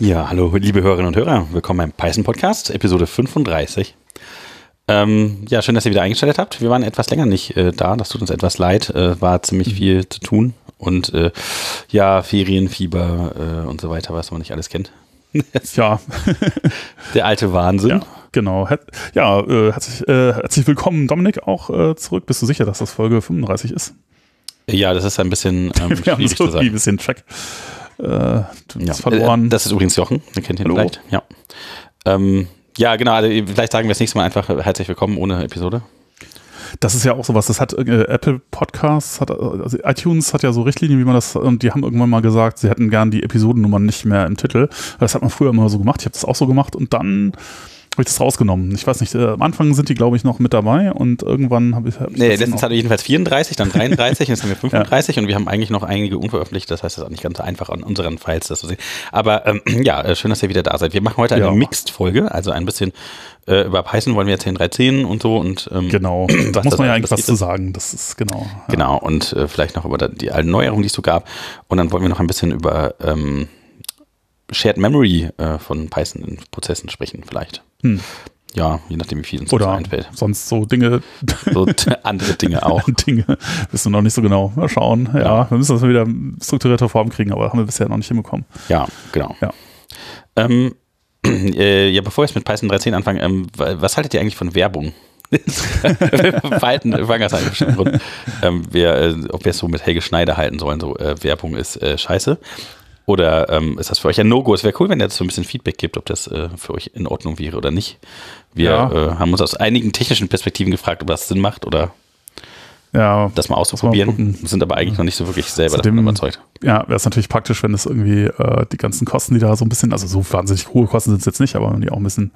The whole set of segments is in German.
Ja, hallo, liebe Hörerinnen und Hörer. Willkommen beim Python Podcast, Episode 35. Ähm, ja, schön, dass ihr wieder eingeschaltet habt. Wir waren etwas länger nicht äh, da. Das tut uns etwas leid. Äh, war ziemlich viel zu tun. Und äh, ja, Ferienfieber äh, und so weiter, was man nicht alles kennt. ja. Der alte Wahnsinn. Ja, genau. Ja, äh, herzlich, äh, herzlich willkommen, Dominik, auch zurück. Bist du sicher, dass das Folge 35 ist? Ja, das ist ein bisschen ähm, schwierig so zu sagen. ein bisschen Track äh, ja. verloren. Äh, das ist übrigens Jochen, ihr kennt ihn Hallo. vielleicht. Ja. Ähm, ja, genau, also vielleicht sagen wir das nächste Mal einfach herzlich willkommen ohne Episode. Das ist ja auch sowas, das hat äh, Apple Podcasts, hat, also iTunes hat ja so Richtlinien, wie man das, und die haben irgendwann mal gesagt, sie hätten gern die Episodennummern nicht mehr im Titel. Das hat man früher immer so gemacht, ich habe das auch so gemacht und dann habe ich das rausgenommen. Ich weiß nicht, äh, am Anfang sind die, glaube ich, noch mit dabei und irgendwann habe ich. Hab ich nee, letztens hatte ich jedenfalls 34, dann 33, jetzt haben wir 35 ja. und wir haben eigentlich noch einige unveröffentlicht. Das heißt, es ist auch nicht ganz so einfach an unseren Files das zu sehen. Aber ähm, ja, äh, schön, dass ihr wieder da seid. Wir machen heute eine ja. Mixed-Folge, also ein bisschen äh, über Python wollen wir erzählen, 3.10 und so und ähm, genau, da muss man ja eigentlich was zu sagen. Das ist genau. Ja. Genau und äh, vielleicht noch über die alten Neuerungen, die es so gab. Und dann wollen wir noch ein bisschen über ähm, Shared Memory äh, von Python in Prozessen sprechen, vielleicht. Hm. Ja, je nachdem, wie viel uns Oder einfällt. Sonst so Dinge. So andere Dinge auch. Dinge. Wissen wir noch nicht so genau. Mal schauen. Ja, ja. wir müssen das mal wieder strukturierte Form kriegen, aber haben wir bisher noch nicht hinbekommen. Ja, genau. Ja. Ähm, äh, ja, bevor wir jetzt mit Python 3.10 anfangen, ähm, was haltet ihr eigentlich von Werbung? Verhalten, Grund. Ähm, wir, äh, ob wir es so mit Helge Schneider halten sollen, so äh, Werbung ist äh, scheiße. Oder ähm, ist das für euch ein No-Go? Es wäre cool, wenn ihr jetzt so ein bisschen Feedback gibt, ob das äh, für euch in Ordnung wäre oder nicht. Wir ja. äh, haben uns aus einigen technischen Perspektiven gefragt, ob das Sinn macht oder ja, das mal auszuprobieren. Mal sind aber eigentlich noch nicht so wirklich selber Zudem, davon überzeugt. Ja, wäre es natürlich praktisch, wenn es irgendwie äh, die ganzen Kosten, die da so ein bisschen, also so wahnsinnig hohe Kosten sind es jetzt nicht, aber wenn die auch ein bisschen.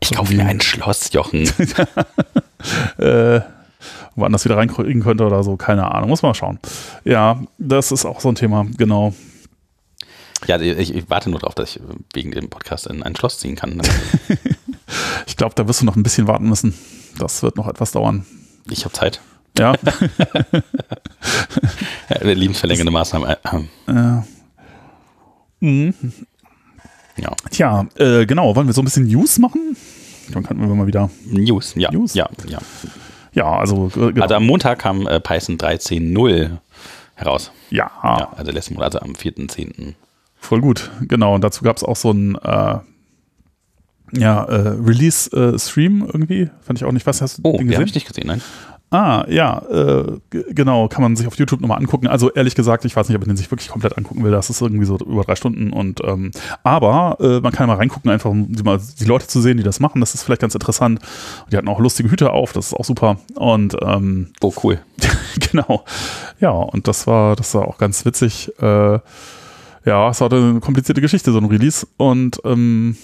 Ich kaufe mir ein Schloss, Jochen. äh, woanders wieder reinkriegen könnte oder so, keine Ahnung, muss man schauen. Ja, das ist auch so ein Thema, genau. Ja, ich, ich, warte nur darauf, dass ich wegen dem Podcast in ein Schloss ziehen kann. ich glaube, da wirst du noch ein bisschen warten müssen. Das wird noch etwas dauern. Ich habe Zeit. Ja. Lebensverlängernde Maßnahmen. Ja. Mhm. Ja. Tja, äh, genau. Wollen wir so ein bisschen News machen? Dann könnten wir mal wieder. News, ja. News? Ja, ja. Ja, also. Äh, genau. Also am Montag kam äh, Python 13.0 heraus. Ja. ja. Also letzten Monat, also am 4.10. Voll gut, genau. Und dazu gab es auch so ein äh, ja, äh, Release-Stream äh, irgendwie. Fand ich auch nicht. Was hast du oh, den gesehen? habe ich nicht gesehen, nein. Ah, ja, äh, genau, kann man sich auf YouTube nochmal angucken. Also ehrlich gesagt, ich weiß nicht, ob ich den sich wirklich komplett angucken will. Das ist irgendwie so über drei Stunden und ähm, aber äh, man kann mal reingucken, einfach um die, mal, die Leute zu sehen, die das machen. Das ist vielleicht ganz interessant. Die hatten auch lustige Hüte auf, das ist auch super. Und ähm, oh, cool. genau. Ja, und das war, das war auch ganz witzig. Äh, ja, es war eine komplizierte Geschichte, so ein Release. Und ähm,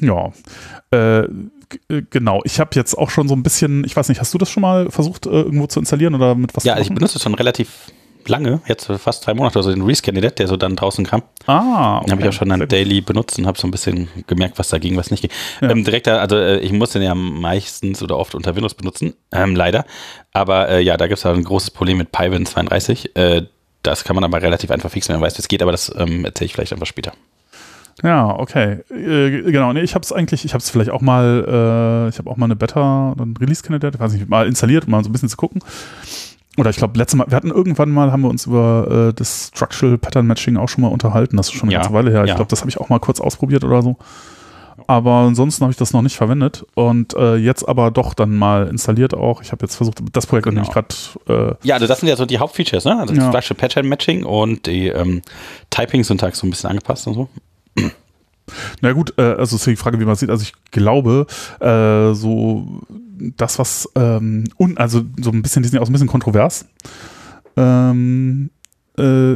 ja, äh, genau. Ich habe jetzt auch schon so ein bisschen, ich weiß nicht, hast du das schon mal versucht, äh, irgendwo zu installieren oder mit was? Ja, also ich benutze es schon relativ lange, jetzt fast drei Monate, also den Rescandidat, der so dann draußen kam. Ah, okay. Den habe ich auch schon dann daily benutzt und habe so ein bisschen gemerkt, was da ging, was nicht ging. Ja. Ähm, direkt, also äh, ich muss den ja meistens oder oft unter Windows benutzen, ähm, leider. Aber äh, ja, da gibt es ein großes Problem mit PyWin 32. Äh, das kann man aber relativ einfach fixen, wenn man weiß, wie es geht, aber das ähm, erzähle ich vielleicht einfach später. Ja, okay. Äh, genau, nee, ich habe es eigentlich, ich habe es vielleicht auch mal, äh, ich habe auch mal eine Beta, ein Release-Candidate, weiß nicht, mal installiert, um mal so ein bisschen zu gucken. Oder ich glaube, letztes Mal, wir hatten irgendwann mal, haben wir uns über äh, das Structural Pattern Matching auch schon mal unterhalten. Das ist schon eine ja, ganze Weile her. Ich ja. glaube, das habe ich auch mal kurz ausprobiert oder so aber ansonsten habe ich das noch nicht verwendet und äh, jetzt aber doch dann mal installiert auch. Ich habe jetzt versucht, das Projekt genau. nämlich gerade. Äh, ja, also das sind ja so die Hauptfeatures, ne? Also ja. das Pattern Matching und die ähm, Typing-Syntax so ein bisschen angepasst und so. Na gut, äh, also ist die Frage, wie man sieht. Also ich glaube, äh, so das, was ähm, und also so ein bisschen, die sind ja auch so ein bisschen kontrovers. Ähm, äh,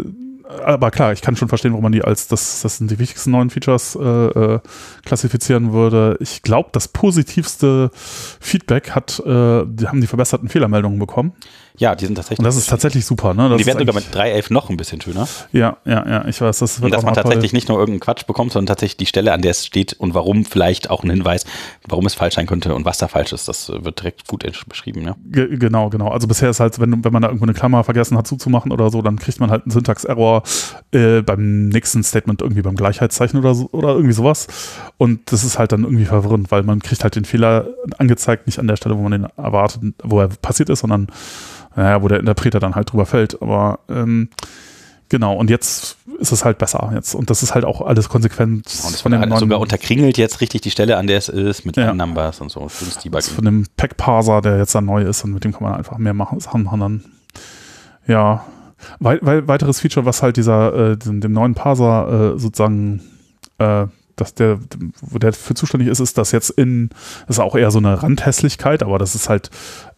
aber klar, ich kann schon verstehen, warum man die als das, das sind die wichtigsten neuen Features äh, äh, klassifizieren würde. Ich glaube, das positivste Feedback hat, äh, die haben die verbesserten Fehlermeldungen bekommen. Ja, die sind tatsächlich. Und das ist tatsächlich super, ne? Das die werden sogar mit 3.11 noch ein bisschen schöner. Ja, ja, ja, ich weiß, das wird Und dass man tatsächlich toll. nicht nur irgendeinen Quatsch bekommt, sondern tatsächlich die Stelle, an der es steht und warum vielleicht auch ein Hinweis, warum es falsch sein könnte und was da falsch ist. Das wird direkt gut beschrieben, ja. Ge genau, genau. Also bisher ist halt, wenn, wenn man da irgendwo eine Klammer vergessen hat zuzumachen oder so, dann kriegt man halt einen Syntax-Error äh, beim nächsten Statement irgendwie beim Gleichheitszeichen oder so oder irgendwie sowas. Und das ist halt dann irgendwie verwirrend, weil man kriegt halt den Fehler angezeigt, nicht an der Stelle, wo man den erwartet, wo er passiert ist, sondern naja, wo der Interpreter dann halt drüber fällt. Aber ähm, genau, und jetzt ist es halt besser jetzt. Und das ist halt auch alles konsequent Und es wird sogar unterkringelt jetzt richtig die Stelle, an der es ist, mit Ja. Numbers und so. Schönes Das Debuggen. von dem Pack-Parser, der jetzt dann neu ist und mit dem kann man einfach mehr machen, Sachen machen dann. Ja. Wei wei weiteres Feature, was halt dieser, äh, dem, dem neuen Parser äh, sozusagen, äh, dass der, der für zuständig ist, ist das jetzt in, das ist auch eher so eine Randhässlichkeit, aber das ist halt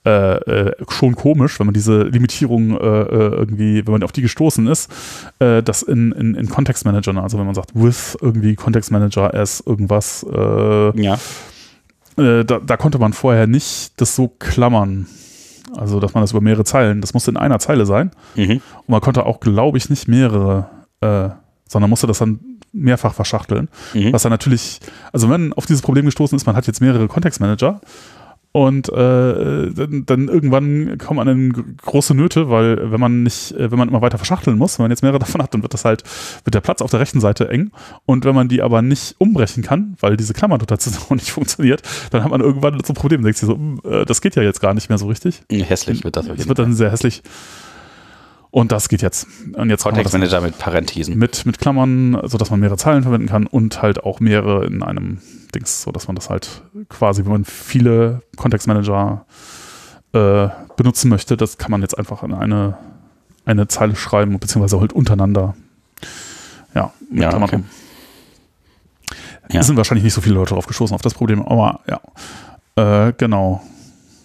äh, äh, schon komisch, wenn man diese Limitierung äh, äh, irgendwie, wenn man auf die gestoßen ist, äh, das in, in, in Kontextmanagern, also wenn man sagt, with irgendwie Context Manager as irgendwas, äh, Ja. da, da konnte man vorher nicht das so klammern. Also, dass man das über mehrere Zeilen, das musste in einer Zeile sein. Mhm. Und man konnte auch, glaube ich, nicht mehrere, sondern musste das dann mehrfach verschachteln. Mhm. Was dann natürlich, also wenn auf dieses Problem gestoßen ist, man hat jetzt mehrere Kontextmanager und äh, dann, dann irgendwann kommt man in große Nöte, weil wenn man nicht, äh, wenn man immer weiter verschachteln muss, wenn man jetzt mehrere davon hat, dann wird das halt, wird der Platz auf der rechten Seite eng. Und wenn man die aber nicht umbrechen kann, weil diese Klammernotation auch nicht funktioniert, dann hat man irgendwann so ein Problem. Dann denkt sich so, hm, äh, das geht ja jetzt gar nicht mehr so richtig. Hässlich wird das. jeden wird dann sehr hässlich. Und das geht jetzt. Und jetzt das Kontextmanager mit Parenthesen. mit, mit Klammern, sodass man mehrere Zeilen verwenden kann und halt auch mehrere in einem Dings, sodass man das halt quasi, wenn man viele Kontextmanager äh, benutzen möchte, das kann man jetzt einfach in eine, eine Zeile schreiben, beziehungsweise halt untereinander. Ja, mit Ja, Klammern okay. Ja. Es sind wahrscheinlich nicht so viele Leute drauf gestoßen auf das Problem, aber ja. Äh, genau.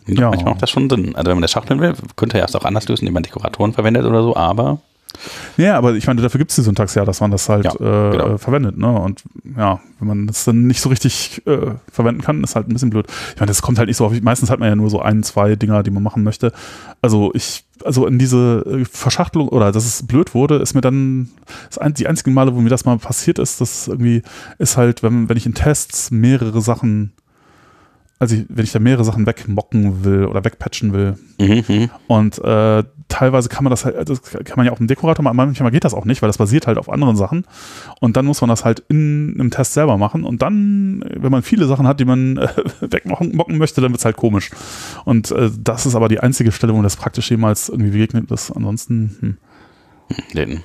Ja. Ja. Manchmal macht das schon Sinn. Also wenn man das schachteln will, könnte er es auch anders lösen, indem man Dekoratoren verwendet oder so, aber Ja, aber ich meine, dafür gibt es die Syntax ja, dass man das halt Ja, äh, genau. verwendet, ne? Und ja, wenn man das dann nicht so richtig äh, verwenden kann, ist halt ein bisschen blöd. Ich meine, das kommt halt nicht so häufig. Meistens hat man ja nur so ein, zwei Dinger, die man machen möchte. Also ich, also in diese äh, Verschachtelung oder dass es blöd wurde, ist mir dann das ein, die einzigen Male, wo mir das mal passiert ist, das irgendwie ist halt, wenn, wenn ich in Tests mehrere Sachen, also ich, wenn ich da mehrere Sachen wegmocken will oder wegpatchen will, mhm, mhm. und äh, teilweise kann man das halt, das kann man ja auch im Dekorator machen, manchmal geht das auch nicht, weil das basiert halt auf anderen Sachen. Und dann muss man das halt in einem Test selber machen. Und dann, wenn man viele Sachen hat, die man äh, wegmocken mocken möchte, dann wird's halt komisch. Und äh, das ist aber die einzige Stelle, wo das praktisch jemals irgendwie begegnet ist. Ansonsten, hm. Läden.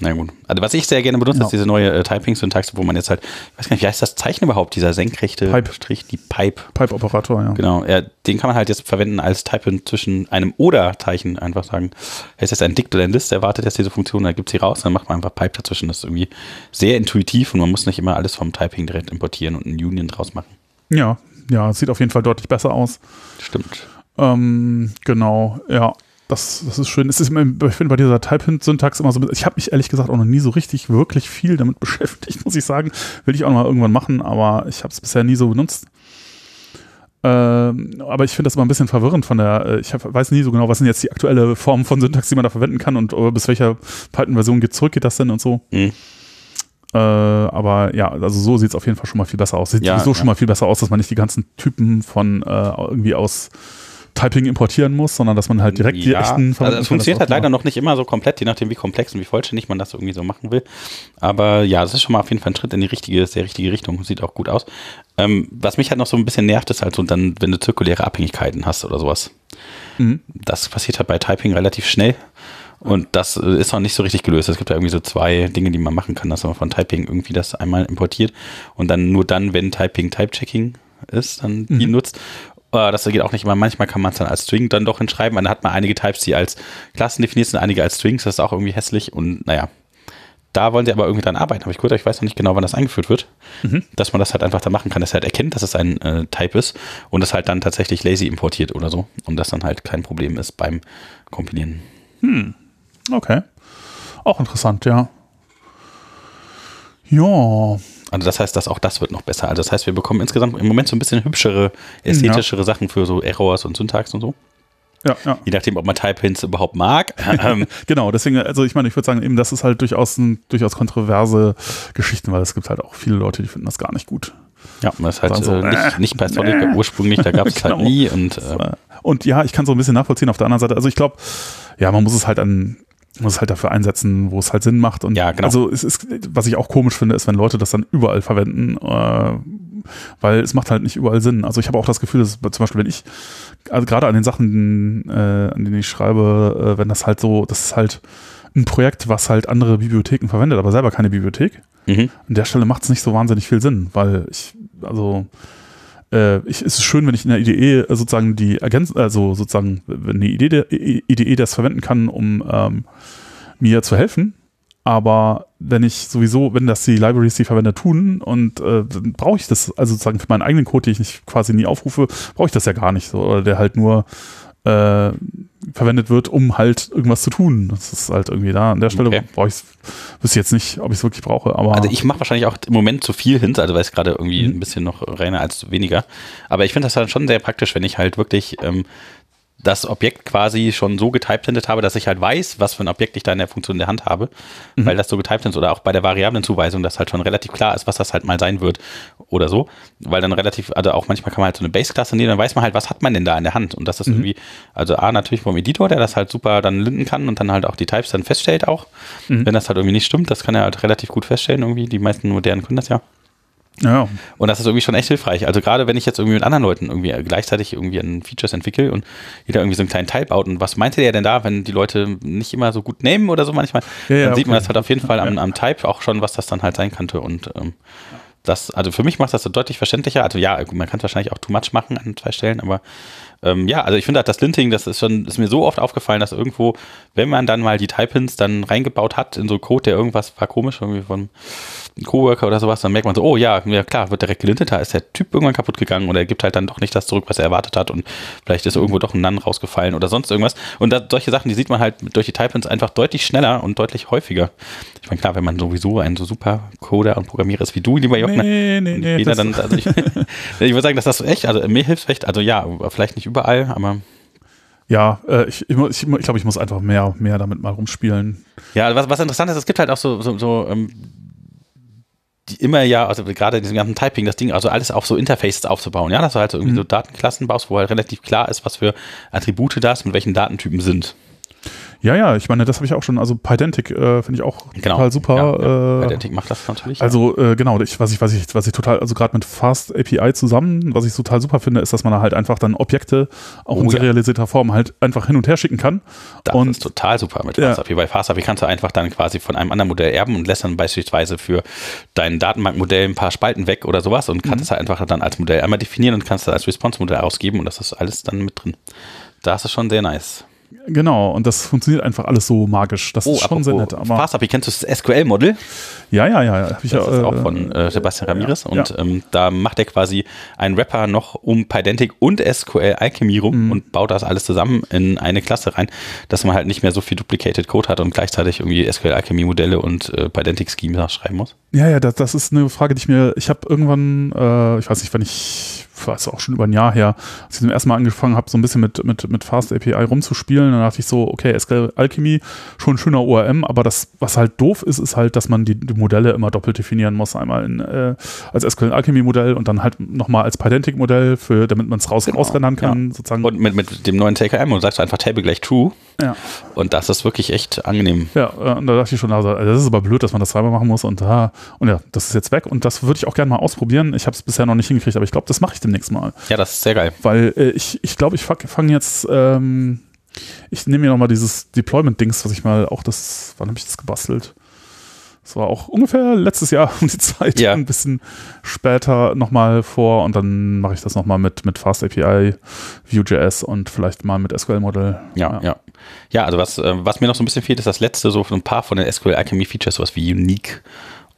Na gut. Also was ich sehr gerne benutze, Ja. ist diese neue äh, Typing-Syntax, wo man jetzt halt, ich weiß gar nicht, wie heißt das Zeichen überhaupt, dieser senkrechte Pipe. Strich, die Pipe. Pipe-Operator, ja. Genau, ja, den kann man halt jetzt verwenden als Typen zwischen einem Oder-Zeichen einfach sagen. Ist jetzt ein Dict oder ein List, erwartet jetzt diese Funktion, dann gibt sie raus, dann macht man einfach Pipe dazwischen. Das ist irgendwie sehr intuitiv und man muss nicht immer alles vom Typing direkt importieren und einen Union draus machen. Ja, ja, sieht auf jeden Fall deutlich besser aus. Stimmt. Ähm, genau, ja. Das, das ist schön. Es ist immer, ich finde bei dieser Type-Hint-Syntax immer so, ich habe mich ehrlich gesagt auch noch nie so richtig wirklich viel damit beschäftigt, muss ich sagen. Will ich auch noch mal irgendwann machen, aber ich habe es bisher nie so benutzt. Ähm, aber ich finde das immer ein bisschen verwirrend von der, äh, ich hab, weiß nie so genau, was sind jetzt die aktuelle Form von Syntax, die man da verwenden kann und äh, bis welcher Python-Version geht zurück, geht das denn und so. Mhm. Äh, aber ja, also so sieht es auf jeden Fall schon mal viel besser aus. Sieht Ja, sowieso ja. schon mal viel besser aus, dass man nicht die ganzen Typen von äh, irgendwie aus Typing importieren muss, sondern dass man halt direkt die ja, echten also verwenden es funktioniert halt leider noch nicht immer so komplett, je nachdem wie komplex und wie vollständig man das irgendwie so machen will. Aber ja, das ist schon mal auf jeden Fall ein Schritt in die richtige, sehr richtige Richtung. Sieht auch gut aus. Ähm, was mich halt noch so ein bisschen nervt, ist halt so dann, wenn du zirkuläre Abhängigkeiten hast oder sowas. Mhm. Das passiert halt bei Typing relativ schnell. Und das äh, ist noch nicht so richtig gelöst. Es gibt ja irgendwie so zwei Dinge, die man machen kann, dass man von Typing irgendwie das einmal importiert und dann nur dann, wenn Typing Type-Checking ist, dann die Mhm. nutzt. Das geht auch nicht immer. Manchmal kann man es dann als String dann doch hinschreiben. Dann hat man einige Types, die als Klassen definiert sind, einige als Strings. Das ist auch irgendwie hässlich. Und naja, da wollen sie aber irgendwie dran arbeiten. Aber ich, gut, ich weiß noch nicht genau, wann das eingeführt wird. Mhm. Dass man das halt einfach da machen kann, dass er halt erkennt, dass es ein äh, Type ist und es halt dann tatsächlich lazy importiert oder so. Und das dann halt kein Problem ist beim Kompilieren. Okay. Auch interessant, ja. Ja, Also das heißt, dass auch das wird noch besser. Also das heißt, wir bekommen insgesamt im Moment so ein bisschen hübschere, ästhetischere Sachen für so Errors und Syntax und so. Ja, ja. Je nachdem, ob man Type-Hints überhaupt mag. Ähm, Genau, deswegen, also ich meine, ich würde sagen, eben, das ist halt durchaus ein, durchaus kontroverse Geschichten, weil es gibt halt auch viele Leute, die finden das gar nicht gut. ja, das ist halt so, äh, nicht, äh, nicht bei Sonic äh. ursprünglich, da gab es halt Genau. nie. Und äh, Und ja, ich kann so ein bisschen nachvollziehen auf der anderen Seite. Also ich glaube, ja, man muss es halt an, muss es halt dafür einsetzen, wo es halt Sinn macht. Und Ja, genau. also es ist, was ich auch komisch finde, ist, wenn Leute das dann überall verwenden, äh, weil es macht halt nicht überall Sinn. Also ich habe auch das Gefühl, dass zum Beispiel, wenn ich, also gerade an den Sachen, äh, an denen ich schreibe, äh, wenn das halt so, das ist halt ein Projekt, was halt andere Bibliotheken verwendet, aber selber keine Bibliothek. mhm. An der Stelle macht es nicht so wahnsinnig viel Sinn, weil ich, also, äh, ich, es ist schön, wenn ich in der IDE äh, sozusagen die ergänzen, also sozusagen, wenn die Idee der, I- IDE das verwenden kann, um ähm, mir zu helfen. Aber wenn ich sowieso, wenn das die Libraries, die Verwender tun, und äh, dann brauche ich das, also sozusagen für meinen eigenen Code, den ich nicht quasi nie aufrufe, brauche ich das ja gar nicht so, oder der halt nur äh, verwendet wird, um halt irgendwas zu tun. Das ist halt irgendwie da. An der Stelle Okay. brauche ich wüsste jetzt nicht, ob ich es wirklich brauche, aber. Also ich mache wahrscheinlich auch im Moment zu viel Hints, also weil es gerade irgendwie Mhm. ein bisschen noch reiner als weniger. Aber ich finde das dann schon sehr praktisch, wenn ich halt wirklich ähm, das Objekt quasi schon so getypehintet habe, dass ich halt weiß, was für ein Objekt ich da in der Funktion in der Hand habe, Mhm. weil das so getyped ist oder auch bei der Variablenzuweisung, dass halt schon relativ klar ist, was das halt mal sein wird oder so, weil dann relativ, also auch manchmal kann man halt so eine Base-Klasse nehmen, dann weiß man halt, was hat man denn da in der Hand und das ist Mhm. irgendwie, also A, natürlich vom Editor, der das halt super dann linden kann und dann halt auch die Types dann feststellt auch, Mhm. wenn das halt irgendwie nicht stimmt, das kann er halt relativ gut feststellen irgendwie, die meisten modernen können das ja. Ja, Und das ist irgendwie schon echt hilfreich. Also gerade wenn ich jetzt irgendwie mit anderen Leuten irgendwie gleichzeitig irgendwie an Features entwickle und jeder irgendwie so einen kleinen Teil baut und was meinte der denn da, wenn die Leute nicht immer so gut nehmen oder so manchmal, Ja, ja, dann sieht man okay. das halt auf jeden Fall am, am Type auch schon, was das dann halt sein könnte und ähm, das, also für mich macht das so deutlich verständlicher. Also ja, man kann es wahrscheinlich auch too much machen an zwei Stellen, aber ähm, ja, also ich finde halt das Linting, das ist schon, ist mir so oft aufgefallen, dass irgendwo, wenn man dann mal die Type-Hints dann reingebaut hat in so Code, der irgendwas war komisch, irgendwie von Coworker oder sowas, dann merkt man so, oh ja, ja klar, wird direkt gelintet, da ist der Typ irgendwann kaputt gegangen oder er gibt halt dann doch nicht das zurück, was er erwartet hat und vielleicht ist irgendwo doch ein None rausgefallen oder sonst irgendwas. Und da, solche Sachen, die sieht man halt durch die Type-Hints einfach deutlich schneller und deutlich häufiger. Ich meine, klar, wenn man sowieso ein so super Coder und Programmierer ist wie du, lieber Jochen, nee, nee, nee. jeder dann, also ich, ich würde sagen, dass das echt, also mir hilft echt, also ja, vielleicht nicht überall, aber ja, äh, ich, ich, ich, ich glaube, ich muss einfach mehr, mehr damit mal rumspielen. ja, was, was interessant ist, es gibt halt auch so, so, so ähm, die immer ja, also gerade in diesem ganzen Typing, das Ding, also alles auf so Interfaces aufzubauen, ja, dass du halt so irgendwie Mhm. so Datenklassen baust, wo halt relativ klar ist, was für Attribute das mit welchen Datentypen sind. Ja, ja, ich meine, das habe ich auch schon, also Pydantic äh, finde ich auch Genau. total super. Ja, äh, Pydantic macht das natürlich. Also äh, genau, ich, was ich, was ich, was ich total, also gerade mit Fast API zusammen, was ich total super finde, ist, dass man da halt einfach dann Objekte auch Oh, in ja. serialisierter Form halt einfach hin und her schicken kann. Das und ist total super mit Ja. FastAPI. Bei FastAPI kannst du einfach dann quasi von einem anderen Modell erben und lässt dann beispielsweise für dein Datenbankmodell ein paar Spalten weg oder sowas und Mhm. kannst es halt einfach dann als Modell einmal definieren und kannst es als Response-Modell ausgeben und das ist alles dann mit drin. Das ist schon sehr nice. Genau, und das funktioniert einfach alles so magisch. Das ist schon sehr nett. Aber Oh, FastAPI, kennst du das SQL-Modell? ja, ja, ja, Das ja, ist auch äh, von äh, Sebastian Ramirez ja, und ja. Ähm, da macht er quasi einen Wrapper noch um Pydantic und SQL Alchemy Mhm. rum und baut das alles zusammen in eine Klasse rein, dass man halt nicht mehr so viel Duplicated Code hat und gleichzeitig irgendwie SQL Alchemy Modelle und äh, Pydantic Schemes schreiben muss. Ja, ja, das, das ist eine Frage, die ich mir, ich habe irgendwann, äh, ich weiß nicht, wenn ich, weiß auch schon über ein Jahr her, als ich zum ersten Mal angefangen habe, so ein bisschen mit, mit, mit Fast API rumzuspielen, dann dachte ich so, okay, SQL Alchemy, schon ein schöner ORM, aber das, was halt doof ist, ist halt, dass man die, die Modelle immer doppelt definieren muss. Einmal in, äh, als SQL Alchemy Modell und dann halt nochmal als Pydantic Modell, für, damit man es raus, Genau, rausrendern kann, sozusagen. Und mit, mit dem neuen TKM und sagst du einfach Table gleich True ja. und das ist wirklich echt angenehm. Ja, äh, und da dachte ich schon, also, das ist aber blöd, dass man das zweimal machen muss und da, und ja, das ist jetzt weg und das würde ich auch gerne mal ausprobieren. Ich habe es bisher noch nicht hingekriegt, aber ich glaube, das mache ich demnächst mal. Ja, das ist sehr geil. Weil äh, ich ich, glaube, ich fange jetzt, ähm, ich nehme mir nochmal dieses Deployment-Dings, was ich mal auch das, wann habe ich das gebastelt? Das war auch ungefähr letztes Jahr um die Zeit, Ja. ein bisschen später nochmal vor und dann mache ich das nochmal mit, mit Fast API, Vue.js und vielleicht mal mit SQL-Modell. Ja, ja. Ja, also was, äh, was mir noch so ein bisschen fehlt, ist das letzte, so ein paar von den SQL Alchemy Features, sowas wie Unique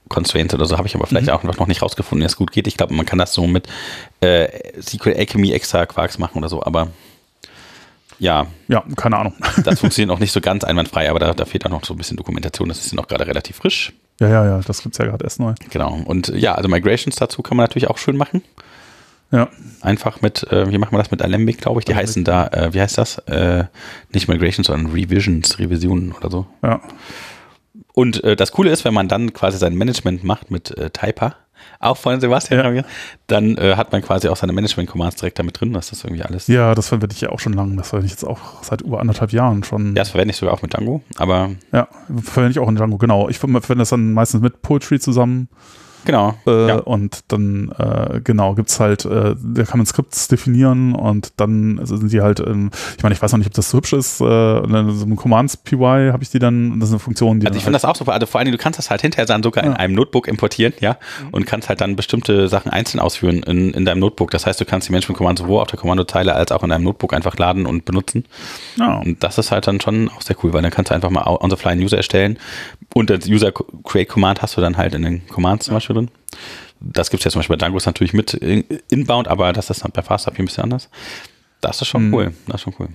Constraints oder so, habe ich aber vielleicht auch noch nicht rausgefunden, wie es gut geht. Ich glaube, man kann das so mit äh, SQL Alchemy extra Quarks machen oder so, aber ja, Ja, keine Ahnung. das funktioniert noch nicht so ganz einwandfrei, aber da, da fehlt auch noch so ein bisschen Dokumentation. Das ist noch gerade relativ frisch. Ja, ja, ja, das gibt's ja gerade erst neu. Genau. Und ja, also Migrations dazu kann man natürlich auch schön machen. Ja. Einfach mit, äh, wie macht man das mit Alembic, glaube ich? Die heißen da, äh, wie heißt das? Äh, nicht Migration, sondern Revisions, Revisionen oder so. Ja. Und äh, das Coole ist, wenn man dann quasi sein Management macht mit äh, Typer, auch von Sebastian, Ja. dann äh, hat man quasi auch seine Management-Commands direkt damit drin. Das ist irgendwie alles. Ja, das verwende ich ja auch schon lange. Das verwende ich jetzt auch seit über anderthalb Jahren schon. Ja, das verwende ich sogar auch mit Django, aber Ja, verwende ich auch in Django, genau. Ich verwende das dann meistens mit Poetry zusammen. Genau. Äh, ja. Und dann, äh, genau, gibt's halt, äh, da kann man Skripts definieren und dann sind die halt, ähm, ich meine, ich weiß noch nicht, ob das so hübsch ist, äh, dann so ein Commands-PY habe ich die dann, das ist eine Funktion, die Also ich finde das auch super. Also vor allem, du kannst das halt hinterher dann sogar in Ja. einem Notebook importieren, ja, und kannst halt dann bestimmte Sachen einzeln ausführen in, in deinem Notebook. Das heißt, du kannst die Management-Commands sowohl auf der Kommandozeile als auch in deinem Notebook einfach laden und benutzen. ja, Und das ist halt dann schon auch sehr cool, weil dann kannst du einfach mal on the fly einen User erstellen und das User Create Command hast du dann halt in den Commands zum Beispiel drin. Das gibt es ja zum Beispiel bei Django natürlich mit in- inbound, aber das ist dann bei FastAPI ein bisschen anders. Das ist schon Mhm. cool. Das ist schon cool.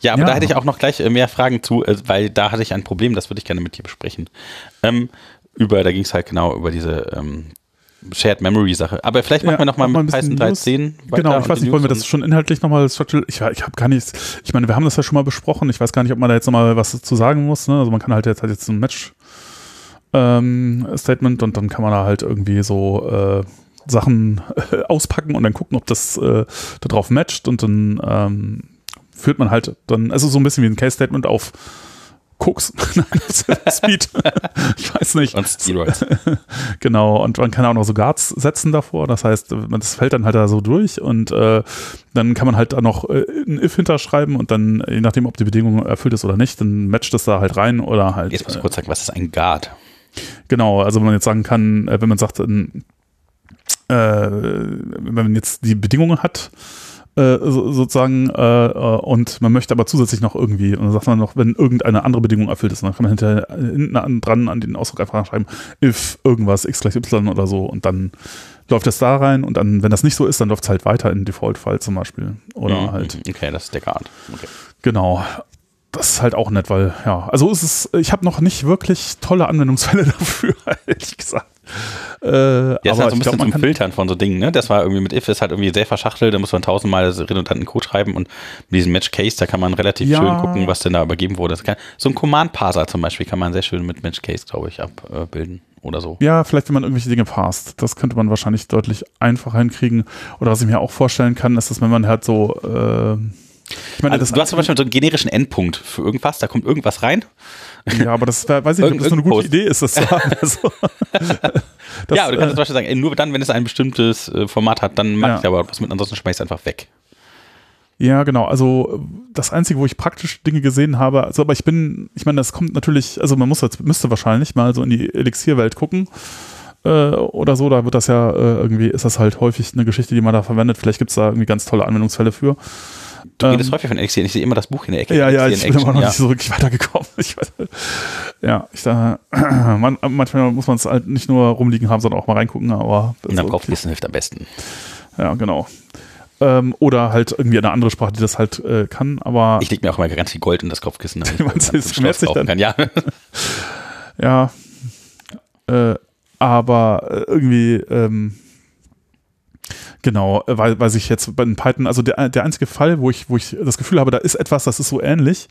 Ja, aber Ja. da hätte ich auch noch gleich äh, mehr Fragen zu, äh, weil da hatte ich ein Problem, das würde ich gerne mit dir besprechen. Ähm, über, da ging es halt genau über diese ähm, Shared Memory Sache. Aber vielleicht machen Ja, wir noch mal mach mal mit Python News. 13 weiter Genau, ich weiß nicht, wollen wir das schon inhaltlich nochmal structural? Ich, ich habe gar nichts, ich meine, wir haben das ja schon mal besprochen. Ich weiß gar nicht, ob man da jetzt nochmal was zu sagen muss. Ne? Also man kann halt jetzt, halt jetzt ein Match ähm, Statement und dann kann man da halt irgendwie so äh, Sachen äh, auspacken und dann gucken, ob das äh, da drauf matcht und dann ähm, führt man halt dann, also so ein bisschen wie ein Case-Statement auf Koks, Nein, Speed, ich weiß nicht. und Steroids. Genau, und man kann auch noch so Guards setzen davor. Das heißt, das fällt dann halt da so durch und äh, dann kann man halt da noch äh, ein if hinterschreiben und dann, je nachdem, ob die Bedingung erfüllt ist oder nicht, dann matcht das da halt rein oder halt. Jetzt muss äh, ich kurz sagen, was ist ein Guard? Genau, also wenn man jetzt sagen kann, äh, wenn man sagt, ähm, äh, wenn man jetzt die Bedingungen hat, äh, so, sozusagen, äh, äh, und man möchte aber zusätzlich noch irgendwie, und dann sagt man noch, wenn irgendeine andere Bedingung erfüllt ist, dann kann man hinterher äh, hinten an, dran an den Ausdruck einfach schreiben, if irgendwas x gleich y oder so, und dann läuft das da rein und dann, wenn das nicht so ist, dann läuft es halt weiter in Default-File zum Beispiel. Oder Mhm, halt. Okay, das ist der Guard. Okay. Genau. Das ist halt auch nett, weil, ja, also es ist, ich habe noch nicht wirklich tolle Anwendungsfälle dafür, ehrlich gesagt. Äh, Ja, ist halt so ein ich bisschen glaub, zum Filtern von so Dingen, ne? Das war irgendwie mit if ist halt irgendwie sehr verschachtelt, da muss man tausendmal redundanten Code schreiben und mit diesem Match Case, da kann man relativ Ja. schön gucken, was denn da übergeben wurde. Kann, so ein Command Parser zum Beispiel kann man sehr schön mit Match Case, glaube ich, abbilden oder so. ja, vielleicht, wenn man irgendwelche Dinge passt. Das könnte man wahrscheinlich deutlich einfacher hinkriegen. Oder was ich mir auch vorstellen kann, ist, dass wenn man halt so, äh, ich meine, Also, du hast zum Beispiel so einen generischen Endpunkt für irgendwas, da kommt irgendwas rein. ja, aber das weiß ich nicht, ob das so eine gute Idee ist, das zu haben. Also, das, ja, aber du kannst äh, zum Beispiel sagen, ey, nur dann, wenn es ein bestimmtes äh, Format hat, dann mach Ja. ich aber was mit, ansonsten schmeiß einfach weg. Ja, genau. Also das Einzige, wo ich praktisch Dinge gesehen habe, also aber ich bin, ich meine, das kommt natürlich, also man muss jetzt, müsste wahrscheinlich mal so in die Elixierwelt gucken äh, oder so, da wird das ja äh, irgendwie, ist das halt häufig eine Geschichte, die man da verwendet. Vielleicht gibt es da irgendwie ganz tolle Anwendungsfälle für. Du Ähm, redest häufig von Elixir, ich sehe immer das Buch in der Ecke. Ja, ja, ich in bin immer noch Action, nicht so wirklich weitergekommen. Ich weiß, ja, ich da, man, manchmal muss man es halt nicht nur rumliegen haben, sondern auch mal reingucken, aber Und dann so- Kopfkissen hilft am besten. ja, genau. Ähm, oder halt irgendwie eine andere Sprache, die das halt äh, kann, aber Ich leg mir auch immer ganz viel Gold in das Kopfkissen. damit ganz es sich kaufen Kann. Ja, Ja. Äh, aber äh, irgendwie, ähm, genau, äh, weil, weil sich jetzt bei den Python, also der, der einzige Fall, wo ich, wo ich das Gefühl habe, da ist etwas, das ist so ähnlich.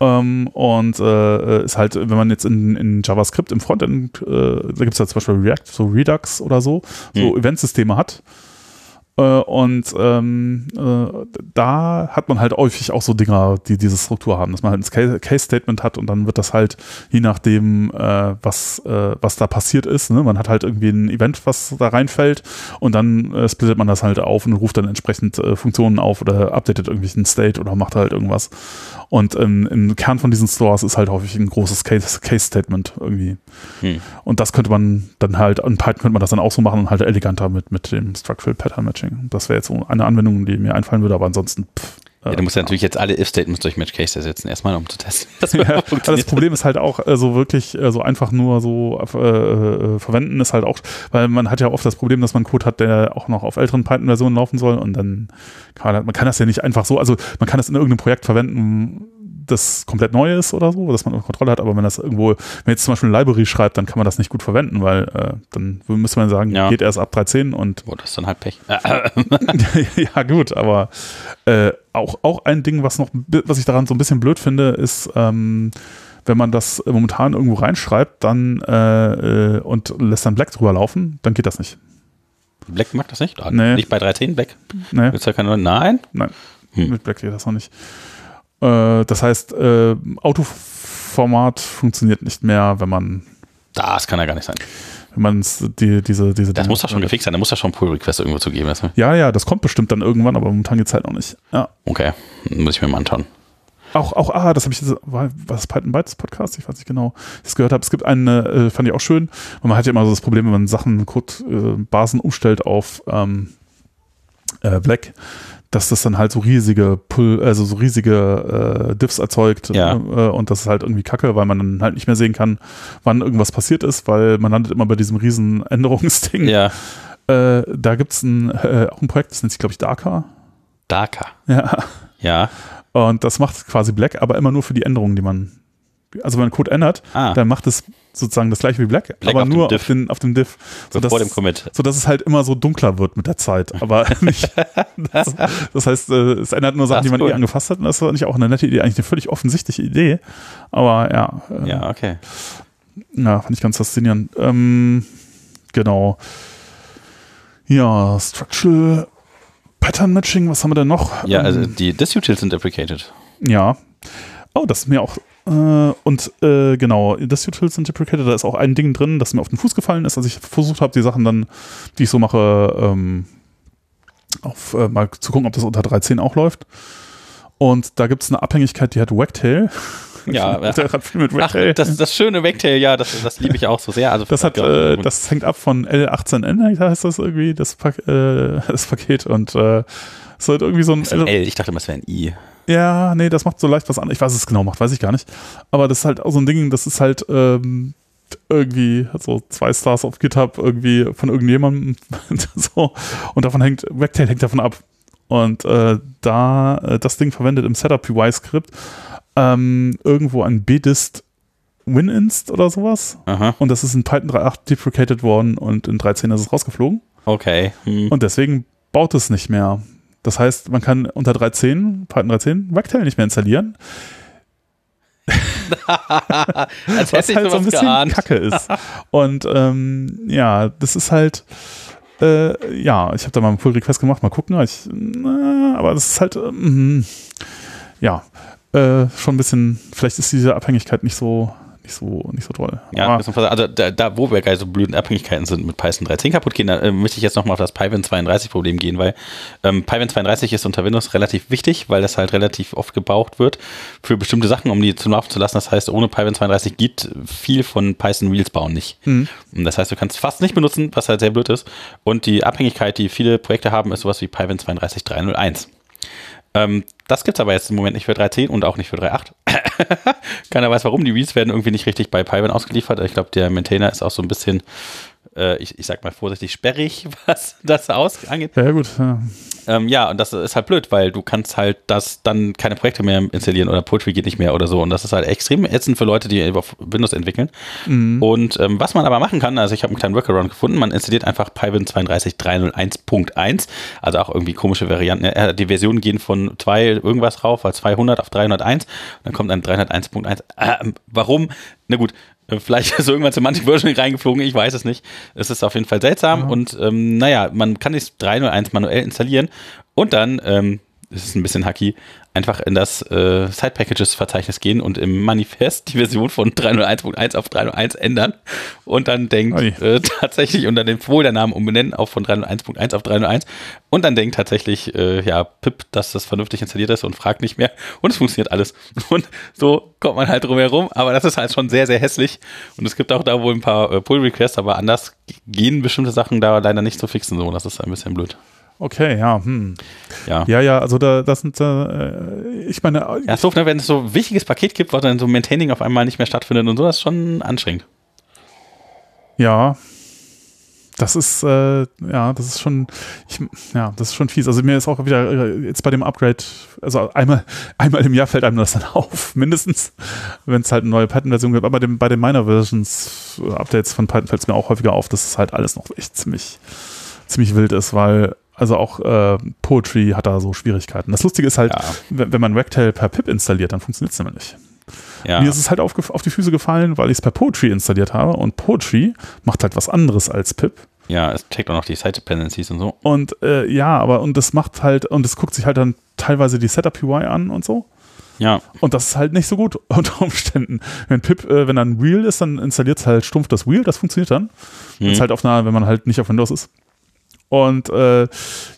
Ähm, und äh, ist halt, wenn man jetzt in, in JavaScript im Frontend, äh, da gibt es ja zum Beispiel React, so Redux oder so, so Hm. Eventsysteme hat. Äh, und ähm, äh, da hat man halt häufig auch so Dinger, die diese Struktur haben, dass man halt ein Case- Case-Statement hat und dann wird das halt, je nachdem, äh, was, äh, was da passiert ist, ne? man hat halt irgendwie ein Event, was da reinfällt und dann äh, splittet man das halt auf und ruft dann entsprechend äh, Funktionen auf oder updatet irgendwelchen State oder macht halt irgendwas. Und ähm, im Kern von diesen Stores ist halt häufig ein großes Case- Case-Statement irgendwie. Hm. Und das könnte man dann halt, in Python könnte man das dann auch so machen und halt eleganter mit, mit dem Structural Pattern Matching. Das wäre jetzt so eine Anwendung, die mir einfallen würde, aber ansonsten, pff, ja, du musst ja natürlich jetzt alle If-Statements durch Match Case ersetzen, erstmal um zu testen. Das Ja, das. Problem ist halt auch äh, so wirklich äh, so einfach nur so äh, äh, verwenden ist halt auch, weil man hat ja oft das Problem, dass man Code hat, der auch noch auf älteren Python-Versionen laufen soll und dann kann man, man kann das ja nicht einfach so, also man kann das in irgendeinem Projekt verwenden, das komplett neu ist oder so, dass man eine Kontrolle hat, aber wenn das irgendwo, wenn jetzt zum Beispiel eine Library schreibt, dann kann man das nicht gut verwenden, weil äh, dann müsste man sagen, Ja. geht erst ab 3.10 und Oh, das ist dann halt Pech. ja, gut, aber äh, auch, auch ein Ding, was noch, was ich daran so ein bisschen blöd finde, ist, ähm, wenn man das momentan irgendwo reinschreibt, dann äh, äh, und lässt dann Black drüber laufen, dann geht das nicht. Black mag das nicht? Ah, Nee. Nicht bei 3.10 Black? Ne? Willst du ja keine Nein? Nein, Hm. mit Black geht das noch nicht. Äh, das heißt, äh, Autoformat funktioniert nicht mehr, wenn man Das kann ja gar nicht sein. wenn man die, diese, diese Das Dinge- muss doch schon gefixt sein. Da muss doch schon Pull Request irgendwo zu geben. Ja, ja, das kommt bestimmt dann irgendwann, aber momentan geht's halt noch nicht. Ja. Okay, muss ich mir mal anschauen. Auch, auch, ah, das habe ich, jetzt- war, war das Python Bytes Podcast? Ich weiß nicht genau, wie ich das gehört habe. Es gibt eine, äh, fand ich auch schön, weil man hat ja immer so das Problem, wenn man Sachen, Codebasen äh, Basen umstellt auf ähm, äh, Black, dass das dann halt so riesige Pull, also so riesige äh, Diffs erzeugt Ja. äh, und das ist halt irgendwie kacke, weil man dann halt nicht mehr sehen kann, wann irgendwas passiert ist, weil man landet immer bei diesem riesen Änderungsding. Ja, Äh, da gibt's ein, äh, auch ein Projekt, das nennt sich, glaube ich, Darker. Darker. Ja. Ja, Und das macht quasi Black, aber immer nur für die Änderungen, die man. Also wenn man Code ändert, Ah. dann macht es sozusagen das gleiche wie Black, Black aber auf dem nur Diff. auf, den, auf dem Diff. Sodass, vor dem Commit. sodass es halt immer so dunkler wird mit der Zeit. Aber nicht. Das, das heißt, äh, es ändert nur Sachen, Das die man cool. eh angefasst hat. Und das war nicht auch eine nette Idee, eigentlich eine völlig offensichtliche Idee. Aber ja, äh, Ja, okay. ja, fand ich ganz faszinierend. Ähm, genau. Ja, Structural Pattern Matching, was haben wir denn noch? Ja, Ähm, also die Disutils sind deprecated. Ja. Oh, das ist mir auch. Äh, und äh, genau, das Utils sind deprecated, da ist auch ein Ding drin, das mir auf den Fuß gefallen ist, als ich versucht habe, die Sachen dann, die ich so mache, ähm, auf, äh, mal zu gucken, ob das unter 3.10 auch läuft. Und da gibt es eine Abhängigkeit, die hat Wagtail. Ja, Ach, Wagtail. das, das schöne Wagtail, ja, das, das liebe ich auch so sehr. Also Das hat, äh, das hängt ab von L18N, heißt das irgendwie, das, Pak äh, das Paket und es hat irgendwie so ein ist ein L, ich dachte immer, es wäre ein I. Ja, nee, das macht so leicht was anderes. Ich weiß, was es genau macht, weiß ich gar nicht. Aber das ist halt auch so ein Ding, das ist halt ähm, irgendwie so zwei Stars auf GitHub irgendwie von irgendjemandem so und davon hängt, Wagtail hängt davon ab. Und äh, da äh, das Ding verwendet im Setup UI-Skript ähm, irgendwo ein bdist WinInst oder sowas. Aha, Und das ist in Python 3.8 deprecated worden und in 13 ist es rausgeflogen. okay. Hm. Und deswegen baut es nicht mehr. Das heißt, man kann unter 3.10, Python 3.10, Wagtail nicht mehr installieren, Als was halt so ein bisschen geahnt. kacke ist. Und ähm, ja, das ist halt, äh, ja, ich habe da mal einen Pull Request gemacht, mal gucken, ich, na, aber das ist halt, ähm, ja, äh, schon ein bisschen, vielleicht ist diese Abhängigkeit nicht so, nicht so, nicht so toll. Ja, also da, da wo wir gerade so blöden Abhängigkeiten sind mit Python 13 kaputt gehen, da äh, möchte ich jetzt nochmal auf das Python 32 Problem gehen, weil ähm, Python 32 ist unter Windows relativ wichtig, weil das halt relativ oft gebraucht wird für bestimmte Sachen, um die zum Laufen zu lassen. Das heißt, ohne Python 32 geht viel von Python Reels bauen nicht. Mhm. Und Das heißt, du kannst fast nicht benutzen, was halt sehr blöd ist. Und die Abhängigkeit, die viele Projekte haben, ist sowas wie Python 32 301. Ähm, das gibt's aber jetzt im Moment nicht für 3.10 und auch nicht für 3.8. Keiner weiß warum. Die Reads werden irgendwie nicht richtig bei Python ausgeliefert. Ich glaube, der Maintainer ist auch so ein bisschen, äh, ich, ich sag mal vorsichtig, sperrig, was das aus angeht. ja, gut. Ja. Ähm, ja, und das ist halt blöd, weil du kannst halt das dann keine Projekte mehr installieren oder Poetry geht nicht mehr oder so. Und das ist halt extrem ätzend für Leute, die auf Windows entwickeln. Und ähm, was man aber machen kann, also ich habe einen kleinen Workaround gefunden, man installiert einfach Python 32301.1, also auch irgendwie komische Varianten. Die Versionen gehen von 2 irgendwas rauf, als 200 auf 301, dann kommt dann 301.1. Ähm, warum? Na gut, äh, Vielleicht ist irgendwann Semantic Version reingeflogen, ich weiß es nicht. Es ist auf jeden Fall seltsam und ähm, naja, man kann das 301 manuell installieren und dann, ähm, das ist ein bisschen hacky, einfach in das äh, Side Packages Verzeichnis gehen und im Manifest die Version von 301.1 auf 301 ändern und dann denkt äh, tatsächlich unter dem Foldernamen umbenennen auch von 301.1 auf 301 und dann denkt tatsächlich äh, ja Pip, dass das vernünftig installiert ist und fragt nicht mehr und es funktioniert alles. Und so kommt man halt drum herum, aber das ist halt schon sehr sehr hässlich und es gibt auch da wohl ein paar äh, Pull Requests, aber anders gehen bestimmte Sachen da leider nicht so fixen so, das ist ein bisschen blöd. Okay, ja, hm. Ja. Ja, ja, also da, das sind, äh, ich meine, Ja, ist doof, ne, wenn es so ein wichtiges Paket gibt, was dann so Maintaining auf einmal nicht mehr stattfindet und so, das ist schon anstrengend. Ja. Das ist, äh, ja, das ist schon, ich, ja, das ist schon fies. Also mir ist auch wieder äh, jetzt bei dem Upgrade, also einmal, einmal im Jahr fällt einem das dann auf, mindestens, wenn es halt eine neue Python-Version gibt. Aber dem, bei den Minor-Versions-Updates von Python fällt es mir auch häufiger auf, dass es halt alles noch echt ziemlich, ziemlich wild ist, weil also auch äh, Poetry hat da so Schwierigkeiten. Das Lustige ist halt, ja. wenn, wenn man Wagtail per pip installiert, dann funktioniert es nämlich nicht. Ja. Mir ist es halt auf, auf die Füße gefallen, weil ich es per Poetry installiert habe und Poetry macht halt was anderes als pip. Ja, es checkt auch noch die Site Dependencies und so. Und äh, ja, aber und das macht halt, und es guckt sich halt dann teilweise die Setup UI an und so. Ja. Und das ist halt nicht so gut unter Umständen. Wenn Pip, äh, wenn dann Wheel ist, dann installiert es halt stumpf das Wheel, das funktioniert dann. Mhm. Ist halt auf einer, wenn man halt nicht auf Windows ist. Und äh,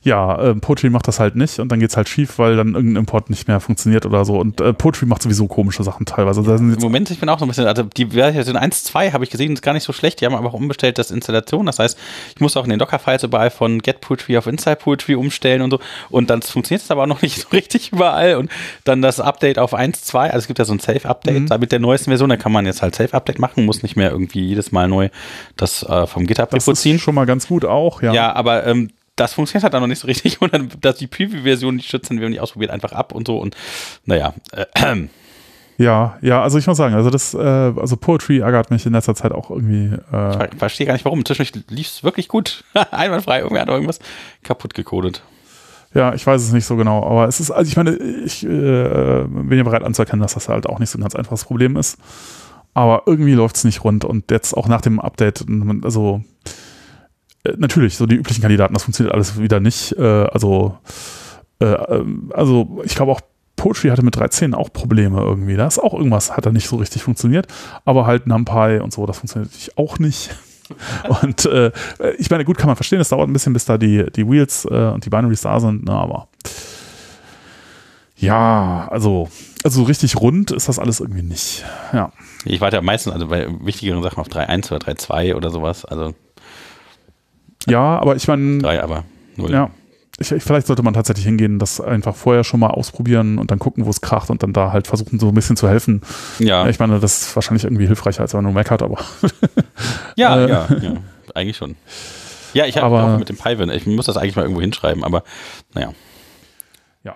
ja, äh, Poetry macht das halt nicht und dann geht's halt schief, weil dann irgendein Import nicht mehr funktioniert oder so. Und äh, Poetry macht sowieso komische Sachen teilweise. Ja, Im Moment, ich bin auch so ein bisschen, also die Version 1.2 habe ich gesehen, ist gar nicht so schlecht. Die haben aber auch umbestellt das Installation. Das heißt, ich muss auch in den Docker-Files überall von Get Poetry auf Inside Poetry umstellen und so. Und dann funktioniert es aber auch noch nicht so richtig überall. Und dann das Update auf 1.2, also es gibt ja so ein Safe-Update mhm. da mit der neuesten Version, da kann man jetzt halt Safe-Update machen, muss nicht mehr irgendwie jedes Mal neu das äh, vom ziehen. Das ist schon mal ganz gut auch, ja. Ja, aber ähm, das funktioniert halt dann noch nicht so richtig und dann, dass die Preview-Version nicht schützen, wir haben die ausprobiert, einfach ab und so und naja. Äh, ja, ja, also ich muss sagen, also das, äh, also Poetry ärgert mich in letzter Zeit auch irgendwie. Äh ich verstehe gar nicht warum. Zwischendurch lief es wirklich gut. Einwandfrei, irgendwer hat irgendwas kaputt gecodet. Ja, ich weiß es nicht so genau, aber es ist, also ich meine, ich äh, bin ja bereit anzuerkennen, dass das halt auch nicht so ein ganz einfaches Problem ist. Aber irgendwie läuft es nicht rund und jetzt auch nach dem Update, also natürlich, so die üblichen Kandidaten, das funktioniert alles wieder nicht. Äh, also, äh, ähm, also ich glaube auch Poetry hatte mit 13 auch Probleme irgendwie. Da ist auch irgendwas, hat da nicht so richtig funktioniert. Aber halt NumPy und so, das funktioniert auch nicht. und äh, ich meine, gut, kann man verstehen, es dauert ein bisschen, bis da die, die Wheels äh, und die Binaries da sind, ne, aber ja, also, also richtig rund ist das alles irgendwie nicht. Ja. Ich warte ja meistens also bei wichtigeren Sachen auf 3.1 oder 3.2 oder sowas. Also ja, aber ich meine. Drei, aber null. Ja. Ich, ich, vielleicht sollte man tatsächlich hingehen, das einfach vorher schon mal ausprobieren und dann gucken, wo es kracht und dann da halt versuchen, so ein bisschen zu helfen. Ja. Ich meine, das ist wahrscheinlich irgendwie hilfreicher, als wenn man nur Mac hat, aber. ja, äh, ja, ja. Eigentlich schon. Ja, ich habe auch mit dem Python. Ich muss das eigentlich mal irgendwo hinschreiben, aber naja. Ja.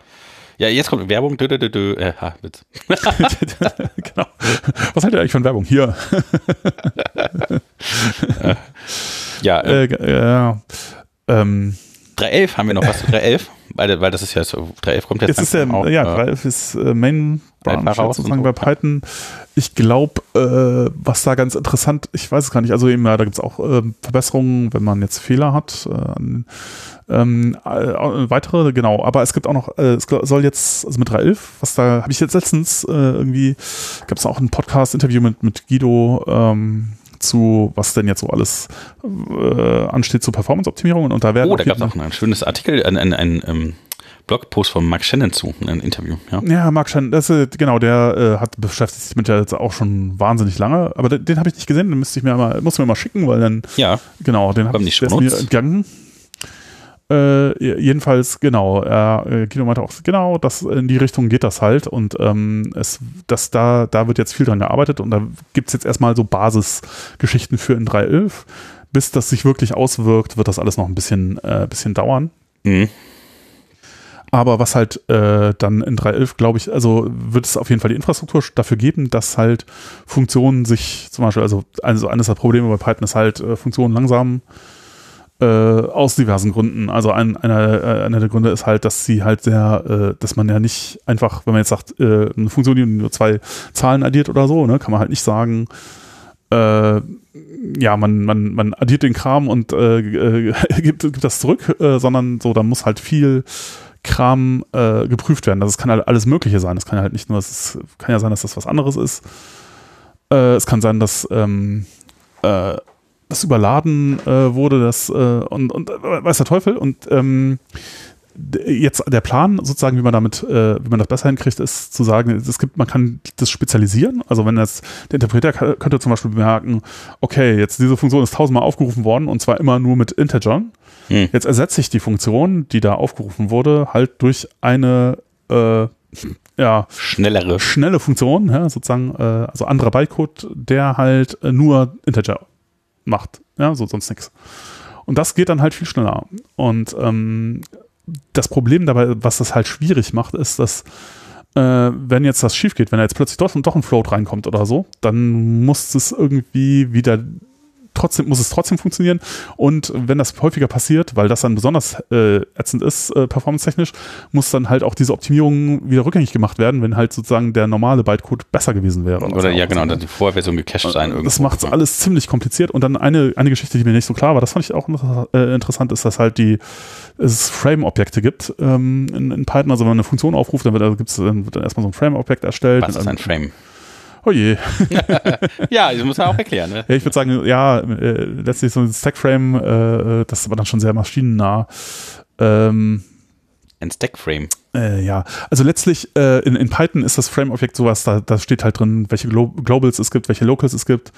Ja, jetzt kommt Werbung. Dö, dö, dö, dö. Äh, ha, Witz. genau. Was haltet ihr eigentlich von Werbung? Hier. Ja. Äh, äh, ähm, 3.11 haben wir noch was zu 3.11, weil, weil das ist ja so, 3.11 kommt jetzt, jetzt ist der, auch, Ja, 3.11 ist äh, Main Branch sozusagen bei Python. Ich glaube, äh, was da ganz interessant, ich weiß es gar nicht, also eben, ja, da gibt es auch äh, Verbesserungen, wenn man jetzt Fehler hat. Äh, ähm, äh, weitere, genau, aber es gibt auch noch, äh, es soll jetzt, also mit 3.11, was da, habe ich jetzt letztens äh, irgendwie, gab es auch ein Podcast-Interview mit, mit Guido, ähm, zu, was denn jetzt so alles äh, ansteht zur Performance-Optimierung. Und da werden oh, da gab es auch ein schönes Artikel, ein, ein, ein, ein ähm, Blogpost von Mark Shannon zu, ein Interview. Ja, ja Mark Shannon, das, äh, genau, der äh, hat beschäftigt sich mit der jetzt auch schon wahnsinnig lange, aber den, den habe ich nicht gesehen, den müsste ich mir mal, muss mir mal schicken, weil dann, ja, genau, den habe ich mir entgangen. Äh, jedenfalls, genau, äh, Kino meinte auch, genau, das, in die Richtung geht das halt und ähm, es, das, da, da wird jetzt viel dran gearbeitet und da gibt es jetzt erstmal so Basisgeschichten für in 3.11. Bis das sich wirklich auswirkt, wird das alles noch ein bisschen, äh, bisschen dauern. Mhm. Aber was halt äh, dann in 3.11, glaube ich, also wird es auf jeden Fall die Infrastruktur dafür geben, dass halt Funktionen sich zum Beispiel, also, also eines der Probleme bei Python ist halt, äh, Funktionen langsam äh, aus diversen Gründen. Also ein, einer, äh, einer der Gründe ist halt, dass sie halt sehr, äh, dass man ja nicht einfach, wenn man jetzt sagt, äh, eine Funktion, die nur zwei Zahlen addiert oder so, ne, kann man halt nicht sagen, äh, ja, man, man, man addiert den Kram und äh, gibt, gibt das zurück, sondern so, da muss halt viel Kram geprüft werden. Also kann halt alles Mögliche sein. Es kann halt nicht nur, es kann ja sein, dass das was anderes ist. es kann sein, dass ähm, das überladen äh, wurde, das äh, und, und äh, weiß der Teufel. Und ähm, jetzt der Plan sozusagen, wie man damit, äh, wie man das besser hinkriegt, ist zu sagen, es gibt, man kann das spezialisieren. Also wenn das der Interpreter könnte zum Beispiel bemerken, okay, jetzt diese Funktion ist tausendmal aufgerufen worden und zwar immer nur mit Integern. Hm. Jetzt ersetze ich die Funktion, die da aufgerufen wurde, halt durch eine äh, ja, schnellere schnelle Funktion, ja, sozusagen, äh, also anderer Bytecode, der halt äh, nur Integer macht. Ja, so sonst nichts. Und das geht dann halt viel schneller. Und ähm, das Problem dabei, was das halt schwierig macht, ist, dass äh, wenn jetzt das schief geht, wenn da jetzt plötzlich doch, doch ein Float reinkommt oder so, dann muss es irgendwie wieder trotzdem muss es trotzdem funktionieren. Und wenn das häufiger passiert, weil das dann besonders äh, ätzend ist, äh, performance-technisch, muss dann halt auch diese Optimierung wieder rückgängig gemacht werden, wenn halt sozusagen der normale Bytecode besser gewesen wäre. Oder ja, genau, dann die Vorversion gecached sein. Irgendwo. Das macht alles ziemlich kompliziert. Und dann eine, eine Geschichte, die mir nicht so klar war, das fand ich auch äh, interessant, ist, dass halt die es Frame-Objekte gibt ähm, in, in, Python. Also wenn man eine Funktion aufruft, dann wird, also gibt's, dann wird dann erstmal so ein Frame-Objekt erstellt. Was ist ein Frame? Oh je. ja, das muss man auch erklären. Ne? Ja, ich würde sagen, ja, äh, letztlich so ein Stackframe, äh, das ist aber dann schon sehr maschinennah. Ähm, ein Stackframe. Äh, ja, also letztlich äh, in, in Python ist das Frame-Objekt sowas, da, da steht halt drin, welche Glo Globals es gibt, welche Locals es gibt.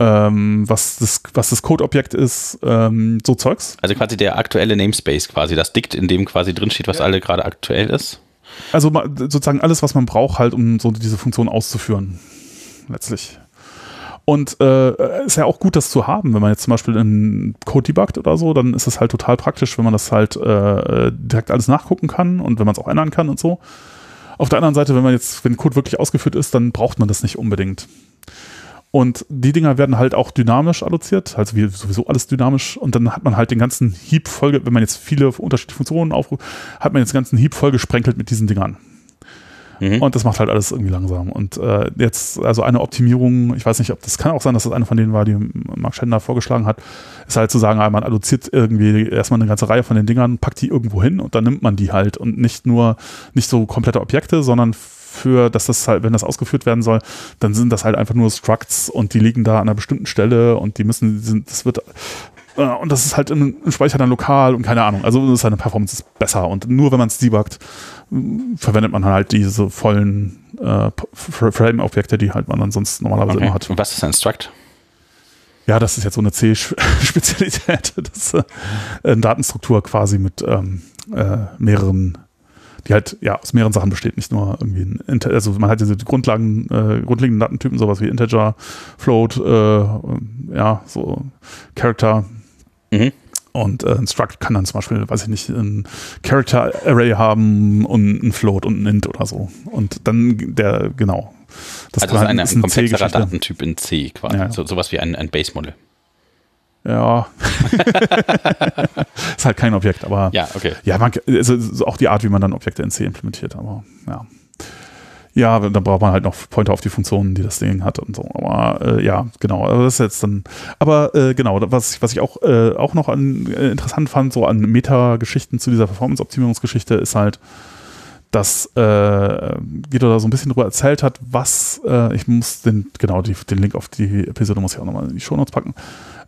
Ähm, was das, was das Code-Objekt ist, ähm, so Zeugs. Also quasi der aktuelle Namespace quasi, das Dict, in dem quasi drinsteht, was ja. alle gerade aktuell ist. Also sozusagen alles, was man braucht, halt, um so diese Funktion auszuführen letztlich. Und äh, ist ja auch gut, das zu haben. Wenn man jetzt zum Beispiel einen Code debuggt oder so, dann ist es halt total praktisch, wenn man das halt äh, direkt alles nachgucken kann und wenn man es auch ändern kann und so. Auf der anderen Seite, wenn man jetzt, wenn Code wirklich ausgeführt ist, dann braucht man das nicht unbedingt. Und die Dinger werden halt auch dynamisch alloziert, also wie sowieso alles dynamisch. Und dann hat man halt den ganzen Heap voll, wenn man jetzt viele unterschiedliche Funktionen aufruft, hat man jetzt den ganzen Heap voll gesprenkelt mit diesen Dingern. Mhm. Und das macht halt alles irgendwie langsam. Und äh, jetzt, also eine Optimierung, ich weiß nicht, ob das kann auch sein, dass das eine von denen war, die Mark Schender vorgeschlagen hat, ist halt zu sagen, ah, man adduziert irgendwie erstmal eine ganze Reihe von den Dingern, packt die irgendwo hin und dann nimmt man die halt und nicht nur, nicht so komplette Objekte, sondern für, dass das halt, wenn das ausgeführt werden soll, dann sind das halt einfach nur Structs und die liegen da an einer bestimmten Stelle und die müssen, sind, das wird äh, und das ist halt im, Speicher dann lokal und keine Ahnung. Also seine Performance ist besser und nur wenn man es debuggt, verwendet man halt diese vollen äh, Frame-Objekte, die halt man dann sonst normalerweise okay. immer hat. Und was ist ein Struct? Ja, das ist jetzt so eine C-Spezialität. Das ist äh, eine Datenstruktur quasi mit ähm, äh, mehreren, die halt ja aus mehreren Sachen besteht, nicht nur irgendwie ein also man hat diese Grundlagen, äh, grundlegenden Datentypen, sowas wie Integer, Float, äh, ja, so Character. Mhm. Und äh, ein Struct kann dann zum Beispiel, weiß ich nicht, ein Character Array haben und ein Float und ein Int oder so. Und dann der, genau. Das also ist ein, ein komplexerer Datentyp in C quasi. Ja. So, sowas wie ein, ein Base-Modell. Ja. ist halt kein Objekt, aber. Ja, okay. Ja, man, also auch die Art, wie man dann Objekte in C implementiert, aber ja. Ja, dann braucht man halt noch Pointer auf die Funktionen, die das Ding hat und so. Aber äh, ja, genau. Aber das ist jetzt dann. Aber äh, genau, was, was ich auch, äh, auch noch an, äh, interessant fand, so an Meta-Geschichten zu dieser Performance-Optimierungsgeschichte, ist halt, dass äh, Guido da so ein bisschen drüber erzählt hat, was, äh, ich muss den, genau, die, den Link auf die Episode muss ich auch nochmal in die Shownotes packen,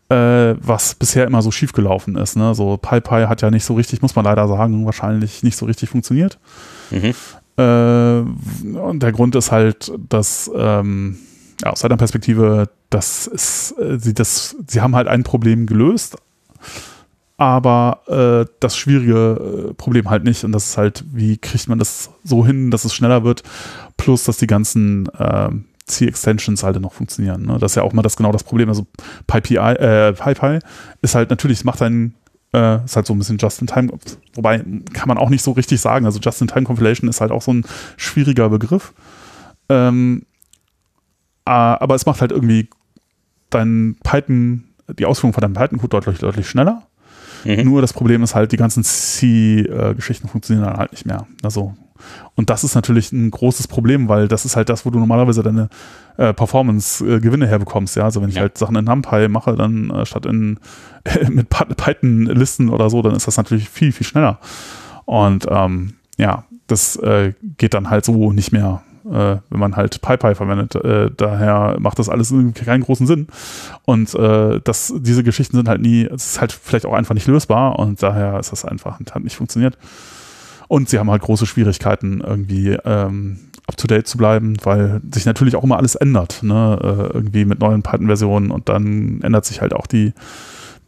äh, was bisher immer so schief gelaufen ist. Ne? So PyPy hat ja nicht so richtig, muss man leider sagen, wahrscheinlich nicht so richtig funktioniert. Mhm. Äh, und der Grund ist halt, dass ähm, ja, aus seiner Perspektive, dass es, äh, sie das, sie haben halt ein Problem gelöst, aber äh, das schwierige äh, Problem halt nicht. Und das ist halt, wie kriegt man das so hin, dass es schneller wird, plus dass die ganzen äh, C-Extensions halt noch funktionieren. Ne? Das ist ja auch mal das genau das Problem. Also PyPI, äh, PyPy ist halt natürlich, macht einen äh, ist halt so ein bisschen Just-in-Time, wobei kann man auch nicht so richtig sagen. Also Just-in-Time-Compilation ist halt auch so ein schwieriger Begriff. Ähm, äh, aber es macht halt irgendwie dein Python, die Ausführung von deinem Python-Code deutlich, deutlich schneller. Mhm. Nur das Problem ist halt, die ganzen C-Geschichten funktionieren dann halt nicht mehr. Also und das ist natürlich ein großes Problem, weil das ist halt das, wo du normalerweise deine äh, Performance-Gewinne herbekommst. Ja, also wenn ich ja. halt Sachen in NumPy mache, dann äh, statt in mit Python-Listen oder so, dann ist das natürlich viel, viel schneller. Und ähm, ja, das äh, geht dann halt so nicht mehr, äh, wenn man halt PyPy verwendet. Äh, daher macht das alles keinen großen Sinn. Und äh, das, diese Geschichten sind halt nie, es ist halt vielleicht auch einfach nicht lösbar und daher ist das einfach, hat nicht funktioniert. Und sie haben halt große Schwierigkeiten, irgendwie ähm, up-to-date zu bleiben, weil sich natürlich auch immer alles ändert, ne? Äh, irgendwie mit neuen Python-Versionen und dann ändert sich halt auch die,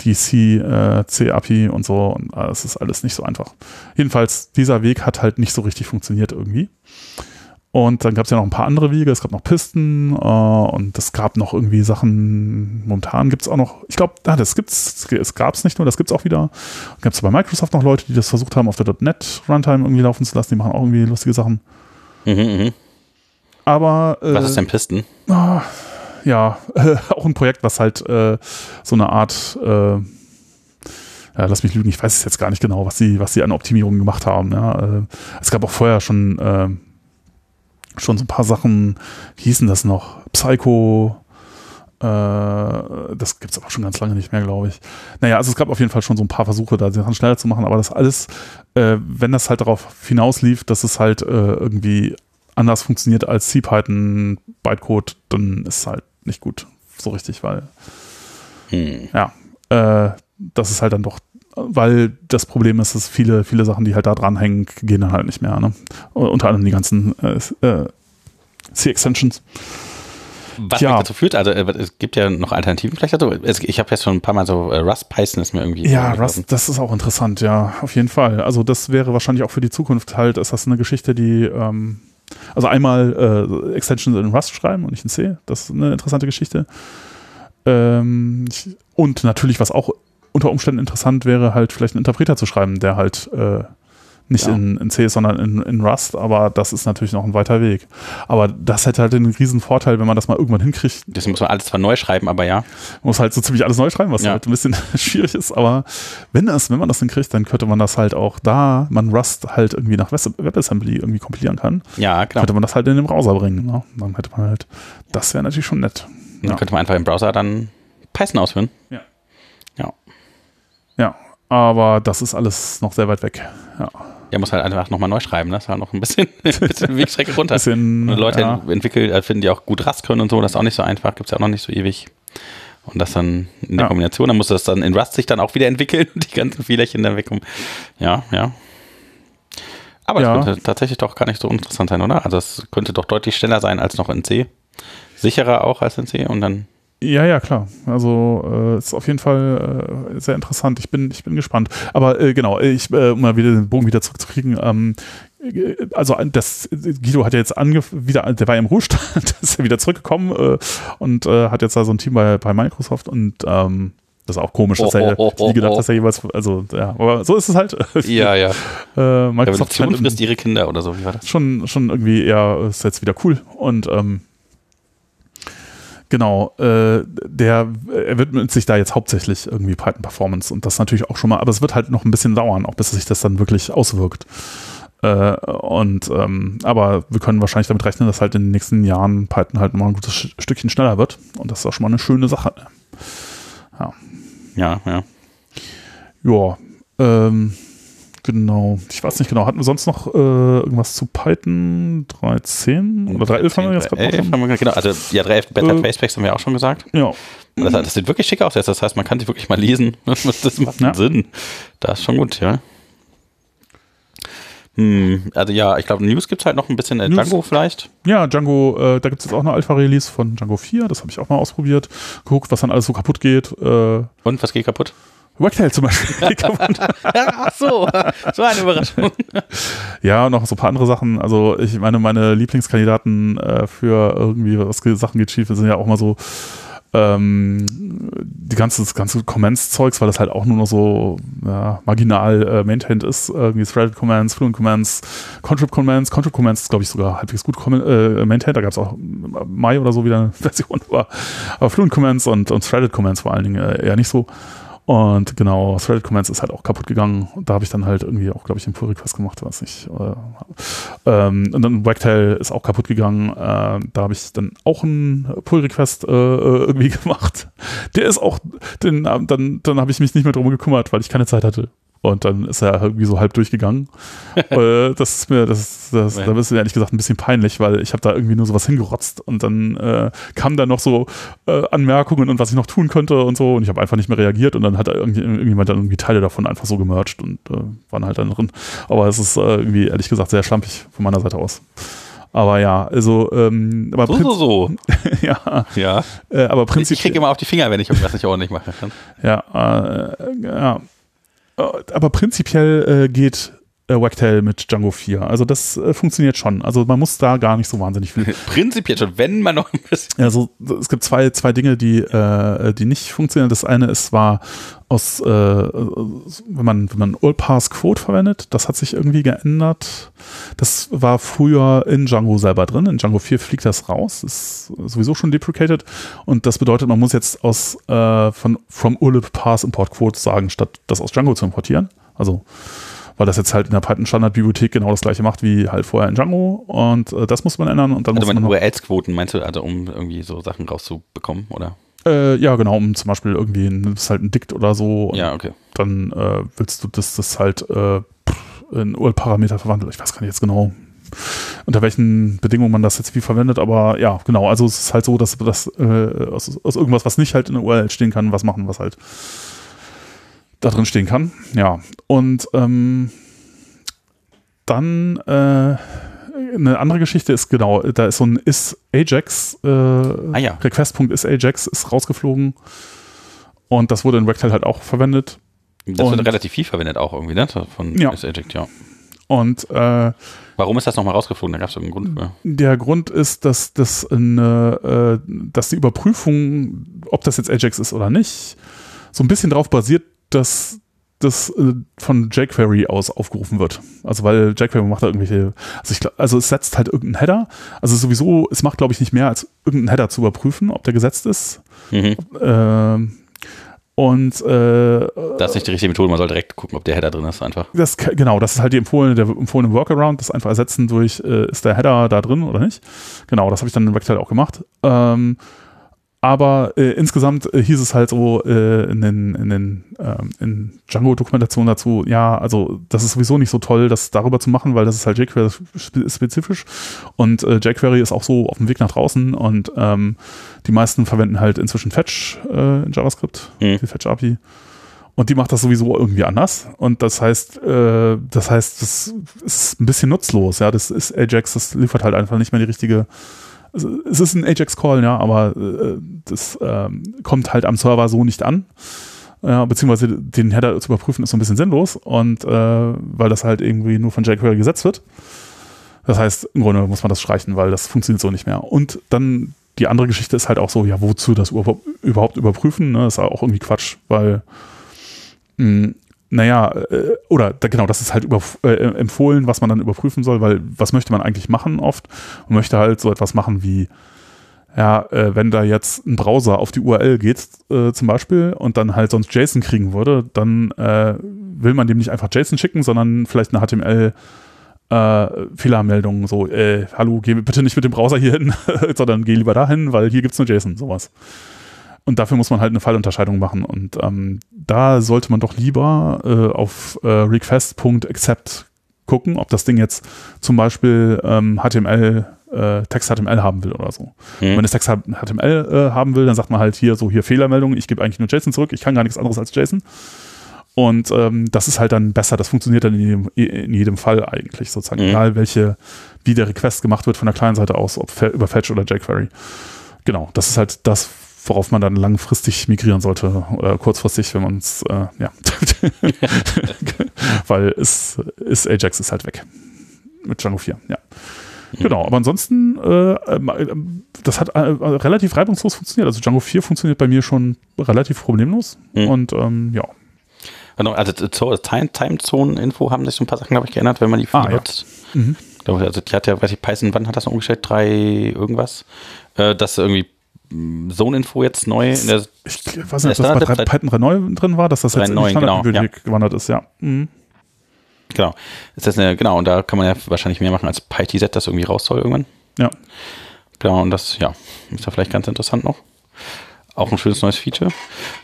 die C-API äh, und so. Und äh, es ist alles nicht so einfach. Jedenfalls, dieser Weg hat halt nicht so richtig funktioniert irgendwie. Und dann gab es ja noch ein paar andere Wege. Es gab noch Pisten äh, und es gab noch irgendwie Sachen. Momentan gibt es auch noch, ich glaube, ah, das gibt's, es gab es nicht nur, das gibt es auch wieder. Gab es bei Microsoft noch Leute, die das versucht haben, auf der .NET Runtime irgendwie laufen zu lassen. Die machen auch irgendwie lustige Sachen. Mhm, mhm. Aber äh, Was ist denn Pisten? ah, ja, äh, auch ein Projekt, was halt äh, so eine Art äh, ja, lass mich lügen, ich weiß es jetzt gar nicht genau, was sie, was sie an Optimierungen gemacht haben. Ja. Äh, es gab auch vorher schon, äh, schon so ein paar Sachen, wie hießen das noch? Psycho, äh, das gibt es aber schon ganz lange nicht mehr, glaube ich. Naja, also es gab auf jeden Fall schon so ein paar Versuche, da Sachen schneller zu machen, aber das alles, wenn das halt darauf hinauslief, dass es halt irgendwie anders funktioniert als CPython Bytecode, dann ist halt nicht gut, so richtig, weil Hm. ja, äh, das ist halt dann doch, weil das Problem ist, dass viele, viele Sachen, die halt da dranhängen, gehen dann halt nicht mehr. Ne? Unter anderem die ganzen äh, äh, C-Extensions. Was Ja. dazu führt, also äh, es gibt ja noch Alternativen vielleicht dazu. Ich habe jetzt schon ein paar Mal so äh, Rust Python ist mir irgendwie. Ja. Rust, das ist auch interessant, ja, auf jeden Fall. Also das wäre wahrscheinlich auch für die Zukunft halt, ist das eine Geschichte, die, ähm, also einmal äh, Extensions in Rust schreiben und nicht in C, das ist eine interessante Geschichte. Ähm, ich, und natürlich, was auch unter Umständen interessant wäre, halt vielleicht einen Interpreter zu schreiben, der halt äh, nicht Ja. in, in C sondern in, in Rust, aber das ist natürlich noch ein weiter Weg. Aber das hätte halt den riesen Vorteil, wenn man das mal irgendwann hinkriegt, Das muss man alles zwar neu schreiben, aber ja. man muss halt so ziemlich alles neu schreiben, was Ja. halt ein bisschen schwierig ist, aber wenn das, wenn man das hinkriegt, dann könnte man das halt auch da, man Rust halt irgendwie nach Web- WebAssembly irgendwie kompilieren kann, Ja, genau. könnte man das halt in den Browser bringen. Ne? Dann hätte man halt, das wäre natürlich schon nett. Dann Ja. könnte man einfach im Browser dann Python ausführen. Ja. Ja. Ja, aber das ist alles noch sehr weit weg. Ja, Der muss halt einfach nochmal neu schreiben. Das ist halt noch ein bisschen, ein bisschen Wegstrecke runter. bisschen, Und Leute ja, entwickeln, äh, finden, die auch gut Rust können und so. Das ist auch nicht so einfach. Gibt es ja auch noch nicht so ewig. Und das dann in der Ja. Kombination, dann muss das dann in Rust sich dann auch wieder entwickeln und die ganzen Fehlerchen dann wegkommen. Ja, ja. Aber Ja. es könnte tatsächlich doch gar nicht so interessant sein, oder? Also es könnte doch deutlich schneller sein als noch in C. Sicherer auch als in C und dann. Ja, ja, klar. Also äh, ist auf jeden Fall äh, sehr interessant. Ich bin, ich bin gespannt. Aber äh, genau, ich, äh, um mal wieder den Bogen wieder zurückzukriegen, ähm, äh, also das Guido hat ja jetzt wieder, der war ja im Ruhestand, ist ja wieder zurückgekommen äh, und äh, hat jetzt da so ein Team bei, bei Microsoft und ähm, das ist auch komisch, dass er Oh, oh, oh, nie gedacht, oh. dass er jeweils, also ja, aber so ist es halt. Ja, ja. äh, Microsoft scheint frisst ihre Kinder oder so. Wie war das? schon, schon irgendwie, ja, ist jetzt wieder cool. Und ähm, genau, äh, der, er widmet sich da jetzt hauptsächlich irgendwie Python Performance und das natürlich auch schon mal, aber es wird halt noch ein bisschen dauern, auch bis sich das dann wirklich auswirkt. Äh, und ähm, aber wir können wahrscheinlich damit rechnen, dass halt in den nächsten Jahren Python halt mal ein gutes Stückchen schneller wird. Und das ist auch schon mal eine schöne Sache. Ja, ja. Ja, ähm, genau. Ich weiß nicht genau. Hatten wir sonst noch äh, irgendwas zu Python 3.10 oder 3.11 haben wir jetzt gerade 11 noch? haben wir, genau, also ja, 3.11 Beta Äh, Traceback haben wir auch schon gesagt. Ja, Das, das sieht wirklich schick aus jetzt. Das heißt, man kann sie wirklich mal lesen. Das macht Ja. Sinn. Das ist schon gut, ja. Hm, also ja, ich glaube, News gibt es halt noch ein bisschen äh. Django vielleicht. Ja, Django, äh, da gibt es jetzt auch eine Alpha-Release von Django 4, das habe ich auch mal ausprobiert. Geguckt, was dann alles so kaputt geht. Äh, Und was geht kaputt? Wagtail zum Beispiel. kaputt. Ach so, so eine Überraschung. ja, und noch so ein paar andere Sachen. Also ich meine, meine Lieblingskandidaten äh, für irgendwie was Sachen geht schief, sind ja auch mal so ähm, die ganze, das ganze Comments-Zeugs, weil das halt auch nur noch so ja, marginal äh, maintained ist. Irgendwie Threaded Commands, Fluent Commands, Contrib Commands. Contrib Commands ist, glaube ich, sogar halbwegs gut äh, maintained. Da gab es auch Mai oder so wieder eine Version. Aber, aber Fluent Commands und, und Threaded Commands vor allen Dingen äh, eher nicht so. Und genau, Threaded Commands ist halt auch kaputt gegangen. Da habe ich dann halt irgendwie auch, glaube ich, einen Pull-Request gemacht, weiß nicht. Äh, ähm, und dann Wagtail ist auch kaputt gegangen. Äh, da habe ich dann auch einen Pull-Request äh, äh, irgendwie gemacht. Der ist auch, den, äh, dann, dann habe ich mich nicht mehr drum gekümmert, weil ich keine Zeit hatte. Und dann ist er irgendwie so halb durchgegangen. äh, das ist mir, das, das, Ja. da ist mir ehrlich gesagt ein bisschen peinlich, weil ich habe da irgendwie nur sowas hingerotzt und dann äh, kamen da noch so äh, Anmerkungen und was ich noch tun könnte und so und ich habe einfach nicht mehr reagiert und dann hat irgendwie, irgendjemand dann irgendwie Teile davon einfach so gemercht und äh, waren halt dann drin. Aber es ist äh, irgendwie ehrlich gesagt sehr schlampig von meiner Seite aus. Aber ja, also, ähm, aber, So, so, so. ja, Ja. äh, aber Ich kriege prinzipiell, immer auf die Finger, wenn ich irgendwas nicht ordentlich mache. ja, äh, ja, aber prinzipiell äh, geht äh, Wagtail mit Django 4. Also das äh, funktioniert schon. Also man muss da gar nicht so wahnsinnig viel. Prinzipiell schon, wenn man noch ein bisschen. Also es gibt zwei, zwei Dinge, die, äh, die nicht funktionieren. Das eine ist war aus, äh, wenn man, wenn man All-Pass Quote verwendet, das hat sich irgendwie geändert. Das war früher in Django selber drin. In Django 4 fliegt das raus. Ist sowieso schon deprecated. Und das bedeutet, man muss jetzt aus äh, von from Ulip Pass Import Quote sagen, statt das aus Django zu importieren. Also weil das jetzt halt in der Python-Standard-Bibliothek genau das gleiche macht wie halt vorher in Django und äh, das muss man ändern und dann Also muss man URLs-Quoten, meinst du, also um irgendwie so Sachen rauszubekommen, oder? äh, ja genau, um zum Beispiel irgendwie ein, das ist halt ein Dikt oder so Ja, okay. dann äh, willst du, dass das halt äh, in URL-Parameter verwandelt. Ich weiß gar nicht jetzt genau, unter welchen Bedingungen man das jetzt wie verwendet, aber ja, genau, also es ist halt so, dass das äh, aus, aus irgendwas, was nicht halt in der URL stehen kann, was machen, was halt da drin stehen kann. Ja, und ähm, dann äh, eine andere Geschichte ist genau, da ist so ein is Ajax äh, Ah ja. Request.isAjax ist rausgeflogen und das wurde in Wagtail halt auch verwendet Das Und- wird relativ viel verwendet auch irgendwie, ne? Von Ja. S-Eject, ja. und äh, Warum ist das nochmal rausgeflogen? Da gab es irgendeinen Grund für. Der Grund ist, dass, das eine, äh, dass die Überprüfung, ob das jetzt Ajax ist oder nicht, so ein bisschen darauf basiert, dass das äh, von jQuery aus aufgerufen wird. Also weil jQuery macht da irgendwelche, also, ich, also es setzt halt irgendeinen Header. Also sowieso, es macht glaube ich nicht mehr als irgendeinen Header zu überprüfen, ob der gesetzt ist. Mhm. Ähm, und äh, Das ist nicht die richtige Methode, man soll direkt gucken, ob der Header drin ist, einfach. das, genau, das ist halt die empfohlene, der empfohlene Workaround, das einfach ersetzen durch, äh, ist der Header da drin oder nicht. Genau, das habe ich dann in Wagtail auch gemacht. Ähm, aber äh, insgesamt äh, hieß es halt so äh, in den, in den ähm, in Django-Dokumentationen dazu, ja, also das ist sowieso nicht so toll, das darüber zu machen, weil das ist halt jQuery-spezifisch und äh, jQuery ist auch so auf dem Weg nach draußen und ähm, die meisten verwenden halt inzwischen Fetch äh, in JavaScript, Mhm. die Fetch-API. Und die macht das sowieso irgendwie anders. Und das heißt, äh, das heißt, das ist ein bisschen nutzlos. Ja, das ist Ajax, das liefert halt einfach nicht mehr die richtige. Also, es ist ein Ajax-Call, ja, aber äh, das ähm, kommt halt am Server so nicht an. Ja, beziehungsweise den Header zu überprüfen ist so ein bisschen sinnlos und äh, weil das halt irgendwie nur von jQuery gesetzt wird. Das heißt, im Grunde muss man das streichen, weil das funktioniert so nicht mehr. Und dann die andere Geschichte ist halt auch so, ja, wozu das über- überhaupt überprüfen? Ne? Das ist auch irgendwie Quatsch, weil mh, naja, äh, oder genau, das ist halt über, äh, empfohlen, was man dann überprüfen soll, weil was möchte man eigentlich machen oft? Man möchte halt so etwas machen wie, ja, äh, wenn da jetzt ein Browser auf die URL geht, äh, zum Beispiel, und dann halt sonst JSON kriegen würde, dann äh, will man dem nicht einfach JSON schicken, sondern vielleicht eine HTML äh, Fehlermeldung, so, äh, hallo, geh bitte nicht mit dem Browser hier hin, sondern geh lieber dahin, weil hier gibt's nur JSON, sowas. Und dafür muss man halt eine Fallunterscheidung machen. Und ähm, da sollte man doch lieber äh, auf äh, request.accept gucken, ob das Ding jetzt zum Beispiel ähm, HTML, äh, Text HTML haben will oder so. Mhm. Wenn es Text HTML äh, haben will, dann sagt man halt hier so, hier Fehlermeldung, ich gebe eigentlich nur JSON zurück, ich kann gar nichts anderes als JSON. Und ähm, das ist halt dann besser, das funktioniert dann in jedem, in jedem Fall eigentlich sozusagen, Mhm. egal welche, wie der Request gemacht wird von der kleinen Seite aus, ob über Fetch oder jQuery. Genau, das ist halt das, worauf man dann langfristig migrieren sollte oder kurzfristig, wenn man es, äh, ja. Weil es ist Ajax ist halt weg. Mit Django 4, ja. Genau, aber ansonsten, äh, ähm, das hat äh, relativ reibungslos funktioniert. Also Django 4 funktioniert bei mir schon relativ problemlos. Mhm. Und ähm, ja, Genau, Also Zo- Time- Time-Zone-Info haben sich so ein paar Sachen, glaube ich, geändert, wenn man die Ah, ja. benutzt. Mhm. Ich glaube, also die hat ja, weiß ich, Python, wann hat das umgestellt? Drei irgendwas? Äh, dass irgendwie Zone-Info jetzt neu in der ich weiß nicht, ob das Ja, bei Python 3.9 drin war, dass das jetzt in die 3.9, genau, Standardbibliothek gewandert ist, ja. Mhm. Genau. Ist das eine, genau, und da kann man ja wahrscheinlich mehr machen als PyTZ, das irgendwie raus soll irgendwann. Ja. Genau, und das, ja, ist ja vielleicht ganz interessant noch. Auch ein schönes neues Feature.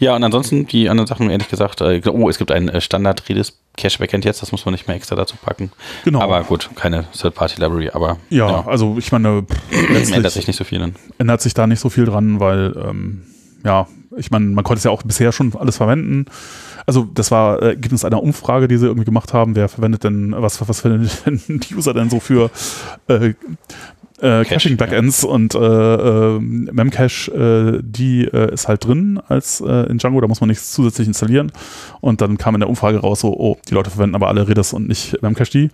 Ja, und ansonsten die anderen Sachen, ehrlich gesagt, äh, oh, es gibt ein äh, Standard-Redis-Cache-Backend jetzt, das muss man nicht mehr extra dazu packen. Genau. Aber gut, keine Third-Party-Library, aber Ja, also ich meine, ändert sich nicht so viel dann. ändert sich da nicht so viel dran, weil ähm, ja, ich meine, man konnte es ja auch bisher schon alles verwenden. Also das war äh, Ergebnis einer Umfrage, die sie irgendwie gemacht haben. Wer verwendet denn, was, was verwendet denn die User denn so für äh, äh, Caching-Backends ja. und äh, äh, Memcache, die äh, ist halt drin als äh, in Django, da muss man nichts zusätzlich installieren. Und dann kam in der Umfrage raus, so, oh, die Leute verwenden aber alle Redis und nicht Memcache-D.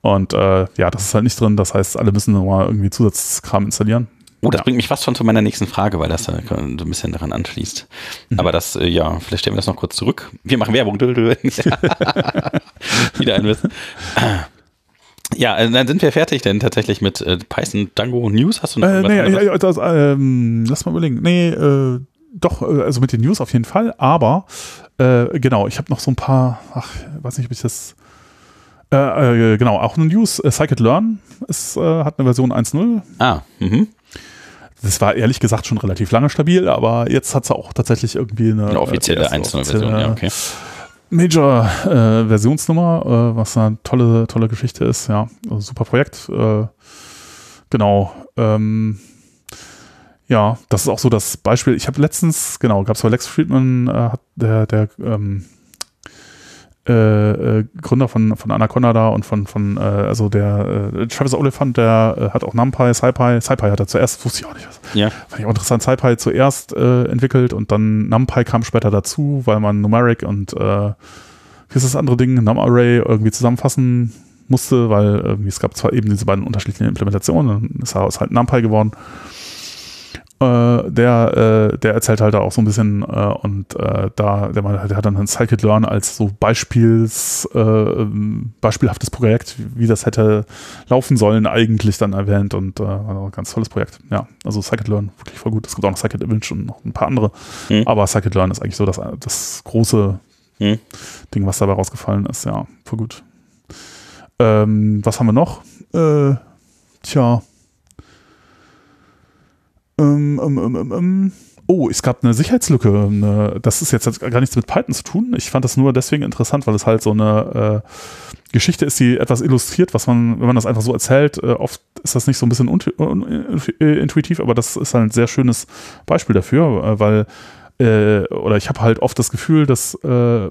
Und äh, ja, das ist halt nicht drin, das heißt, alle müssen nochmal irgendwie Zusatzkram installieren. Oh, das ja. bringt mich fast schon zu meiner nächsten Frage, weil das so ein bisschen daran anschließt. Mhm. Aber das, ja, vielleicht stellen wir das noch kurz zurück. Wir machen Werbung. Wieder ein Witz. Ja, äh, dann sind wir fertig denn tatsächlich mit äh, Python Django News. Hast du noch äh, nee, ja, das, ähm, lass mal überlegen. Nee, äh, doch, äh, also mit den News auf jeden Fall, aber äh, genau, ich habe noch so ein paar, ach, weiß nicht, ob ich das äh, genau, auch eine News, Scikit-Learn hat eine Version 1.0. Ah, mhm. Das war ehrlich gesagt schon relativ lange stabil, aber jetzt hat es auch tatsächlich irgendwie eine, eine offizielle 1.0-Version, ja, okay. Major-Versionsnummer, äh, äh, was eine tolle, tolle Geschichte ist. Ja, also super Projekt. Äh, genau. Ähm, ja, das ist auch so das Beispiel. Ich habe letztens, genau, gab es bei Lex Friedman, äh, hat der, der ähm, äh, äh, Gründer von, von Anaconda da und von, von äh, also der äh, Travis Oliphant, der äh, hat auch NumPy, SciPy, SciPy hat er zuerst, wusste ich auch nicht was. Ja. Fand ich auch interessant, SciPy zuerst äh, entwickelt und dann NumPy kam später dazu, weil man Numeric und äh, wie ist das andere Ding, NumArray irgendwie zusammenfassen musste, weil irgendwie es gab zwar eben diese beiden unterschiedlichen Implementationen, dann ist daraus halt NumPy geworden. Äh, der, äh, der erzählt halt auch so ein bisschen äh, und äh, da, der, der hat dann ein Scikit-Learn als so Beispiels, äh, beispielhaftes Projekt, wie das hätte laufen sollen, eigentlich dann erwähnt und äh, ein ganz tolles Projekt. Ja, also Scikit-Learn wirklich voll gut. Es gibt auch noch Scikit-Image und noch ein paar andere, mhm. aber Scikit-Learn ist eigentlich so das, das große mhm. Ding, was dabei rausgefallen ist. Ja, voll gut. Ähm, was haben wir noch? Äh, tja, ähm, ähm, ähm, ähm, oh, es gab eine Sicherheitslücke. Das ist jetzt gar nichts mit Python zu tun. Ich fand das nur deswegen interessant, weil es halt so eine äh, Geschichte ist, die etwas illustriert, was man, wenn man das einfach so erzählt, äh, oft ist das nicht so ein bisschen intuitiv, aber das ist halt ein sehr schönes Beispiel dafür, äh, weil, äh, oder ich habe halt oft das Gefühl, dass äh,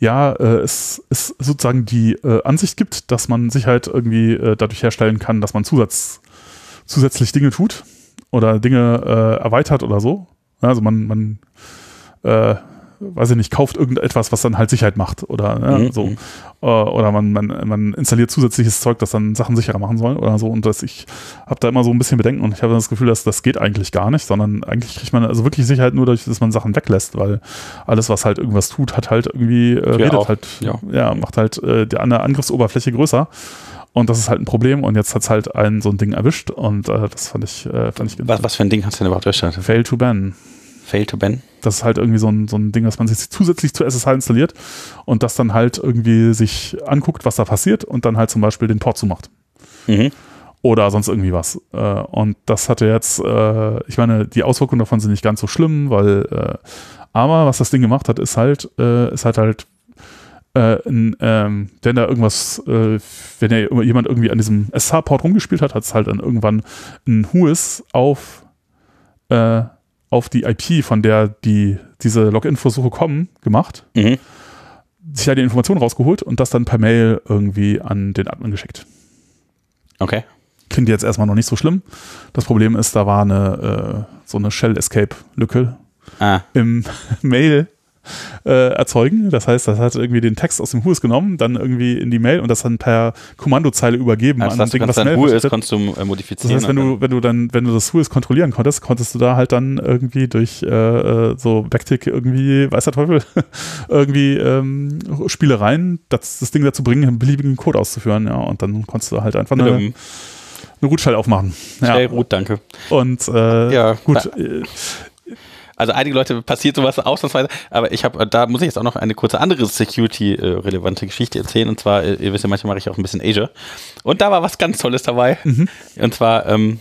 ja, äh, es, es sozusagen die äh, Ansicht gibt, dass man Sicherheit irgendwie äh, dadurch herstellen kann, dass man Zusatz zusätzlich Dinge tut oder Dinge äh, erweitert oder so. Also man, man äh, weiß ich nicht, kauft irgendetwas, was dann halt Sicherheit macht oder ja, mhm. so. Äh, oder man, man, man installiert zusätzliches Zeug, das dann Sachen sicherer machen soll oder so. Und das, ich habe da immer so ein bisschen Bedenken und ich habe das Gefühl, dass das geht eigentlich gar nicht, sondern eigentlich kriegt man also wirklich Sicherheit nur dadurch, dass man Sachen weglässt, weil alles, was halt irgendwas tut, hat halt irgendwie, äh, redet auch. halt, ja. ja. macht halt äh, die eine Angriffsoberfläche größer. Und das ist halt ein Problem und jetzt hat es halt ein so ein Ding erwischt und äh, das fand ich, äh, fand ich was, was für ein Ding hat es denn überhaupt erstellt? Fail to ban. Fail to ban? Das ist halt irgendwie so ein, so ein Ding, dass man sich zusätzlich zu SSH installiert und das dann halt irgendwie sich anguckt, was da passiert und dann halt zum Beispiel den Port zumacht. Mhm. Oder sonst irgendwie was. Äh, und das hatte jetzt, äh, ich meine, die Auswirkungen davon sind nicht ganz so schlimm, weil äh, aber was das Ding gemacht hat, ist halt, äh, ist halt halt äh, in, ähm, wenn da irgendwas, äh, wenn er jemand irgendwie an diesem SH-Port rumgespielt hat, hat es halt dann irgendwann ein Whois auf, äh, auf die IP, von der die, diese Login-Versuche kommen, gemacht. Mhm. Sich da die Informationen rausgeholt und das dann per Mail irgendwie an den Admin geschickt. Okay. Klingt jetzt erstmal noch nicht so schlimm. Das Problem ist, da war eine äh, so eine Shell-Escape-Lücke ah. im Mail äh, erzeugen. Das heißt, das hat irgendwie den Text aus dem Whois genommen, dann irgendwie in die Mail und das dann per Kommandozeile übergeben also an das Ding, was dann Whois konntest du äh, modifizieren. Das heißt, wenn du, wenn du dann, wenn du das Whois kontrollieren konntest, konntest du da halt dann irgendwie durch äh, äh so Backtick irgendwie, weiß der Teufel, irgendwie ähm, Spielereien, das, das Ding dazu bringen, einen beliebigen Code auszuführen, ja, und dann konntest du halt einfach eine, eine Root-Shell aufmachen. Ja. Root, danke. Und äh, ja, gut, äh, also einige Leute passiert sowas ausnahmsweise, aber ich habe, da muss ich jetzt auch noch eine kurze andere Security-relevante Geschichte erzählen. Und zwar, äh, ihr wisst ja, manchmal mache ich auch ein bisschen Asia. Und da war was ganz Tolles dabei. Mhm. Und zwar, ähm,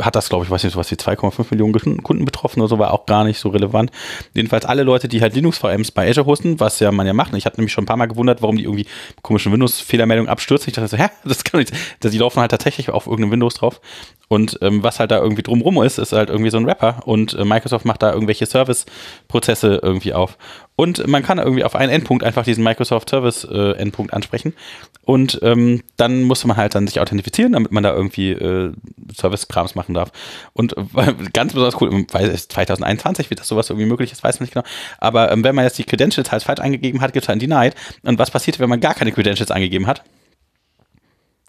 hat das, glaube ich, weiß nicht, was wie 2,5 Millionen Kunden betroffen oder so, war auch gar nicht so relevant. Jedenfalls alle Leute, die halt Linux-VMs bei Azure hosten, was ja man ja macht. Ich hatte nämlich schon ein paar Mal gewundert, warum die irgendwie komischen Windows-Fehlermeldungen abstürzen. Ich dachte so, hä, das kann nicht, die laufen halt tatsächlich auf irgendeinem Windows drauf. Und ähm, was halt da irgendwie drumrum ist, ist halt irgendwie so ein Rapper und äh, Microsoft macht da irgendwelche Service-Prozesse irgendwie auf. Und man kann irgendwie auf einen Endpunkt einfach diesen Microsoft Service äh, Endpunkt ansprechen. Und ähm, dann musste man halt dann sich authentifizieren, damit man da irgendwie äh, Service-Krams machen darf. Und äh, ganz besonders cool, weil 2021 wird das sowas irgendwie möglich ist, weiß man nicht genau. Aber ähm, wenn man jetzt die Credentials halt falsch eingegeben hat, gibt es halt ein Denied. Und was passiert, wenn man gar keine Credentials eingegeben hat?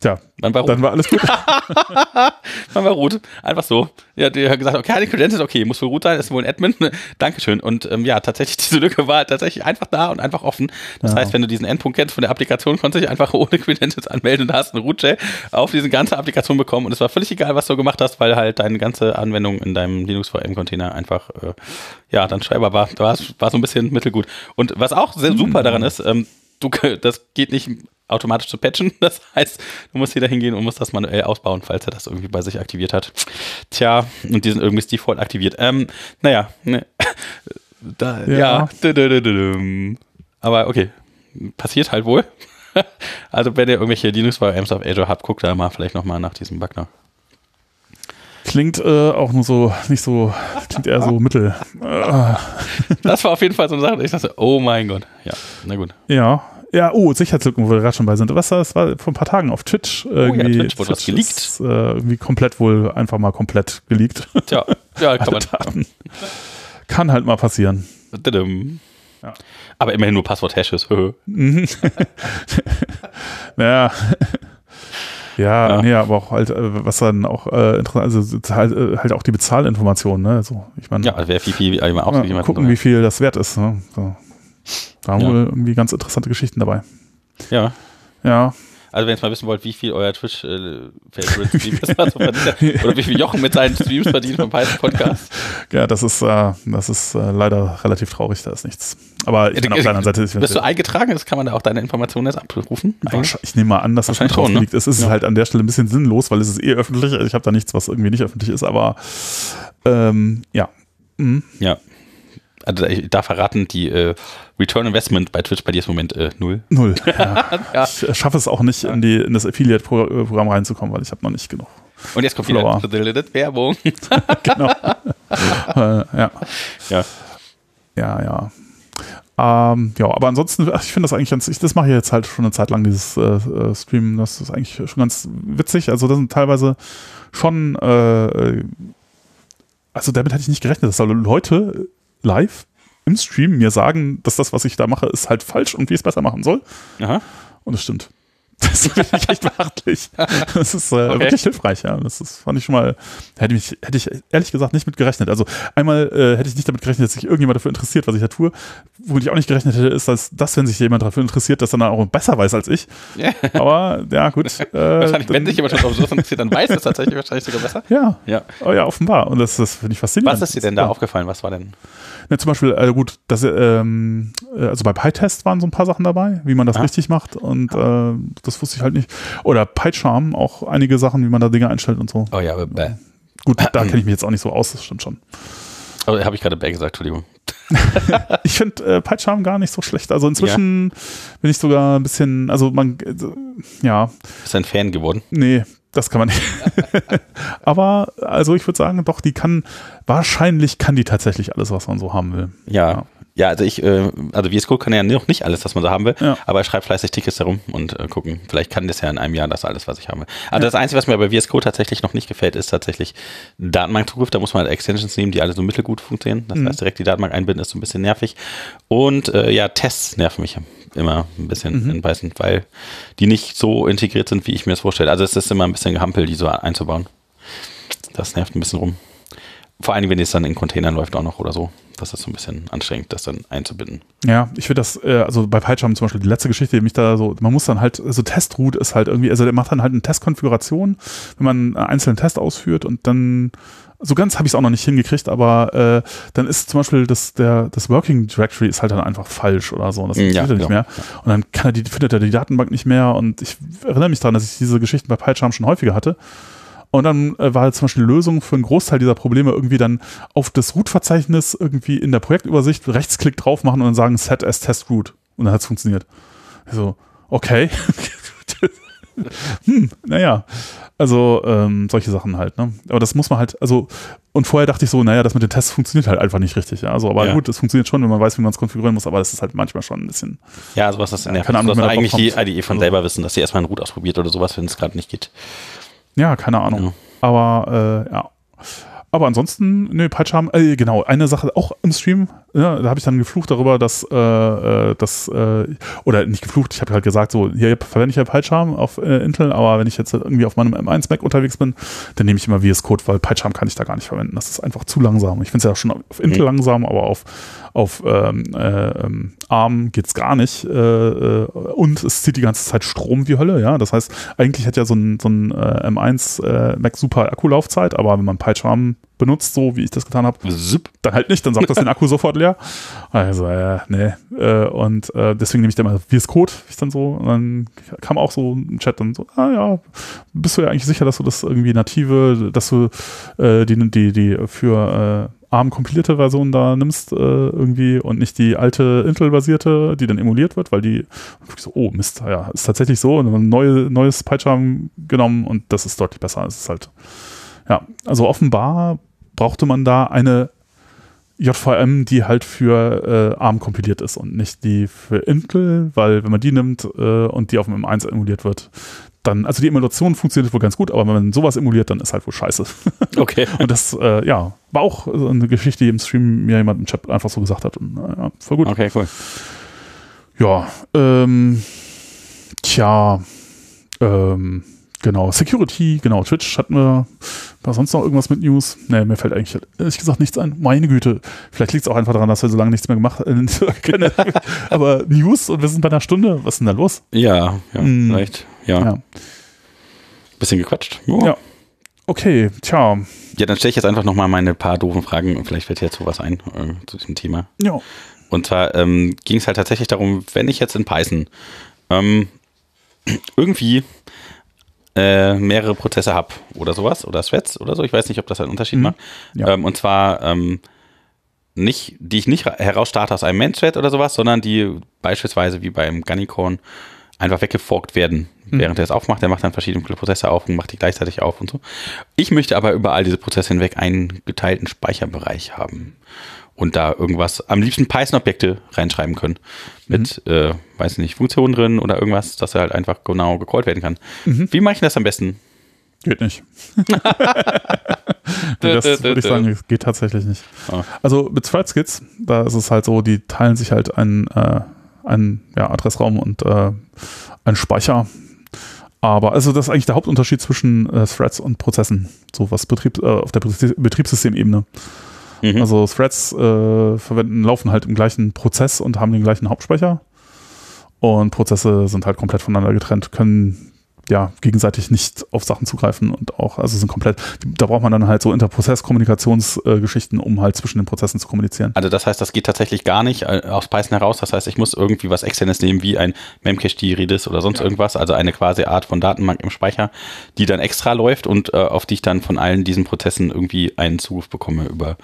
Tja, Man war dann war alles gut. Man war root. Einfach so. Ja, die hat gesagt, okay, keine Credentials, okay, muss wohl root sein, ist wohl ein Admin. Dankeschön. Und ähm, ja, tatsächlich, diese Lücke war tatsächlich einfach da und einfach offen. Das Ja. heißt, wenn du diesen Endpunkt kennst von der Applikation, konntest du dich einfach ohne Credentials anmelden und hast einen Root-Shell auf diese ganze Applikation bekommen. Und es war völlig egal, was du gemacht hast, weil halt deine ganze Anwendung in deinem Linux VM-Container einfach, äh, ja, dann schreibbar war. War, war so ein bisschen mittelgut. Und was auch sehr super daran ist, ähm, du, das geht nicht automatisch zu patchen. Das heißt, du musst wieder hingehen und musst das manuell ausbauen, falls er das irgendwie bei sich aktiviert hat. Tja, und die sind irgendwie default aktiviert. Ähm, naja, ne. Da, ja. Ja. Aber okay, passiert halt wohl. Also wenn ihr irgendwelche Linux-VMs auf Azure habt, guckt da mal vielleicht nochmal nach diesem Bug nach. Klingt äh, auch nur so, nicht so, klingt eher so mittel. Das war auf jeden Fall so eine Sache, ich dachte, oh mein Gott. Ja, na gut. ja. Ja, oh, Sicherheitslücken, wo wir gerade schon bei sind. Was das? war vor ein paar Tagen auf Twitch. Irgendwie, Oh Twitch wurde was geleakt. Ist, äh, irgendwie komplett wohl, einfach mal komplett geleakt. Tja, ja, kann man. Daten. Kann halt mal passieren. Ja. Aber immerhin nur Passwort-Hashes. Ja. Ja, Ja. nee, aber auch halt, äh, was dann auch äh, interessant, also halt, äh, halt auch die Bezahlinformationen, ne? So, ich meine, ja, also wer viel, viel immer mal ausgegeben hat. gucken, wie viel das wert ist. Ne? So. Da haben Ja. wir irgendwie ganz interessante Geschichten dabei. Ja. Ja, Also wenn ihr jetzt mal wissen wollt, wie viel euer Twitch äh, Favorite Stream ist, was so verdient, oder wie viel Jochen mit seinen Streams verdient vom Python Podcast. ja, das ist, äh, das ist äh, leider relativ traurig, da ist nichts. Aber ich bin auf der anderen Seite. Ich, Bist du eingetragen? Das kann man da auch deine Informationen jetzt abrufen. Ich nehme mal an, dass das schon drauf schon, ne? liegt. Es ist Ja. halt an der Stelle ein bisschen sinnlos, weil es ist eh öffentlich. Ich habe da nichts, was irgendwie nicht öffentlich ist, aber ähm, ja. Mhm. Ja. Also ich darf verraten, die äh, Return Investment bei Twitch bei dir ist im Moment äh, null. Null. Ja. Ja. Ich äh, schaffe es auch nicht, in, die, in das Affiliate-Programm reinzukommen, weil ich habe noch nicht genug. Und jetzt kommt Follower. wieder Werbung. Genau. äh, ja. Ja. Ja, ja. Ähm, ja, aber ansonsten, ach, ich finde das eigentlich ganz, ich, das mache ich jetzt halt schon eine Zeit lang, dieses äh, äh, Streamen, das ist eigentlich schon ganz witzig. Also das sind teilweise schon, äh, also damit hätte ich nicht gerechnet, dass da Leute live im Stream mir sagen, dass das, was ich da mache, ist halt falsch und wie ich es besser machen soll. Aha. Und es stimmt. Das finde ich echt beachtlich. Das ist äh, Okay. wirklich hilfreich, ja. Das ist, fand ich schon mal, hätte, mich, hätte ich ehrlich gesagt nicht mit gerechnet. Also einmal äh, hätte ich nicht damit gerechnet, dass sich irgendjemand dafür interessiert, was ich da tue. Womit ich auch nicht gerechnet hätte, ist, dass das, wenn sich jemand dafür interessiert, das dann auch besser weiß als ich. Ja. Aber ja, gut. Äh, Wahrscheinlich, wenn sich jemand schon so interessiert, dann weiß es tatsächlich wahrscheinlich sogar besser. ja, Ja. oh ja, offenbar. Und das, das finde ich faszinierend. Was ist dir denn da aufgefallen? Was war denn? Ja, zum Beispiel, äh, gut, das, ähm, äh, also bei PyTest waren so ein paar Sachen dabei, wie man das Ah. richtig macht und äh, das wusste ich halt nicht. Oder PyCharm, auch einige Sachen, wie man da Dinge einstellt und so. Oh ja, aber bäh. Gut, da kenne ich mich jetzt auch nicht so aus, das stimmt schon. Oh, habe ich gerade bäh gesagt, Entschuldigung. Ich finde äh, PyCharm gar nicht so schlecht. Also inzwischen bin ich sogar ein bisschen, also man, äh, ja, Bist ein Fan geworden? nee, das kann man nicht. Aber also ich würde sagen, doch, die kann, wahrscheinlich kann die tatsächlich alles, was man so haben will. Ja. Ja. Ja, also ich, äh, also VS Code kann ja noch nicht alles, was man so haben will, Ja. aber er schreibt fleißig Tickets herum und äh, gucken. Vielleicht kann das ja in einem Jahr das alles, was ich habe. Also das Einzige, was mir bei VS Code tatsächlich noch nicht gefällt, ist tatsächlich Datenbankzugriff. Da muss man halt Extensions nehmen, die alle so mittelgut funktionieren. Das heißt, direkt die Datenbank einbinden ist so ein bisschen nervig. Und äh, ja, Tests nerven mich immer ein bisschen in Python, weil die nicht so integriert sind, wie ich mir das vorstelle. Also es ist immer ein bisschen gehampel, die so einzubauen. Das nervt ein bisschen rum. Vor allem, wenn es dann in Containern läuft auch noch oder so. Das ist so ein bisschen anstrengend, das dann einzubinden. Ja, ich finde das, äh, also bei PyCharm zum Beispiel, die letzte Geschichte, die mich da so, man muss dann halt, also Testroot ist halt irgendwie, also der macht dann halt eine Testkonfiguration, wenn man einen einzelnen Test ausführt und dann, so ganz habe ich es auch noch nicht hingekriegt, aber äh, dann ist zum Beispiel das, der, das Working Directory ist halt dann einfach falsch oder so und das Ja, funktioniert er nicht genau. mehr. Und dann kann er die, findet er die Datenbank nicht mehr und ich erinnere mich daran, dass ich diese Geschichten bei PyCharm schon häufiger hatte. Und dann äh, war halt zum Beispiel die Lösung für einen Großteil dieser Probleme irgendwie dann auf das Root-Verzeichnis irgendwie in der Projektübersicht Rechtsklick drauf machen und dann sagen Set as Test Root. Und dann hat es funktioniert. So, okay. hm, naja, also ähm, solche Sachen halt, ne? Aber das muss man halt, also, und vorher dachte ich so, naja, das mit den Tests funktioniert halt einfach nicht richtig. Ja? Also, aber Ja. gut, es funktioniert schon, wenn man weiß, wie man es konfigurieren muss, aber das ist halt manchmal schon ein bisschen. Ja, sowas, keine Ahnung, das man soll da eigentlich die. IDE von Also- selber wissen, dass sie erstmal einen Root ausprobiert oder sowas, wenn es gerade nicht geht. Ja, keine Ahnung. Ja. Aber äh, ja. Aber ansonsten, nö, PyCharm, äh, genau, eine Sache auch im Stream, ja, da habe ich dann geflucht darüber, dass, äh, äh, dass äh, oder nicht geflucht, ich habe halt gesagt, so, hier verwende ich ja PyCharm auf äh, Intel, aber wenn ich jetzt irgendwie auf meinem M1 Mac unterwegs bin, dann nehme ich immer VS Code, weil PyCharm kann ich da gar nicht verwenden. Das ist einfach zu langsam. Ich finde es ja schon auf Intel Mhm. langsam, aber auf, auf ähm, äh, ähm, ARM geht's gar nicht. Äh, äh, und es zieht die ganze Zeit Strom wie Hölle, ja. Das heißt, eigentlich hat ja so ein, so ein äh, M1 äh, Mac super Akkulaufzeit, aber wenn man PyCharm benutzt, so wie ich das getan habe, dann halt nicht, dann sagt das den Akku sofort leer. Also, äh, nee. Äh, und äh, deswegen nehme ich dann mal VS Code, ich dann so, und dann kam auch so ein Chat dann so, ah ja, bist du ja eigentlich sicher, dass du das irgendwie native, dass du äh, die, die, die für äh, ARM kompilierte Version da nimmst äh, irgendwie und nicht die alte Intel-basierte, die dann emuliert wird, weil die so, oh Mist, ja, ist tatsächlich so und ein neue, neues PyCharm genommen und das ist deutlich besser. Es ist halt, ja, also offenbar brauchte man da eine JVM, die halt für äh, ARM kompiliert ist und nicht die für Intel, weil wenn man die nimmt äh, und die auf dem M1 emuliert wird, dann, also die Emulation funktioniert wohl ganz gut, aber wenn man sowas emuliert, dann ist halt wohl scheiße. Okay. Und das, äh, ja, war auch eine Geschichte, die im Stream mir jemand im Chat einfach so gesagt hat. Und, äh, ja, voll gut. Okay, cool. Ja, ähm, tja, ähm, genau, Security, genau, Twitch hatten wir, war sonst noch irgendwas mit News? Nee, mir fällt eigentlich ehrlich gesagt nichts ein. Meine Güte, vielleicht liegt es auch einfach daran, dass wir so lange nichts mehr gemacht haben. Aber News und wir sind bei einer Stunde, was ist denn da los? Ja, ja, Mm. vielleicht. Ja. Ja, Bisschen gequatscht. Ja. Ja. okay, tja, Ja, dann stelle ich jetzt einfach nochmal meine paar doofen Fragen und vielleicht fällt dir jetzt sowas ein äh, zu diesem Thema. ja, Und zwar ähm, ging es halt tatsächlich darum, wenn ich jetzt in Python ähm, irgendwie äh, mehrere Prozesse habe oder sowas oder Threads oder so, ich weiß nicht, ob das einen Unterschied Mhm. macht. Ja. Ähm, und zwar ähm, nicht, die ich nicht ra- herausstarte aus einem Main-Thread oder sowas, sondern die beispielsweise wie beim Gunnycorn einfach weggeforkt werden, Mhm. während er es aufmacht. Der macht dann verschiedene Prozesse auf und macht die gleichzeitig auf und so. Ich möchte aber über all diese Prozesse hinweg einen geteilten Speicherbereich haben und da irgendwas, am liebsten Python-Objekte reinschreiben können. Mit, Mhm. äh, weiß nicht, Funktionen drin oder irgendwas, dass er halt einfach genau gecallt werden kann. Mhm. Wie mache ich das am besten? geht nicht. nee, das würde ich sagen, geht tatsächlich nicht. Ah. Also mit Threadskits, da ist es halt so, die teilen sich halt einen, äh, einen ja, Adressraum und äh, einen Speicher. Aber also das ist eigentlich der Hauptunterschied zwischen äh, Threads und Prozessen, so was Betrieb, äh, auf der Betriebs- Betriebssystemebene. Mhm. Also Threads äh, verwenden, laufen halt im gleichen Prozess und haben den gleichen Hauptspeicher. Und Prozesse sind halt komplett voneinander getrennt, können ja gegenseitig nicht auf Sachen zugreifen und auch, also sind komplett, da braucht man dann halt so Interprozess-Kommunikationsgeschichten, um halt zwischen den Prozessen zu kommunizieren. Also das heißt, das geht tatsächlich gar nicht äh, aus Python heraus. Das heißt, ich muss irgendwie was externes nehmen, wie ein Memcache, Redis oder sonst irgendwas. Also eine quasi Art von Datenbank im Speicher, die dann extra läuft und äh, auf die ich dann von allen diesen Prozessen irgendwie einen Zugriff bekomme über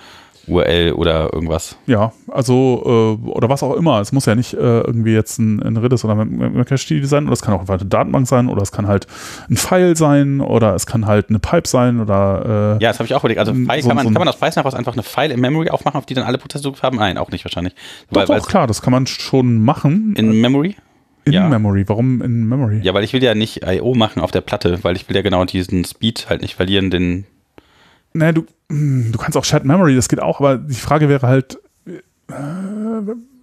URL oder irgendwas. Ja, also, äh, oder was auch immer. Es muss ja nicht äh, irgendwie jetzt ein, ein Redis oder Memcache sein, oder es kann auch einfach eine Datenbank sein, oder es kann halt ein File sein, oder es kann halt eine Pipe sein, oder äh, Ja, das habe ich auch überlegt. Also File, so- kann, man, so kann man aus Python heraus einfach eine File in Memory aufmachen, auf die dann alle Prozesse Zugriff haben? Nein, auch nicht wahrscheinlich. doch, weil doch, klar, das kann man schon machen. in Memory? in ja. Memory. Warum in Memory? Ja, weil ich will ja nicht I.O. machen auf der Platte, weil ich will ja genau diesen Speed halt nicht verlieren, den Naja, du, hm, du kannst auch Shared Memory, das geht auch, aber die Frage wäre halt, äh,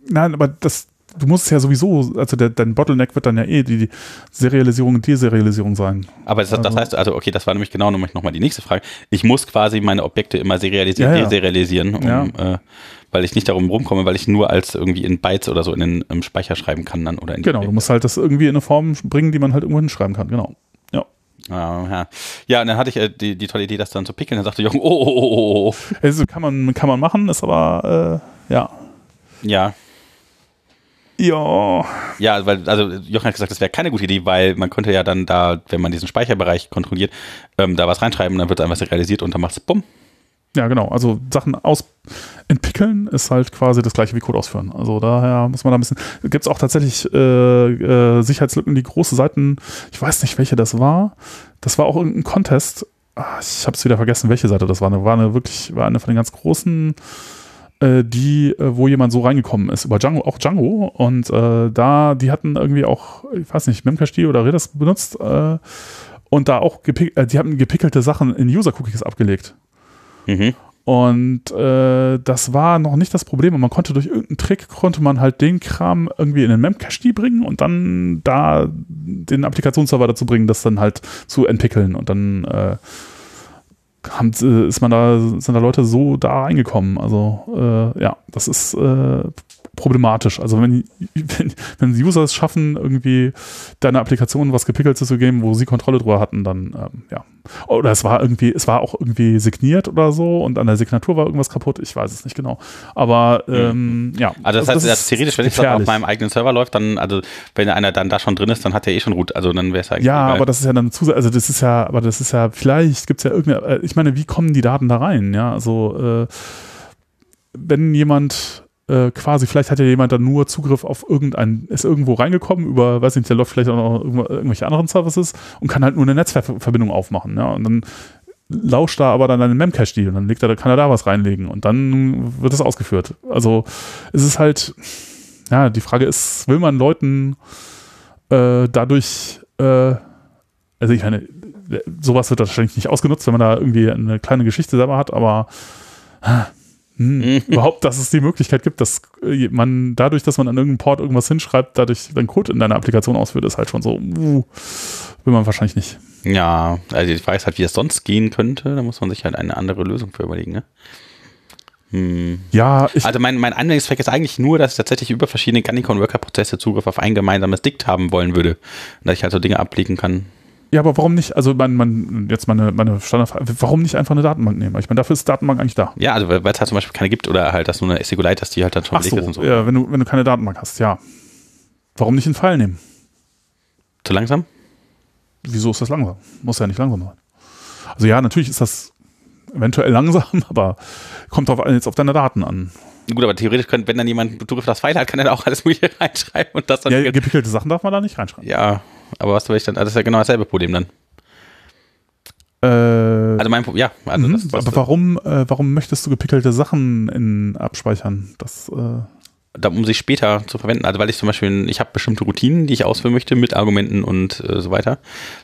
nein, aber das, du musst es ja sowieso, also der, dein Bottleneck wird dann ja eh die, die Serialisierung und Deserialisierung sein. Aber das, das Also- heißt, also okay, das war nämlich genau nochmal die nächste Frage. Ich muss quasi meine Objekte immer serialisieren, Ja, ja. deserialisieren, um, Ja. äh, weil ich nicht darum rumkomme, weil ich nur als irgendwie in Bytes oder so in den Speicher schreiben kann dann oder in die Genau, du Objekte. musst halt das irgendwie in eine Form bringen, die man halt irgendwo hinschreiben kann, genau. Ja. Ja. und dann hatte ich äh, die, die tolle Idee, das dann zu pickeln. Dann sagte Jochen, oh, oh, oh, oh, oh. Also kann man, kann man machen, ist aber, äh, ja. Ja, Ja, ja, weil, also Jochen hat gesagt, das wäre keine gute Idee, weil man könnte ja dann da, wenn man diesen Speicherbereich kontrolliert, ähm, da was reinschreiben, dann wird einfach serialisiert und dann macht es bumm. Ja, genau. Also Sachen aus ist halt quasi das gleiche wie Code ausführen. Also daher muss man da ein bisschen. Gibt es auch tatsächlich äh, äh, Sicherheitslücken, die große Seiten, ich weiß nicht, welche das war. Das war auch irgendein Contest. Ah, ich habe es wieder vergessen, welche Seite das war. Eine, war eine wirklich, war eine von den ganz großen, äh, die, äh, wo jemand so reingekommen ist, über Django, auch Django. Und äh, da, die hatten irgendwie auch, ich weiß nicht, Memcached oder Redis benutzt äh, und da auch, gepick, die hatten gepickelte Sachen in User-Cookies abgelegt. Mhm. Und äh, das war noch nicht das Problem. Und man konnte durch irgendeinen Trick, konnte man halt den Kram irgendwie in den Memcache bringen und dann da den Applikationsserver dazu bringen, das dann halt zu entwickeln. Und dann äh, haben, ist man da, sind da Leute so da reingekommen. Also äh, ja, das ist äh, problematisch. Also wenn, wenn, wenn User es schaffen, irgendwie deine Applikation was Gepickeltes zu geben, wo sie Kontrolle drüber hatten, dann ähm, ja. Oder es war irgendwie, es war auch irgendwie signiert oder so und an der Signatur war irgendwas kaputt. Ich weiß es nicht genau. Aber ähm, ja. Also das heißt, das theoretisch, wenn es auf meinem eigenen Server läuft, dann, also wenn einer dann da schon drin ist, dann hat er eh schon Root. Also dann wäre es eigentlich. Ja, aber das ist ja dann zu, also das ist ja, aber das ist ja, vielleicht gibt es ja irgendeine, äh, ich meine, wie kommen die Daten da rein? Ja, also äh, wenn jemand äh, quasi, vielleicht hat ja jemand dann nur Zugriff auf irgendein, ist irgendwo reingekommen über, weiß nicht, der läuft vielleicht auch noch irgendwelche anderen Services und kann halt nur eine Netzwerkverbindung aufmachen, ja, und dann lauscht da aber dann einen Memcache und dann legt er, kann er da was reinlegen und dann wird es ausgeführt. Also es ist halt, ja, die Frage ist, will man Leuten äh, dadurch, äh, also ich meine, sowas wird wahrscheinlich nicht ausgenutzt, wenn man da irgendwie eine kleine Geschichte selber hat, aber hm, überhaupt, dass es die Möglichkeit gibt, dass äh, man dadurch, dass man an irgendeinem Port irgendwas hinschreibt, dadurch dann Code in deiner Applikation ausführt, ist halt schon so, uh, will man wahrscheinlich nicht. Ja, also ich weiß halt, wie es sonst gehen könnte, da muss man sich halt eine andere Lösung für überlegen, ne? Hm. Ja, also mein, mein Anwendungszweck ist eigentlich nur, dass ich tatsächlich über verschiedene Canicon-Worker-Prozesse Zugriff auf ein gemeinsames Dikt haben wollen würde. Und dass ich halt so Dinge ablegen kann, ja, aber warum nicht, also man, man jetzt meine, meine Standardfrage, warum nicht einfach eine Datenbank nehmen? Ich meine, dafür ist Datenbank eigentlich da. Ja, also weil es halt zum Beispiel keine gibt oder halt, dass du eine SQLite hast, die halt dann schon Ach so, ist und so. Ja, wenn du, wenn du keine Datenbank hast, ja. Warum nicht einen Pfeil nehmen? Zu langsam? Wieso ist das langsam? Muss ja nicht langsam sein. Also ja, natürlich ist das eventuell langsam, aber kommt auf, jetzt auf deine Daten an. Gut, aber theoretisch könnte, wenn dann jemand Zugriff auf das Pfeil hat, kann er da auch alles Mögliche reinschreiben und das dann. Ja, gepickelte Sachen darf man da nicht reinschreiben. Ja, aber was will ich dann? Also das ist ja genau dasselbe Problem dann. Äh, also mein ja, also mhm, das, aber warum, äh, warum möchtest du gepickelte Sachen in, abspeichern? Das, äh um sich später zu verwenden. Also weil ich zum Beispiel, ich habe bestimmte Routinen, die ich ausführen möchte mit Argumenten und äh, so weiter,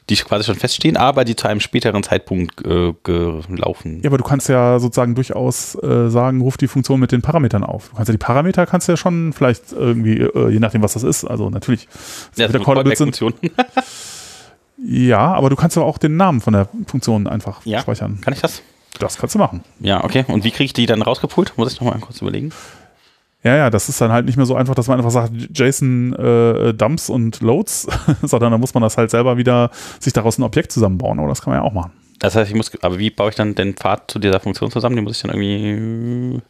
die quasi schon feststehen, aber die zu einem späteren Zeitpunkt äh, gelaufen. Ja, aber du kannst ja sozusagen durchaus äh, sagen, ruf die Funktion mit den Parametern auf. Du kannst ja die Parameter kannst ja schon vielleicht irgendwie, äh, je nachdem was das ist, also natürlich. Ja, das ist ja, aber du kannst ja auch den Namen von der Funktion einfach ja, speichern. Kann ich das? Das kannst du machen. Ja, okay. Und wie kriege ich die dann rausgepult? Muss ich nochmal kurz überlegen. Ja, ja, das ist dann halt nicht mehr so einfach, dass man einfach sagt, JSON äh, Dumps und Loads, sondern da muss man das halt selber wieder sich daraus ein Objekt zusammenbauen. Aber das kann man ja auch machen. Das heißt, ich muss, aber wie baue ich dann den Pfad zu dieser Funktion zusammen? Den muss ich dann irgendwie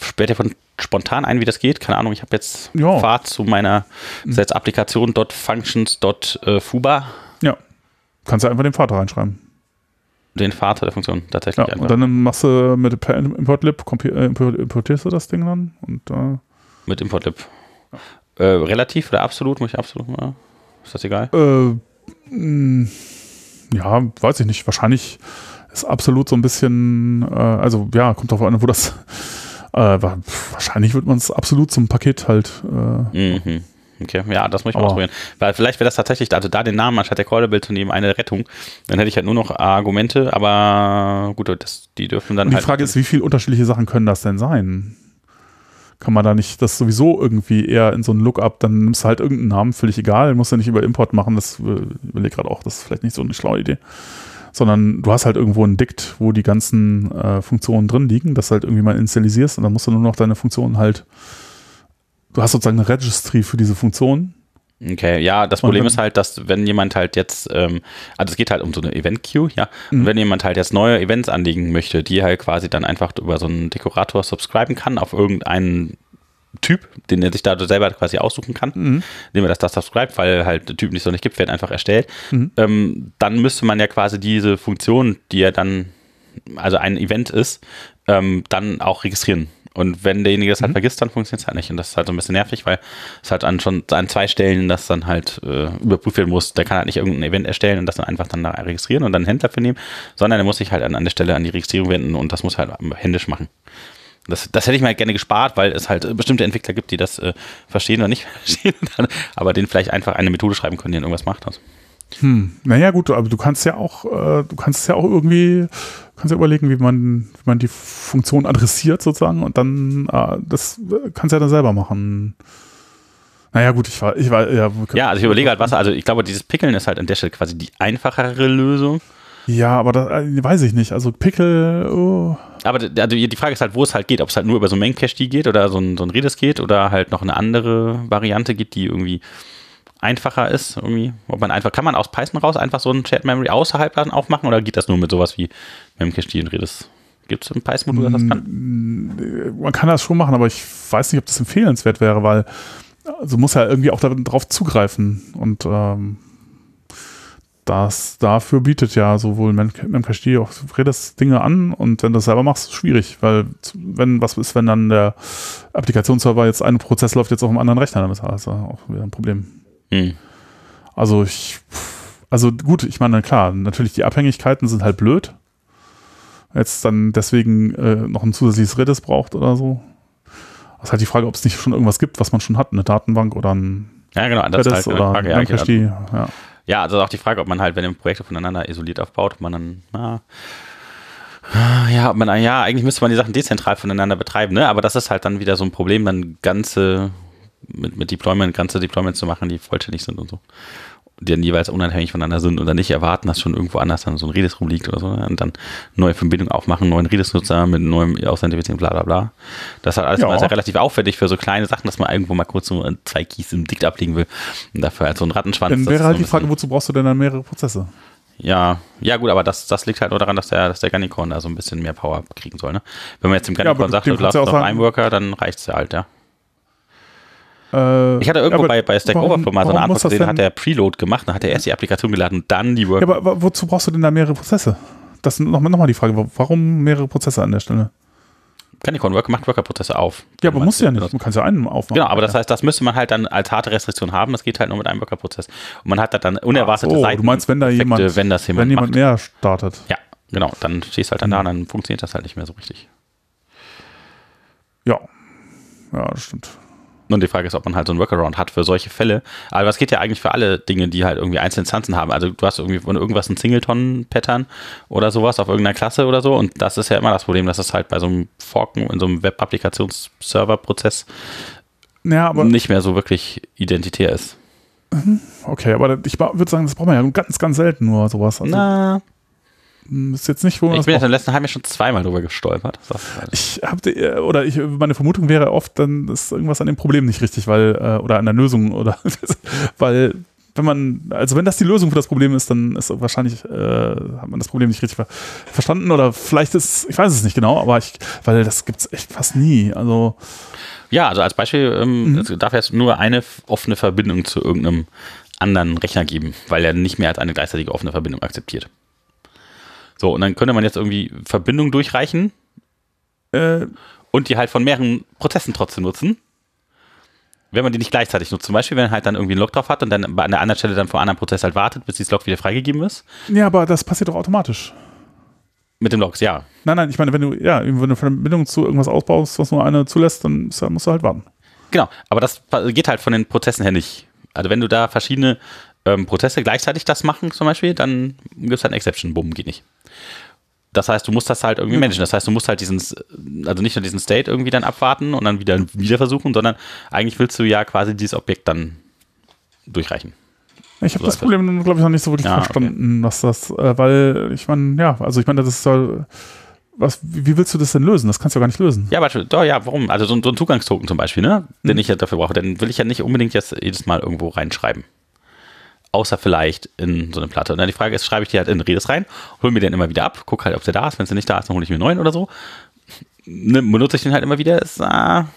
später von spontan ein, wie das geht. Keine Ahnung, ich habe jetzt ja. Pfad zu meiner mhm. Applikation.functions.fuba. Ja, kannst du einfach den Pfad reinschreiben den Vater der Funktion tatsächlich. Ja, und dann machst du mit per importlib, äh, importierst du das Ding dann und äh mit importlib. Ja. Äh, relativ oder absolut? Muss ich absolut mal? Ist das egal? Äh, mh, ja, weiß ich nicht. Wahrscheinlich ist absolut so ein bisschen, äh, also ja, kommt drauf an, wo das. Äh, wahrscheinlich wird man es absolut zum Paket halt. Äh, mhm. Okay, ja, das muss ich mal ausprobieren. Weil vielleicht wäre das tatsächlich, also da den Namen anstatt der Callable zu nehmen, eine Rettung. Dann hätte ich halt nur noch Argumente, aber gut, das, die dürfen dann Und die halt Frage ist, wie viele unterschiedliche Sachen können das denn sein? Kann man da nicht das sowieso irgendwie eher in so ein Lookup, dann nimmst du halt irgendeinen Namen, völlig egal, musst du nicht über Import machen, das äh, überlege gerade auch, das ist vielleicht nicht so eine schlaue Idee. Sondern du hast halt irgendwo ein Dict, wo die ganzen äh, Funktionen drin liegen, das halt irgendwie mal initialisierst und dann musst du nur noch deine Funktionen halt du hast sozusagen eine Registry für diese Funktion. Okay, ja, das Problem ist halt, dass wenn jemand halt jetzt, ähm, also es geht halt um so eine Event-Queue, ja, mhm. und wenn jemand halt jetzt neue Events anlegen möchte, die halt quasi dann einfach über so einen Dekorator subscriben kann auf irgendeinen Typ, den er sich da selber quasi aussuchen kann, mhm. indem er das, das subscribe, weil halt der Typ nicht so nicht gibt, wird einfach erstellt, mhm. ähm, dann müsste man ja quasi diese Funktion, die er dann also ein Event ist, ähm, dann auch registrieren. Und wenn derjenige das halt Mhm. vergisst, dann funktioniert es halt nicht. Und das ist halt so ein bisschen nervig, weil es halt an schon an zwei Stellen, das dann halt äh, überprüft werden muss. Der kann halt nicht irgendein Event erstellen und das dann einfach dann da registrieren und dann einen Händler für nehmen, sondern er muss sich halt an, an der Stelle an die Registrierung wenden und das muss halt händisch machen. Das, das hätte ich mir halt gerne gespart, weil es halt bestimmte Entwickler gibt, die das äh, verstehen oder nicht verstehen, aber denen vielleicht einfach eine Methode schreiben können, die dann irgendwas macht. Also. Hm. Naja, gut, aber du kannst ja auch, äh, du kannst ja auch irgendwie, kannst ja überlegen, wie man, wie man die Funktion adressiert sozusagen und dann, äh, das äh, kannst du ja dann selber machen. Naja, gut, ich war, ich war, ja. Ja, also ich überlege halt, was, also ich glaube, dieses Pickeln ist halt an der Stelle quasi die einfachere Lösung. Ja, aber da äh, weiß ich nicht. Also Pickel, oh. Aber also die Frage ist halt, wo es halt geht, ob es halt nur über so ein Main-Cache geht oder so ein, so ein Redis geht oder halt noch eine andere Variante gibt, die irgendwie einfacher ist. Irgendwie. Ob man einfach, kann man aus Python raus einfach so ein Shared Memory außerhalb dann aufmachen oder geht das nur mit sowas wie Memcache und Redis? Gibt es ein Python-Modul, das das kann? man kann das schon machen, aber ich weiß nicht, ob das empfehlenswert wäre, weil also muss ja irgendwie auch darauf zugreifen und ähm, das dafür bietet ja sowohl Mem- Memcache auch Redis Dinge an und wenn du das selber machst, ist schwierig, weil wenn was ist, wenn dann der Applikationsserver jetzt ein Prozess läuft jetzt auf einem anderen Rechner, dann ist das auch wieder ein Problem. Hm. Also ich, also gut, ich meine, klar, natürlich die Abhängigkeiten sind halt blöd. Jetzt dann deswegen äh, noch ein zusätzliches Redis braucht oder so. Das ist halt die Frage, ob es nicht schon irgendwas gibt, was man schon hat, eine Datenbank oder ein Ja, genau. Das Redis ist halt oder Frage. Ja, okay. die, ja. ja, also auch die Frage, ob man halt, wenn man Projekte voneinander isoliert aufbaut, ob man dann, na, ja, ob man, ja, eigentlich müsste man die Sachen dezentral voneinander betreiben, ne? Aber das ist halt dann wieder so ein Problem, dann ganze, mit, mit Deployment, ganze Deployments zu machen, die vollständig sind und so. Die dann jeweils unabhängig voneinander sind und dann nicht erwarten, dass schon irgendwo anders dann so ein Redis rumliegt oder so. Ne? Und dann neue Verbindungen aufmachen, neuen Redis-Nutzer mit neuem Authentifizieren, bla bla bla. Das ist halt alles Ja. immer sehr relativ aufwendig für so kleine Sachen, dass man irgendwo mal kurz so zwei Keys im Dikt ablegen will. Und dafür halt so ein Rattenschwanz. Dann wäre halt so die Frage, wozu brauchst du denn dann mehrere Prozesse? ja, ja gut, aber das, das liegt halt nur daran, dass der, dass der Ganicorn da so ein bisschen mehr Power kriegen soll. Ne? Wenn man jetzt dem Ja, Ganicorn aber sagt, du auch sagen- einem Worker, dann reicht's ja halt, ja. Äh, Ich hatte irgendwo ja, bei, bei Stack warum- Overflow mal so eine Antwort gesehen, da hat der Preload gemacht, dann hat er erst die Applikation geladen und dann die Ja, Worker. aber wozu brauchst du denn da mehrere Prozesse? Das ist nochmal noch mal die Frage, wa- warum mehrere Prozesse an der Stelle? Ganicorn Worker macht Worker-Prozesse auf. Ja, aber man musst du ja nicht. benutzt. Du kannst ja einen aufmachen. Genau, aber das heißt, das müsste man halt dann als harte Restriktion haben. Das geht halt nur mit einem Worker-Prozess. Und man hat da dann unerwartete Ach so, Seiten. du meinst, wenn da jemand- wenn das jemand, wenn jemand macht. mehr startet. Ja, genau. Dann stehst du halt dann da und dann funktioniert das halt nicht mehr so richtig. Ja. Ja, das stimmt. Und die Frage ist, ob man halt so einen Workaround hat für solche Fälle. Aber das geht ja eigentlich für alle Dinge, die halt irgendwie einzelne Instanzen haben. Also du hast irgendwie von irgendwas ein Singleton-Pattern oder sowas auf irgendeiner Klasse oder so. Und das ist ja immer das Problem, dass es halt bei so einem Forken in so einem Web-Applikations-Server-Prozess Ja, nicht mehr so wirklich identitär ist. okay, aber ich würde sagen, das braucht man ja ganz, ganz selten nur sowas. Also, Na, ist jetzt nicht, wo man ich bin jetzt im letzten halben Jahr schon zweimal drüber gestolpert. Ich habe oder ich meine Vermutung wäre oft, dann ist irgendwas an dem Problem nicht richtig, weil äh, oder an der Lösung oder weil wenn man also wenn das die Lösung für das Problem ist, dann ist wahrscheinlich äh, hat man das Problem nicht richtig ver verstanden oder vielleicht ist ich weiß es nicht genau, aber ich weil das gibt's echt fast nie. Also Ja, also als Beispiel ähm, Mhm. es darf jetzt nur eine offene Verbindung zu irgendeinem anderen Rechner geben, weil er nicht mehr als eine gleichzeitige offene Verbindung akzeptiert. So, und dann könnte man jetzt irgendwie Verbindungen durchreichen äh, und die halt von mehreren Prozessen trotzdem nutzen. Wenn man die nicht gleichzeitig nutzt. Zum Beispiel, wenn man halt dann irgendwie einen Log drauf hat und dann an der anderen Stelle dann vor einem anderen Prozess halt wartet, bis dieses Log wieder freigegeben ist. ja, aber das passiert doch automatisch. Mit dem Logs, ja. Nein, nein, ich meine, wenn du ja, wenn du eine Verbindung zu irgendwas ausbaust, was nur eine zulässt, dann musst du halt warten. Genau, aber das geht halt von den Prozessen her nicht. Also wenn du da verschiedene ähm, Prozesse gleichzeitig das machen zum Beispiel, dann gibt es halt eine Exception, bumm, geht nicht. Das heißt, du musst das halt irgendwie managen. Das heißt, du musst halt diesen, also nicht nur diesen State irgendwie dann abwarten und dann wieder, wieder versuchen, sondern eigentlich willst du ja quasi dieses Objekt dann durchreichen. Ich habe das. Problem, glaube ich, noch nicht so wirklich Ja, okay. verstanden, was das, äh, weil ich meine, ja, also ich meine, das ist so, was, wie willst du das denn lösen? Das kannst du ja gar nicht lösen. Ja, aber doch, ja, warum? Also so, ein- so ein Zugangstoken zum Beispiel, ne? Den ich ja dafür brauche, den will ich ja nicht unbedingt jetzt jedes Mal irgendwo reinschreiben. Außer vielleicht in so eine Platte. Und dann die Frage ist, schreibe ich die halt in Redis rein, hole mir den immer wieder ab, gucke halt, ob der da ist. Wenn der nicht da ist, dann hole ich mir einen neuen oder so. Ne, benutze ich den halt immer wieder. Ist, ah,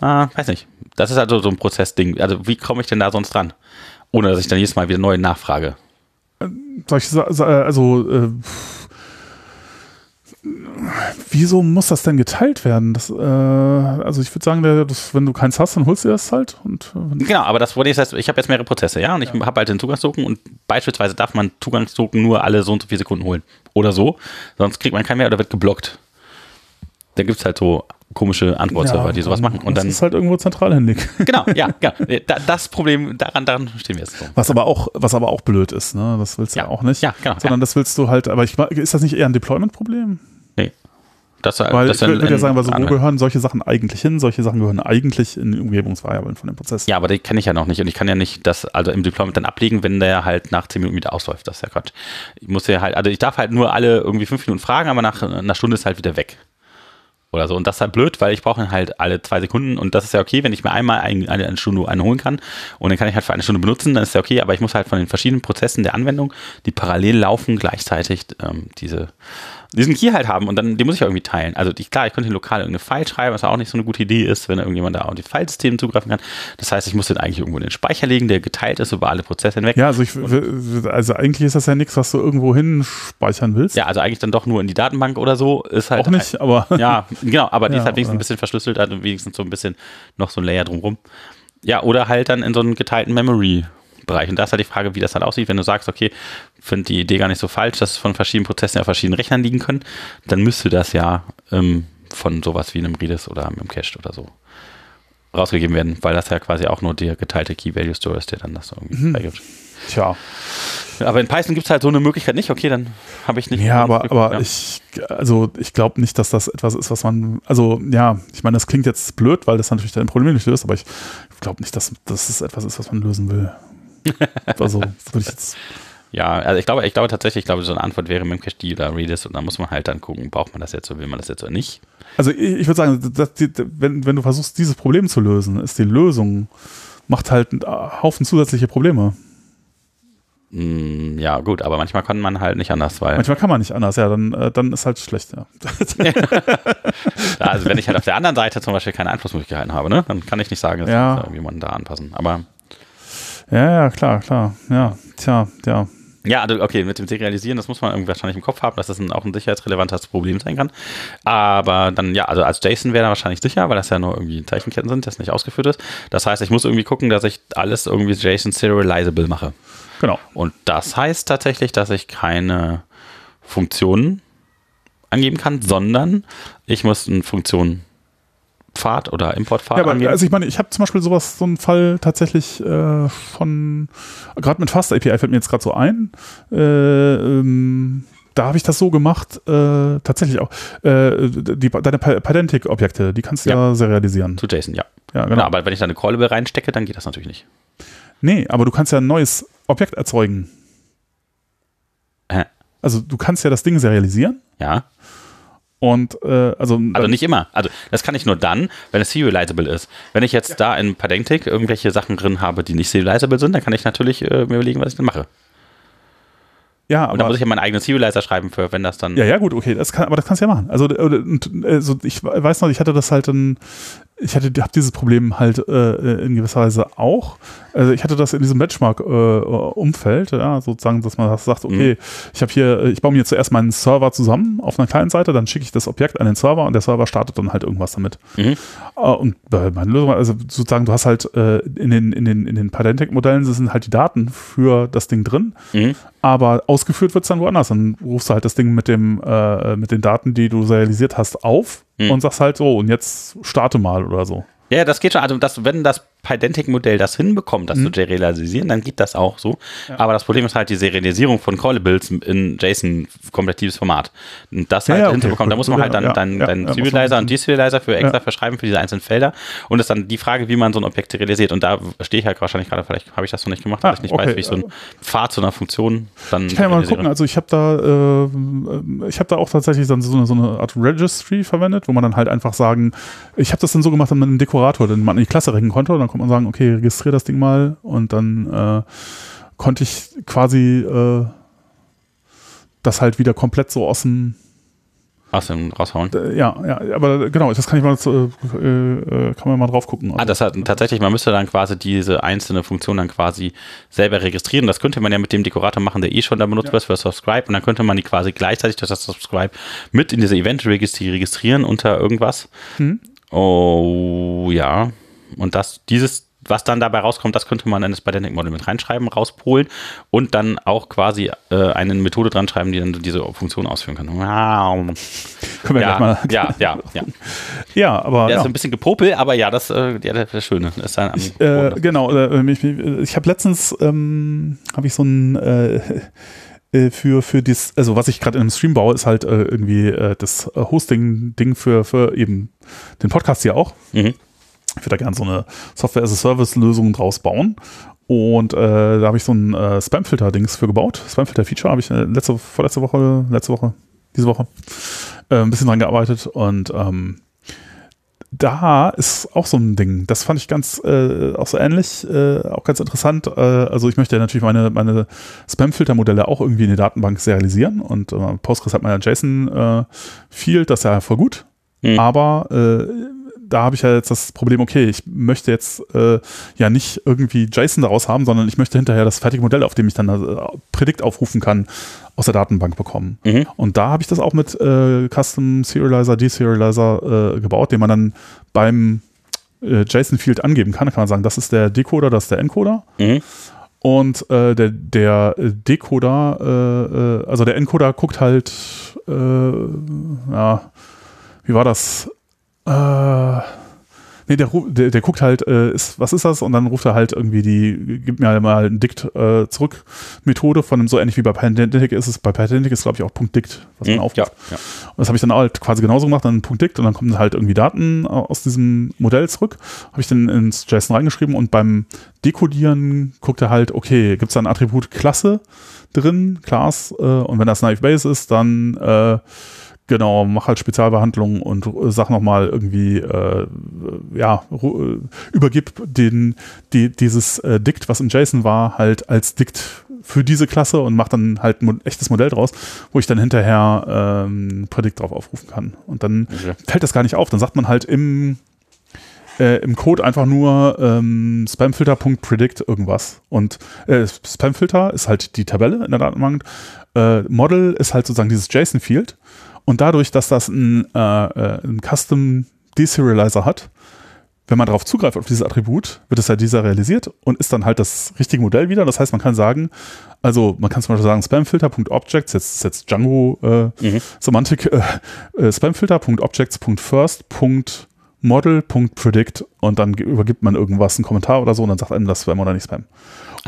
ah, weiß nicht. Das ist halt so, ein Prozessding. Also wie komme ich denn da sonst dran? Ohne, dass ich dann jedes Mal wieder neu nachfrage. Soll ich also, äh, wieso muss das denn geteilt werden? Das, äh, also ich würde sagen, das, wenn du keins hast, dann holst du das halt. Und, äh, Genau, aber das Problem ist, heißt, ich habe jetzt mehrere Prozesse, ja, und ich habe halt den Zugangstoken und beispielsweise darf man Zugangstoken nur alle so und so viele Sekunden holen. Oder so. Sonst kriegt man keinen mehr oder wird geblockt. Da gibt es halt so komische Antwortserver, die sowas machen. Und das dann. ist halt irgendwo zentral hinlegt. Genau, ja, ja. Da, das Problem, daran, daran stehen wir jetzt so. Was aber auch, was aber auch blöd ist, ne? Das willst du ja, Ja. auch nicht. Ja, genau, Sondern das willst du halt, aber ich, ist das nicht eher ein Deployment-Problem? Das, Weil das ich würde würd ja sagen, weil so, wo gehören solche Sachen eigentlich hin? Solche Sachen gehören eigentlich in die Umgebungsvariablen von dem Prozess. Ja, aber die kenne ich ja noch nicht und ich kann ja nicht das also im Deployment dann ablegen, wenn der halt nach 10 Minuten wieder ausläuft. Das ist ja Quatsch. Ich muss ja halt, also ich darf halt nur alle irgendwie 5 Minuten fragen, aber nach einer Stunde ist halt wieder weg. Oder so. Und das ist halt blöd, weil ich brauche ihn halt alle zwei Sekunden und das ist ja okay, wenn ich mir einmal ein, eine, eine Stunde einen holen kann und dann kann ich halt für eine Stunde benutzen, dann ist ja okay, aber ich muss halt von den verschiedenen Prozessen der Anwendung, die parallel laufen, gleichzeitig ähm, diese, diesen Key halt haben und dann, den muss ich ja irgendwie teilen. Also die, klar, ich könnte lokal irgendeine File schreiben, was auch nicht so eine gute Idee ist, wenn irgendjemand da auf die Filesysteme zugreifen kann. Das heißt, ich muss den eigentlich irgendwo in den Speicher legen, der geteilt ist über alle Prozesse hinweg. Ja, also, ich, also eigentlich ist das ja nichts, was du irgendwo hin speichern willst. Ja, also eigentlich dann doch nur in die Datenbank oder so. Ist halt Auch nicht, aber Ja, genau, aber die Ja, ist halt wenigstens oder- ein bisschen verschlüsselt, also wenigstens so ein bisschen noch so ein Layer drumrum. Ja, oder halt dann in so einen geteilten Memory-Bereich. Und da ist halt die Frage, wie das dann aussieht, wenn du sagst, okay, finde die Idee gar nicht so falsch, dass es von verschiedenen Prozessen auf verschiedenen Rechnern liegen können, dann müsste das ja ähm, von sowas wie einem Redis oder einem Cached oder so rausgegeben werden, weil das ja quasi auch nur der geteilte Key-Value-Store ist, der dann das so irgendwie Mhm. freigibt. tja. Aber in Python gibt es halt so eine Möglichkeit nicht. Okay, dann habe ich nicht. Ja, aber, aber ja. ich, also ich glaube nicht, dass das etwas ist, was man, also ja, ich meine, das klingt jetzt blöd, weil das natürlich dein Problem nicht löst, aber ich glaube nicht, dass, es etwas ist, was man lösen will. Also würde ich jetzt, Ja, also ich glaube, ich glaube tatsächlich, ich glaube, so eine Antwort wäre Memcached oder Redis und da muss man halt dann gucken, braucht man das jetzt oder will man das jetzt oder nicht. also ich, ich würde sagen, dass wenn, wenn du versuchst, dieses Problem zu lösen, ist die Lösung, macht halt einen Haufen zusätzliche Probleme. Mm, ja, gut, aber manchmal kann man halt nicht anders, weil Manchmal kann man nicht anders, ja, dann, äh, dann ist halt schlecht, ja. also wenn ich halt auf der anderen Seite zum Beispiel keine Einflussmöglichkeiten habe, ne, dann kann ich nicht sagen, dass Ja. muss irgendjemand da anpassen. Aber Ja, ja, klar, klar. Ja, tja, ja. ja, also okay, mit dem Serialisieren, das muss man irgendwie wahrscheinlich im Kopf haben, dass das ein, auch ein sicherheitsrelevantes Problem sein kann. Aber dann, ja, also als JSON wäre da wahrscheinlich sicher, weil das ja nur irgendwie Zeichenketten sind, das nicht ausgeführt ist. Das heißt, ich muss irgendwie gucken, dass ich alles irgendwie JSON serializable mache. Genau. Und das heißt tatsächlich, dass ich keine Funktionen angeben kann, sondern ich muss eine Funktion Pfad oder Importpfad Ja, aber angeben. also ich meine, ich habe zum Beispiel sowas, so einen Fall tatsächlich äh, von, gerade mit Fast API fällt mir jetzt gerade so ein. Äh, ähm, da habe ich das so gemacht, äh, tatsächlich auch. Äh, die, deine Pa- Pydantic-Objekte, die kannst du ja, serialisieren. zu JSON, ja. Ja, Genau. genau. aber wenn ich da eine Callable reinstecke, dann geht das natürlich nicht. Nee, aber du kannst ja ein neues Objekt erzeugen. Hä? Also du kannst ja das Ding serialisieren Ja. Und äh, also, Also nicht immer. Also das kann ich nur dann, wenn es serializable ist. Wenn ich jetzt da in Pydantic irgendwelche Sachen drin habe, die nicht serializable sind, dann kann ich natürlich äh, mir überlegen, was ich dann mache. ja, Und dann aber muss ich ja meinen eigenen Serializer schreiben, für wenn das dann. Ja, ja, gut, okay, das kann, aber das kannst du ja machen. Also, und, also ich weiß noch, ich hatte das halt dann, ich hatte, hab dieses Problem halt äh, in gewisser Weise auch. Also ich hatte das in diesem Benchmark-Umfeld, ja, sozusagen, dass man sagt, okay, ich habe hier, ich baue mir zuerst meinen Server zusammen auf einer kleinen Seite, dann schicke ich das Objekt an den Server und der Server startet dann halt irgendwas damit. Mhm. Äh, Und bei meiner Lösung, also sozusagen, du hast halt äh, in den, in den, in den Pydantic-Modellen sind halt die Daten für das Ding drin, Mhm. Aber ausgeführt wird es dann woanders. Dann rufst du halt das Ding mit, dem, äh, mit den Daten, die du serialisiert hast, auf Mhm. und sagst halt so, und jetzt starte mal oder so. Ja, das geht schon. Also, das, wenn das Pydantic-Modell das hinbekommt, das Mhm. zu serialisieren, dann geht das auch so. Aber das Problem ist halt die Serialisierung von Callables in JSON-komplettives Format. Und das Ja, halt ja, okay, hinzubekommen, da gut. muss man halt dann Ja, ja, ja, muss Serializer man- und Deserializer für extra Ja. verschreiben für diese einzelnen Felder. Und es ist dann die Frage, wie man so ein Objekt serialisiert. Und da stehe ich halt wahrscheinlich gerade, vielleicht habe ich das noch nicht gemacht, weil Ah, ich nicht okay. weiß, wie ich so einen Pfad zu einer Funktion dann Ich kann ja mal gucken, also ich habe da, äh, ich habe da auch tatsächlich dann so eine, so eine Art Registry verwendet, wo man dann halt einfach sagen, ich habe das dann so gemacht mit einem Dekorator, den man in die Klasse recken konnte und dann konnte man sagen, okay, registriere das Ding mal und dann äh, konnte ich quasi äh, das halt wieder komplett so aus dem aus dem raushauen. Äh, ja, ja, aber genau, das kann ich mal, zu, äh, kann man mal drauf gucken. Ah, das hat tatsächlich, man müsste dann quasi diese einzelne Funktion dann quasi selber registrieren. Das könnte man ja mit dem Dekorator machen, der eh schon da benutzt ja. wird für Subscribe und dann könnte man die quasi gleichzeitig durch das Subscribe mit in diese Event registrieren unter irgendwas. Mhm. Oh ja. Und das, dieses was dann dabei rauskommt, das könnte man in das Dynamic Model mit reinschreiben, rauspolen und dann auch quasi äh, eine Methode dran schreiben, die dann diese Funktion ausführen kann. Wow. Können wir ja, mal. ja, ja, ja. Ja, aber. Ja, ja. ist ein bisschen gepopel, aber ja, das, äh, ja, das Schöne. Das ist ich, äh, genau, äh, ich, ich habe letztens ähm, habe ich so ein äh, äh, für, für das, also was ich gerade in einem Stream baue, ist halt äh, irgendwie äh, das Hosting-Ding für, für eben den Podcast hier auch. Mhm. Ich würde da gerne so eine Software-as-a-Service-Lösung draus bauen. Und äh, da habe ich so ein äh, Spamfilter-Dings für gebaut. Spamfilter-Feature habe ich äh, letzte, vorletzte Woche, letzte Woche, diese Woche äh, ein bisschen dran gearbeitet. Und ähm, da ist auch so ein Ding. Das fand ich ganz äh, auch so ähnlich, äh, auch ganz interessant. Äh, also ich möchte natürlich meine, meine Spam-Filter-Modelle auch irgendwie in die Datenbank serialisieren und äh, Postgres hat man ja JSON-Field, das ist ja voll gut. Mhm. Aber äh, da habe ich ja jetzt das Problem, okay, ich möchte jetzt äh, ja nicht irgendwie JSON daraus haben, sondern ich möchte hinterher das fertige Modell, auf dem ich dann äh, Predict aufrufen kann, aus der Datenbank bekommen. Mhm. Und da habe ich das auch mit äh, Custom Serializer, Deserializer äh, gebaut, den man dann beim äh, JSON-Field angeben kann. Da kann man sagen, das ist der Decoder, das ist der Encoder. Mhm. Und äh, der, der Decoder, äh, äh, also der Encoder guckt halt, äh, ja, wie war das? Äh, nee, der, der, der guckt halt, äh, ist, was ist das? Und dann ruft er halt irgendwie die, gibt mir halt mal ein Dict äh, zurück Methode von einem, so ähnlich wie bei Pydantic ist es, bei Pydantic ist glaube ich auch Punkt Dict, was man mhm, aufruft. Ja, ja. Und das habe ich dann halt quasi genauso gemacht, dann Punkt Dict und dann kommen halt irgendwie Daten aus diesem Modell zurück. Habe ich dann ins JSON reingeschrieben und beim Dekodieren guckt er halt, okay, gibt es da ein Attribut Klasse drin, Class, äh, und wenn das Naive Base ist, dann äh, Genau, mach halt Spezialbehandlungen und äh, sag nochmal irgendwie, äh, ja, äh, übergib den, die, dieses äh, Dict, was in JSON war, halt als Dict für diese Klasse und mach dann halt ein echtes Modell draus, wo ich dann hinterher ähm, Predict drauf aufrufen kann. Und dann okay. fällt das gar nicht auf. Dann sagt man halt im, äh, im Code einfach nur ähm, spamfilter.predict irgendwas. Und äh, Spamfilter ist halt die Tabelle in der Datenbank. Äh, Model ist halt sozusagen dieses JSON-Field. Und dadurch, dass das ein, äh, äh, ein Custom Deserializer hat, wenn man darauf zugreift auf dieses Attribut, wird es ja deserialisiert und ist dann halt das richtige Modell wieder. Das heißt, man kann sagen, also man kann zum Beispiel sagen, spamfilter.objects, jetzt ist jetzt Django äh, mhm. Semantik, äh, äh, spamfilter.objects.first.model.predict und dann übergibt man irgendwas, einen Kommentar oder so und dann sagt einem das Spam oder nicht Spam.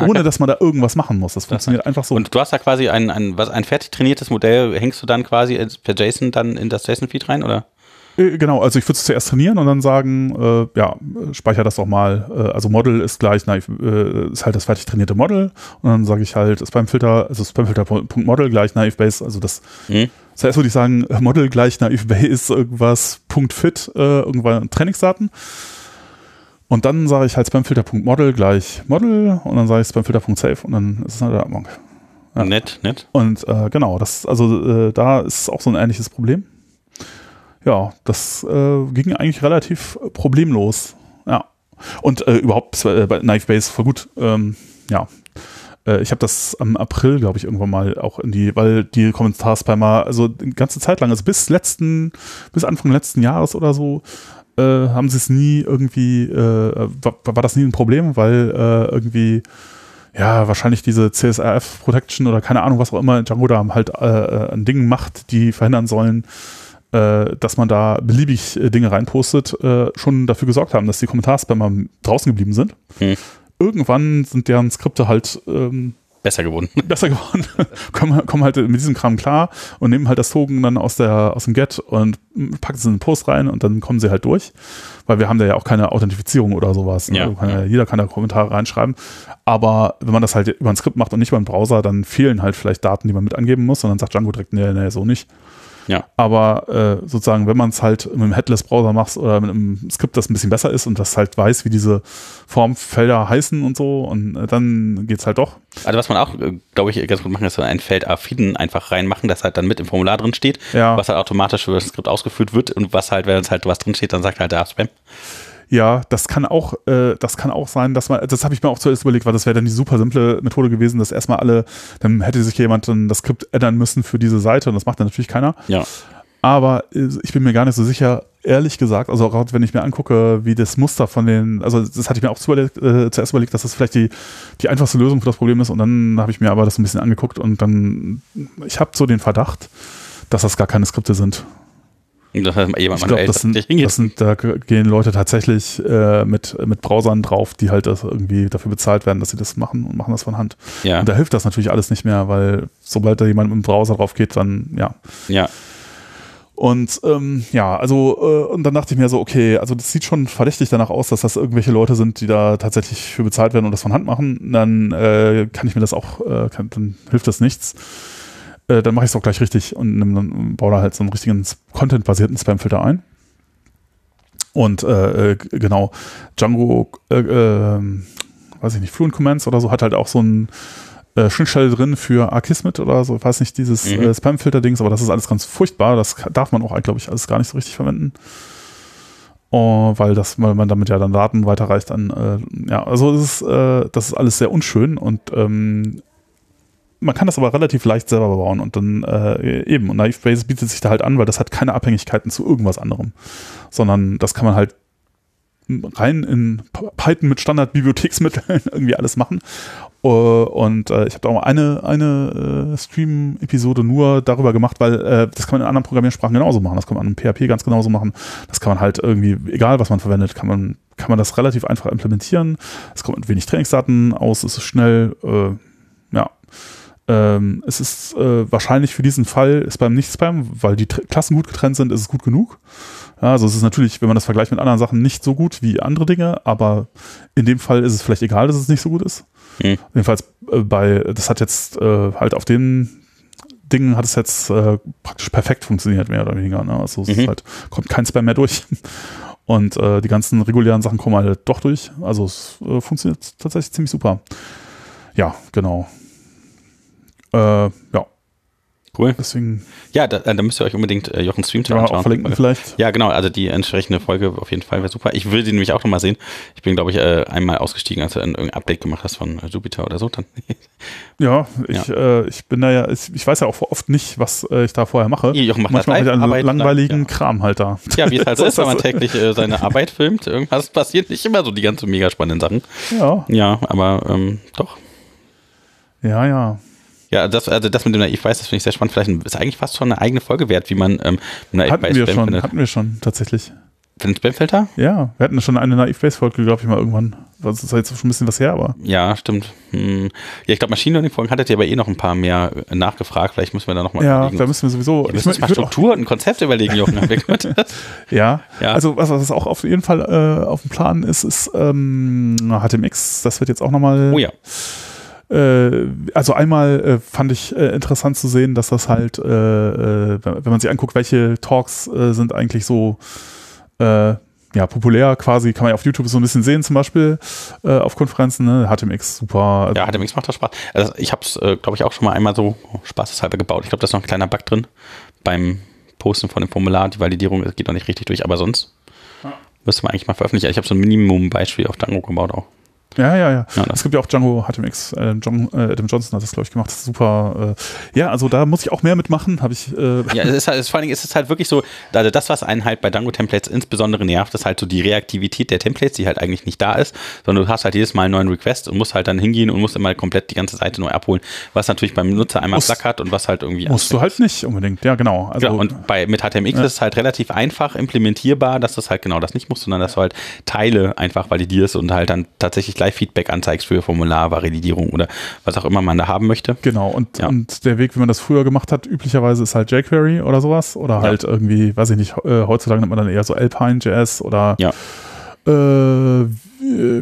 Ohne dass man da irgendwas machen muss. Das funktioniert einfach so. Und du hast da quasi ein, ein, was, ein fertig trainiertes Modell, hängst du dann quasi per JSON dann in das JSON-Feed rein, oder? Äh, genau, also ich würde es zuerst trainieren und dann sagen, äh, ja, speicher das doch mal. Äh, also Model ist gleich, na, äh, ist halt das fertig trainierte Model und dann sage ich halt Spamfilter, also Spamfilter.model gleich naive base, also das. Mhm. Zuerst würde ich sagen, Model gleich naive base irgendwas Punkt .fit, äh, irgendwann Trainingsdaten. Und dann sage ich halt spamfilter.model gleich Model und dann sage ich spamfilter.save und dann ist es eine Datenbank. Ja. Nett, nett. Und äh, genau, das, also äh, da ist auch so ein ähnliches Problem. Ja, das äh, ging eigentlich relativ problemlos. Ja. Und äh, überhaupt äh, bei Knifebase voll gut. Ähm, ja. Äh, ich habe das am April, glaube ich, irgendwann mal auch in die, weil die Kommentarspammer, also eine ganze Zeit lang, also bis letzten, bis Anfang letzten Jahres oder so, äh, haben sie es nie irgendwie, äh, war, war, das nie ein Problem, weil äh, irgendwie, ja, wahrscheinlich diese CSRF Protection oder keine Ahnung, was auch immer Django da halt äh, äh, an Dingen macht, die verhindern sollen, äh, dass man da beliebig Dinge reinpostet, schon dafür gesorgt haben, dass die Kommentarspammer draußen geblieben sind. Hm. Irgendwann sind deren Skripte halt ähm, besser geworden. Besser geworden. kommen, kommen halt mit diesem Kram klar und nehmen halt das Token dann aus, der, aus dem Get und packen es in den Post rein und dann kommen sie halt durch. Weil wir haben da ja auch keine Authentifizierung oder sowas. Ne? Ja, kann ja. Jeder kann da Kommentare reinschreiben. Aber wenn man das halt über ein Skript macht und nicht über einen Browser, dann fehlen halt vielleicht Daten, die man mit angeben muss und dann sagt Django direkt, nee, nee, so nicht. Ja. Aber äh, sozusagen, wenn man es halt mit einem Headless-Browser macht oder mit einem Skript, das ein bisschen besser ist und das halt weiß, wie diese Formfelder heißen und so, und äh, dann geht's halt doch. Also was man auch, äh, glaube ich, ganz gut machen, ist so ein Feld Affiden einfach reinmachen, das halt dann mit im Formular drin steht, Ja. was halt automatisch über das Skript ausgefüllt wird und was halt, wenn es halt was drin steht, dann sagt halt der Spam. Ja, das kann auch, äh, das kann auch sein, dass man, das habe ich mir auch zuerst überlegt, weil das wäre dann die super simple Methode gewesen, dass erstmal alle, dann hätte sich jemand dann das Skript ändern müssen für diese Seite und das macht dann natürlich keiner. Ja. Aber äh, ich bin mir gar nicht so sicher, ehrlich gesagt, also gerade wenn ich mir angucke, wie das Muster von den, also das hatte ich mir auch zuerst überlegt, äh, zuerst überlegt, dass das vielleicht die, die einfachste Lösung für das Problem ist und dann habe ich mir aber das ein bisschen angeguckt und dann, ich habe so den Verdacht, dass das gar keine Skripte sind. Jemand Ich glaube, das das sind, da gehen Leute tatsächlich äh, mit, mit Browsern drauf, die halt das irgendwie dafür bezahlt werden, dass sie das machen und machen das von Hand. ja. Und da hilft das natürlich alles nicht mehr, weil sobald da jemand mit dem Browser drauf geht, dann ja. ja. Und ähm, ja, also äh, und dann dachte ich mir so, okay, also das sieht schon verdächtig danach aus, dass das irgendwelche Leute sind, die da tatsächlich für bezahlt werden und das von Hand machen. Dann äh, kann ich mir das auch, äh, kann, dann hilft das nichts. Äh, dann mache ich es auch gleich richtig und nimm, dann baue da halt so einen richtigen Content-basierten Spamfilter ein. Und äh, äh, genau, Django, äh, äh, weiß ich nicht, Fluent Commands oder so, hat halt auch so ein äh, Schnittstelle drin für Akismet oder so, ich weiß nicht, dieses Mhm. Spam-Filter-Dings, aber das ist alles ganz furchtbar. Das darf man auch, glaube ich, alles gar nicht so richtig verwenden. Oh, weil das, weil man damit ja dann Daten weiterreicht an, äh, ja, also das ist, äh, das ist alles sehr unschön und ähm, man kann das aber relativ leicht selber bauen und dann äh, eben, und Naive Base bietet sich da halt an, weil das hat keine Abhängigkeiten zu irgendwas anderem, sondern das kann man halt rein in Python mit Standard-Bibliotheksmitteln irgendwie alles machen. Äh, Und äh, ich habe da auch eine, eine äh, Stream-Episode nur darüber gemacht, weil das kann man in anderen Programmiersprachen genauso machen. Das kann man in PHP ganz genauso machen. Das kann man halt irgendwie, egal was man verwendet, kann man, kann man das relativ einfach implementieren. Es kommt mit wenig Trainingsdaten aus, es ist schnell, ja. Ähm, es ist äh, wahrscheinlich für diesen Fall Spam nicht Spam, weil die Tr Klassen gut getrennt sind, ist es gut genug. Ja, also es ist natürlich, wenn man das vergleicht mit anderen Sachen, nicht so gut wie andere Dinge, aber in dem Fall ist es vielleicht egal, dass es nicht so gut ist. Hm. Jedenfalls äh, bei, das hat jetzt äh, halt auf den Dingen hat es jetzt äh, praktisch perfekt funktioniert, mehr oder weniger. Ne? Also es Mhm. ist halt, kommt kein Spam mehr durch. Und äh, die ganzen regulären Sachen kommen halt doch durch. Also es äh, funktioniert tatsächlich ziemlich super. Ja, genau. Äh, ja, Cool. deswegen Ja, da, äh, da müsst ihr euch unbedingt äh, Jochen Stream kann man auch verlinken vielleicht. Ja, genau, also die entsprechende Folge auf jeden Fall wäre super. Ich will die nämlich auch nochmal sehen. Ich bin, glaube ich, äh, einmal ausgestiegen, als du ein, irgendein Update gemacht hast von äh, Jupiter oder so. Dann. Ja, ich, Äh, ich bin da ja, ich, ich weiß ja auch oft nicht, was äh, ich da vorher mache. Jochen macht Manchmal live, einen Arbeit, langweiligen ja. Kram halt da. Ja, wie es halt so ist, wenn man täglich äh, seine Arbeit filmt. Irgendwas passiert nicht immer so die ganzen mega spannenden Sachen. Ja, Ja, aber ähm, doch. ja, ja. Ja, das, also das mit dem Naiv Weiß, das finde ich sehr spannend. Vielleicht ist eigentlich fast schon eine eigene Folge wert, wie man ähm, Naiv Hatten wir Spam schon, findet. hatten wir schon tatsächlich. Für den Spamfilter? Ja, wir hatten schon eine Naive Base Folge, glaube ich mal irgendwann. Das ist jetzt schon ein bisschen was her, aber Ja, stimmt. Hm. Ja, ich glaube, Machine Learning Folgen hattet ihr aber eh noch ein paar mehr äh, nachgefragt. Vielleicht müssen wir da nochmal ja, überlegen. da müssen wir sowieso. wir müssen ich mal Struktur und ein Konzept überlegen, Jochen. Ja, Ja. also was, was auch auf jeden Fall äh, auf dem Plan ist, ist ähm, HTMX. Das wird jetzt auch nochmal. oh ja. Äh, also einmal äh, fand ich äh, interessant zu sehen, dass das halt, äh, äh, wenn man sich anguckt, welche Talks sind eigentlich so ja, populär quasi, kann man ja auf YouTube so ein bisschen sehen, zum Beispiel äh, auf Konferenzen, ne? HTMX, super. Ja, HTMX macht das Spaß. Also ich habe es, äh, glaube ich, auch schon mal einmal so spaßeshalber gebaut. Ich glaube, da ist noch ein kleiner Bug drin beim Posten von dem Formular. Die Validierung geht noch nicht richtig durch, aber sonst müsste man eigentlich mal veröffentlichen. Ich habe so ein Minimum-Beispiel auf Django gebaut auch. Ja, ja, ja. Ja, es gibt ja auch Django HTMX. Äh, John, äh, Adam Johnson hat das, glaube ich, gemacht. Super. Äh, ja, also da muss ich auch mehr mitmachen. Habe ich. Äh, Ja, es ist halt, es, vor allen Dingen ist es halt wirklich so, also das, was einen halt bei Django-Templates insbesondere nervt, ist halt so die Reaktivität der Templates, die halt eigentlich nicht da ist, sondern du hast halt jedes Mal einen neuen Request und musst halt dann hingehen und musst immer komplett die ganze Seite neu abholen, was natürlich beim Nutzer einmal Musst- flackert und was halt irgendwie musst du halt nicht unbedingt. Ja, genau. Also, Genau, und bei, mit HTMX ist es halt relativ einfach implementierbar, dass das halt genau das nicht muss, sondern dass du halt Teile einfach validierst und halt dann tatsächlich gleich Feedback anzeigst für Formularvalidierung oder was auch immer man da haben möchte. Genau, und, Ja. und der Weg, wie man das früher gemacht hat, üblicherweise ist halt jQuery oder sowas. Oder halt irgendwie, weiß ich nicht, äh, heutzutage nennt man dann eher so Alpine.js oder Ja. äh,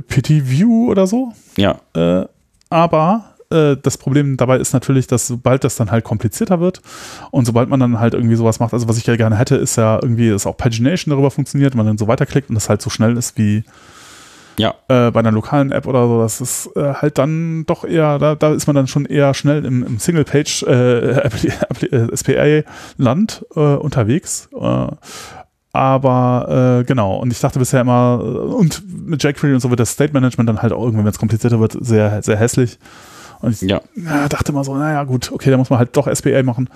PT View oder so. Ja, Äh, aber Äh, das Problem dabei ist natürlich, dass sobald das dann halt komplizierter wird und sobald man dann halt irgendwie sowas macht, also was ich ja gerne hätte, ist ja irgendwie, dass auch Pagination darüber funktioniert, man dann so weiterklickt und das halt so schnell ist wie ja. äh, bei einer lokalen App oder so. Das ist äh, halt dann doch eher, da, da ist man dann schon eher schnell im, im Single-Page äh, SPA-Land äh, unterwegs. Äh, aber äh, genau, und ich dachte bisher immer, äh, und mit jQuery und so wird das State Management dann halt auch irgendwann, wenn es komplizierter wird, sehr, sehr hässlich. Und ich Ja. ja, dachte mal so, naja, gut, okay, da muss man halt doch SPA machen.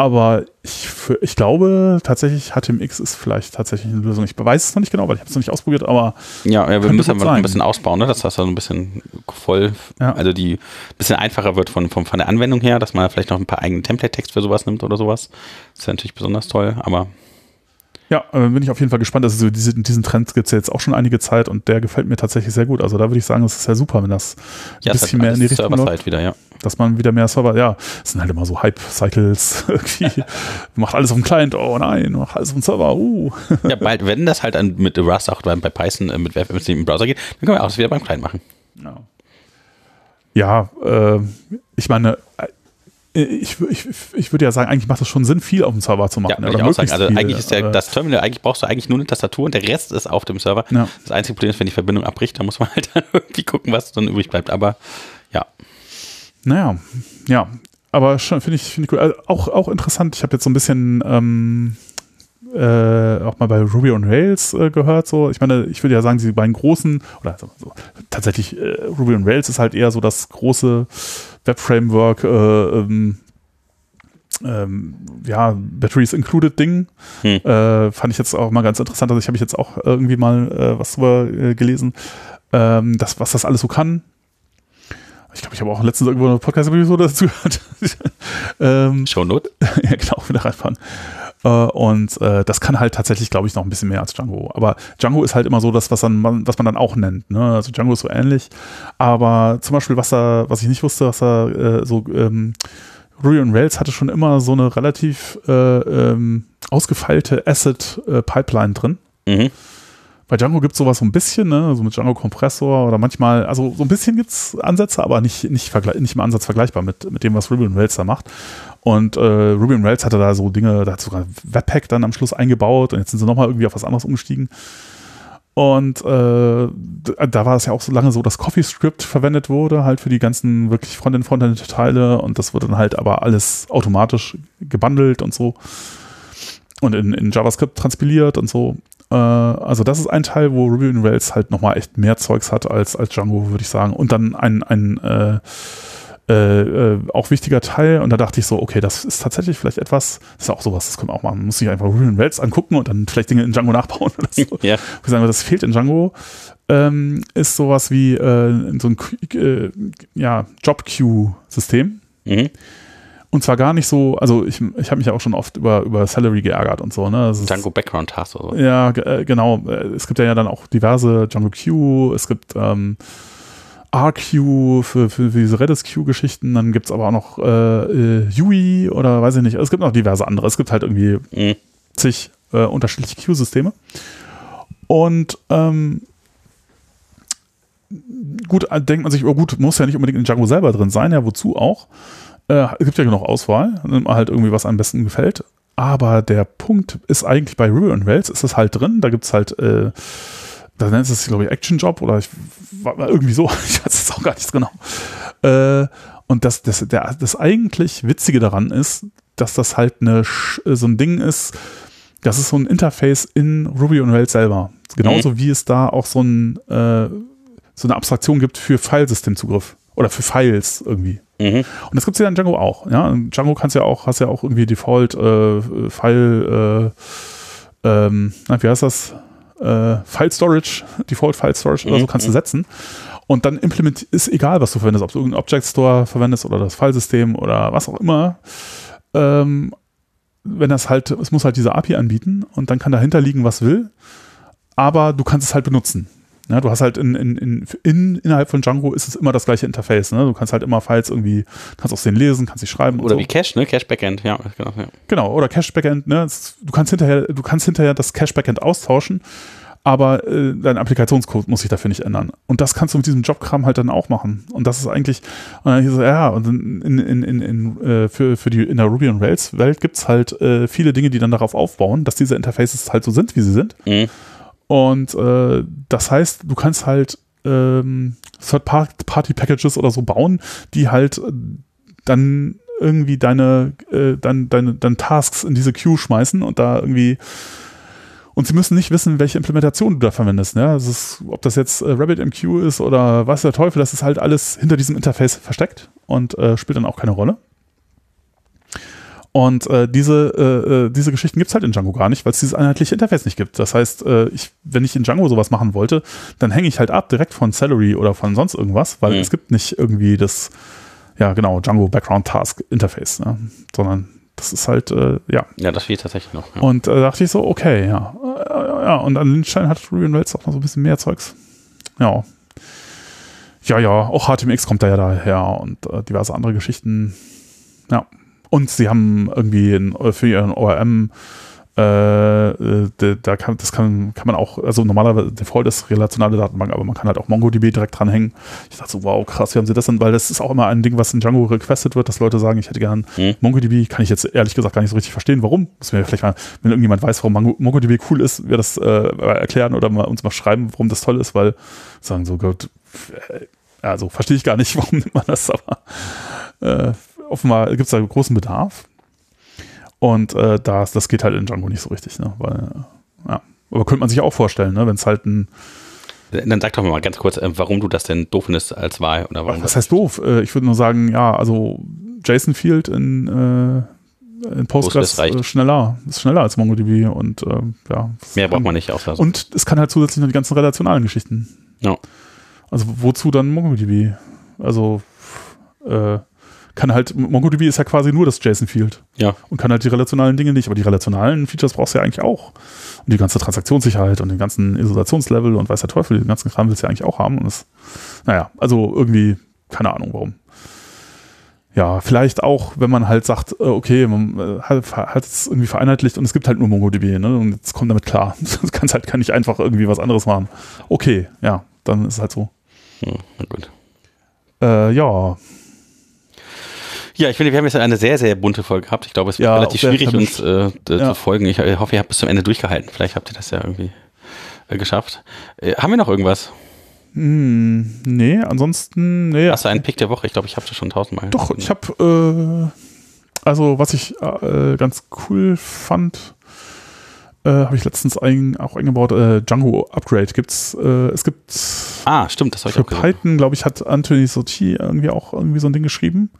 Aber ich, für, ich glaube tatsächlich, HTMX ist vielleicht tatsächlich eine Lösung. Ich weiß es noch nicht genau, weil ich habe es noch nicht ausprobiert, aber Ja, ja wir müssen aber noch ein bisschen ausbauen, ne? dass das so ein bisschen voll, Ja. also die ein bisschen einfacher wird von, von, von der Anwendung her, dass man vielleicht noch ein paar eigene Template-Text für sowas nimmt oder sowas. Das ist natürlich besonders toll, aber Ja, äh, bin ich auf jeden Fall gespannt. Also so diese, diesen Trend gibt es ja jetzt auch schon einige Zeit und der gefällt mir tatsächlich sehr gut. Also da würde ich sagen, es ist ja super, wenn das ja, ein es bisschen mehr in die Richtung läuft, wieder, ja. dass man wieder mehr Server, ja, es sind halt immer so Hype-Cycles irgendwie. macht alles auf dem Client, oh nein, macht alles auf dem Server, uh. ja, bald, wenn das halt dann mit Rust auch bei Python äh, mit Web mit dem Browser geht, dann können wir auch das wieder beim Client machen. Ja, ja äh, ich meine, äh, ich, ich, ich würde ja sagen, eigentlich macht es schon Sinn, viel auf dem Server zu machen. Ja, würde ich auch sagen. Also viel, eigentlich ist der, äh, das Terminal, eigentlich brauchst du eigentlich nur eine Tastatur und der Rest ist auf dem Server. Ja. Das einzige Problem ist, wenn die Verbindung abbricht, dann muss man halt dann irgendwie gucken, was dann übrig bleibt. Aber ja, Naja, ja. Aber schon finde ich, finde ich cool. Also auch, auch interessant. Ich habe jetzt so ein bisschen ähm, äh, auch mal bei Ruby on Rails äh, gehört. So, ich meine, ich würde ja sagen, die beiden großen oder so, tatsächlich äh, Ruby on Rails ist halt eher so das große Web-Framework. Äh, ähm, ähm, ja, Batteries Included Ding. Hm. Äh, fand ich jetzt auch mal ganz interessant. Also ich habe ich jetzt auch irgendwie mal äh, was drüber gelesen, ähm, das, was das alles so kann. Ich glaube, ich habe auch letztens irgendwo eine Podcast-Episode dazu gehört. ähm, Shownote. ja, genau, wieder reinfahren. Äh, und äh, das kann halt tatsächlich, glaube ich, noch ein bisschen mehr als Django. Aber Django ist halt immer so das, was, dann, man, was man dann auch nennt. Ne? Also Django ist so ähnlich. Aber zum Beispiel, was da, was ich nicht wusste, was da äh, so ähm, Ruby on Rails hatte schon immer so eine relativ äh, ähm, ausgefeilte Asset-Pipeline drin. Mhm. Bei Django gibt es sowas so ein bisschen, ne? also mit Django Kompressor oder manchmal, also so ein bisschen gibt es Ansätze, aber nicht, nicht, nicht im Ansatz vergleichbar mit, mit dem, was Ruby on Rails da macht. Und äh, Ruby on Rails hatte da so Dinge, da hat sogar Webpack dann am Schluss eingebaut und jetzt sind sie nochmal irgendwie auf was anderes umgestiegen. Und äh, d- da war es ja auch so lange so, dass CoffeeScript verwendet wurde, halt für die ganzen wirklich Frontend-Frontend-Teile und das wurde dann halt aber alles automatisch gebundelt und so und in, in JavaScript transpiliert und so. Äh, also das ist ein Teil, wo Ruby on Rails halt nochmal echt mehr Zeugs hat als, als Django, würde ich sagen. Und dann ein, ein äh, äh, äh, auch wichtiger Teil. Und da dachte ich so, okay, das ist tatsächlich vielleicht etwas, das ist auch sowas, das können wir auch machen. Man muss sich einfach Ruby on Rails angucken und dann vielleicht Dinge in Django nachbauen oder so. Ja. Ich sagen, das fehlt in Django, ähm, ist sowas wie äh, so ein äh, ja, Job-Queue-System. Mhm. Und zwar gar nicht so, also ich, ich habe mich ja auch schon oft über, über Salary geärgert und so. Ne? Django Background Task oder so. ja, äh, genau. Es gibt ja dann auch diverse Django Q, es gibt ähm, RQ für, für diese Redis Q-Geschichten, dann gibt es aber auch noch äh, äh, UI oder weiß ich nicht. Es gibt noch diverse andere. Es gibt halt irgendwie Mhm. zig äh, unterschiedliche Q-Systeme. Und ähm, gut, äh, denkt man sich, oh gut, muss ja nicht unbedingt in Django selber drin sein, ja, wozu auch? Äh, es gibt ja genug Auswahl, nimmt man halt irgendwie, was am besten gefällt. Aber der Punkt ist eigentlich bei Ruby on Rails ist das halt drin. Da gibt es halt, äh, da nennt es, glaube ich, Action Job oder ich, irgendwie so, ich weiß es auch gar nicht genau. Äh, und das, das, der, das eigentlich Witzige daran ist, dass das halt eine, Sch- so ein Ding ist, das ist so ein Interface in Ruby on Rails selber. Genauso wie es da auch so, ein, äh, so eine Abstraktion gibt für Filesystemzugriff oder für Files irgendwie. Mhm. Und das gibt es ja in Django auch. Ja, in Django kannst du ja auch, hast ja auch irgendwie Default äh, File, äh, ähm, wie heißt das? Äh, File Storage, Default File Storage oder so Mhm, kannst du setzen. Und dann implementiert, ist egal, was du verwendest, ob du irgendeinen Object Store verwendest oder das Filesystem oder was auch immer. Ähm, wenn das halt, es muss halt diese API anbieten und dann kann dahinter liegen, was will, aber du kannst es halt benutzen. Ja, du hast halt in, in, in, in, innerhalb von Django ist es immer das gleiche Interface. Ne? Du kannst halt immer Files irgendwie, kannst aus denen lesen, kannst sie schreiben. und Oder so. wie Cache, ne? Cache Backend, ja, genau. Ja. Genau, oder Cache Backend, ne? Es- Du kannst hinterher, du kannst hinterher das Cache Backend austauschen, aber äh, dein Applikationscode muss sich dafür nicht ändern. Und das kannst du mit diesem Jobkram halt dann auch machen. Und das ist eigentlich, und hieß es, ja, und in, in, in, in, äh, für, für die in der Ruby on Rails Welt gibt's halt äh, viele Dinge, die dann darauf aufbauen, dass diese Interfaces halt so sind, wie sie sind. Mhm. Und äh, das heißt, du kannst halt ähm, Third-Party-Packages oder so bauen, die halt äh, dann irgendwie deine, äh, deine, deine, deine Tasks in diese Queue schmeißen und da irgendwie und sie müssen nicht wissen, welche Implementation du da verwendest. Ne? Das ist, ob das jetzt äh, RabbitMQ ist oder was der Teufel, das ist halt alles hinter diesem Interface versteckt und äh, spielt dann auch keine Rolle. Und äh, diese, äh, äh diese Geschichten gibt's halt in Django gar nicht, weil es dieses einheitliche Interface nicht gibt. Das heißt, äh, ich, wenn ich in Django sowas machen wollte, dann hänge ich halt ab direkt von Salary oder von sonst irgendwas, weil mhm. es gibt nicht irgendwie das, ja genau, Django Background Task Interface, ne? sondern das ist halt, äh, ja. Ja, das fehlt tatsächlich noch. Ja. Und äh, dachte ich so, okay, ja. Äh, ja, und an Lindstein hat Ruby on Rails auch noch so ein bisschen mehr Zeugs. Ja. Ja, ja, auch HTMX kommt da ja daher und äh, diverse andere Geschichten. Ja. Und sie haben irgendwie in, für ihren ORM äh, da kann, das kann, kann man auch, also normalerweise Default ist relationale Datenbank, aber man kann halt auch MongoDB direkt dranhängen. Ich dachte so, wow, krass, wie haben sie das denn? Weil das ist auch immer ein Ding, was in Django requested wird, dass Leute sagen, ich hätte gern hm. MongoDB. Kann ich jetzt ehrlich gesagt gar nicht so richtig verstehen, warum. Muss mir vielleicht mal, wenn irgendjemand weiß, warum MongoDB cool ist, wir das äh, erklären oder mal, uns mal schreiben, warum das toll ist, weil sagen so, Gott, äh, also verstehe ich gar nicht, warum nimmt man das, aber äh, offenbar gibt es da großen Bedarf. Und äh, das, das geht halt in Django nicht so richtig, ne? Weil, ja. Aber könnte man sich auch vorstellen, ne? wenn es halt ein dann sag doch mal ganz kurz, äh, warum du das denn doof findest als Wahl oder warum. Was heißt doof? Äh, ich würde nur sagen, ja, also JSON Field in, äh, in Postgres ist schneller, ist schneller als MongoDB und ja. Mehr braucht man nicht. So. Und es kann halt zusätzlich noch die ganzen relationalen Geschichten. Ja. Also wozu dann MongoDB? Also äh, kann halt, MongoDB ist ja quasi nur das JSON-Field. Ja. Und kann halt die relationalen Dinge nicht, aber die relationalen Features brauchst du ja eigentlich auch. Und die ganze Transaktionssicherheit und den ganzen Isolationslevel und weiß der Teufel, den ganzen Kram willst du ja eigentlich auch haben. Und das, naja, also irgendwie, keine Ahnung warum. Ja, vielleicht auch, wenn man halt sagt, äh, okay, man äh, hat es irgendwie vereinheitlicht und es gibt halt nur MongoDB, ne? Und jetzt kommt damit klar. Du kannst halt kann nicht einfach irgendwie was anderes machen. Okay, ja, dann ist es halt so. Hm, na gut. Äh, ja, ja, ich finde, wir haben jetzt eine sehr, sehr bunte Folge gehabt. Ich glaube, es wird ja, relativ schwierig, uns äh, zu folgen. Ich hoffe, ihr habt bis zum Ende durchgehalten. Vielleicht habt ihr das ja irgendwie äh, geschafft. Äh, haben wir noch irgendwas? Hm, nee, ansonsten, nee. Hast du einen Pick der Woche? Ich glaube, ich habe das schon tausendmal. Doch, ich habe, äh, also was ich äh, ganz cool fand, äh, habe ich letztens ein, auch eingebaut, äh, Django Upgrade gibt's, äh, es gibt Ah, stimmt, das habe ich auch gesehen. Python, glaube ich, hat Anthony Sotti irgendwie auch irgendwie so ein Ding geschrieben.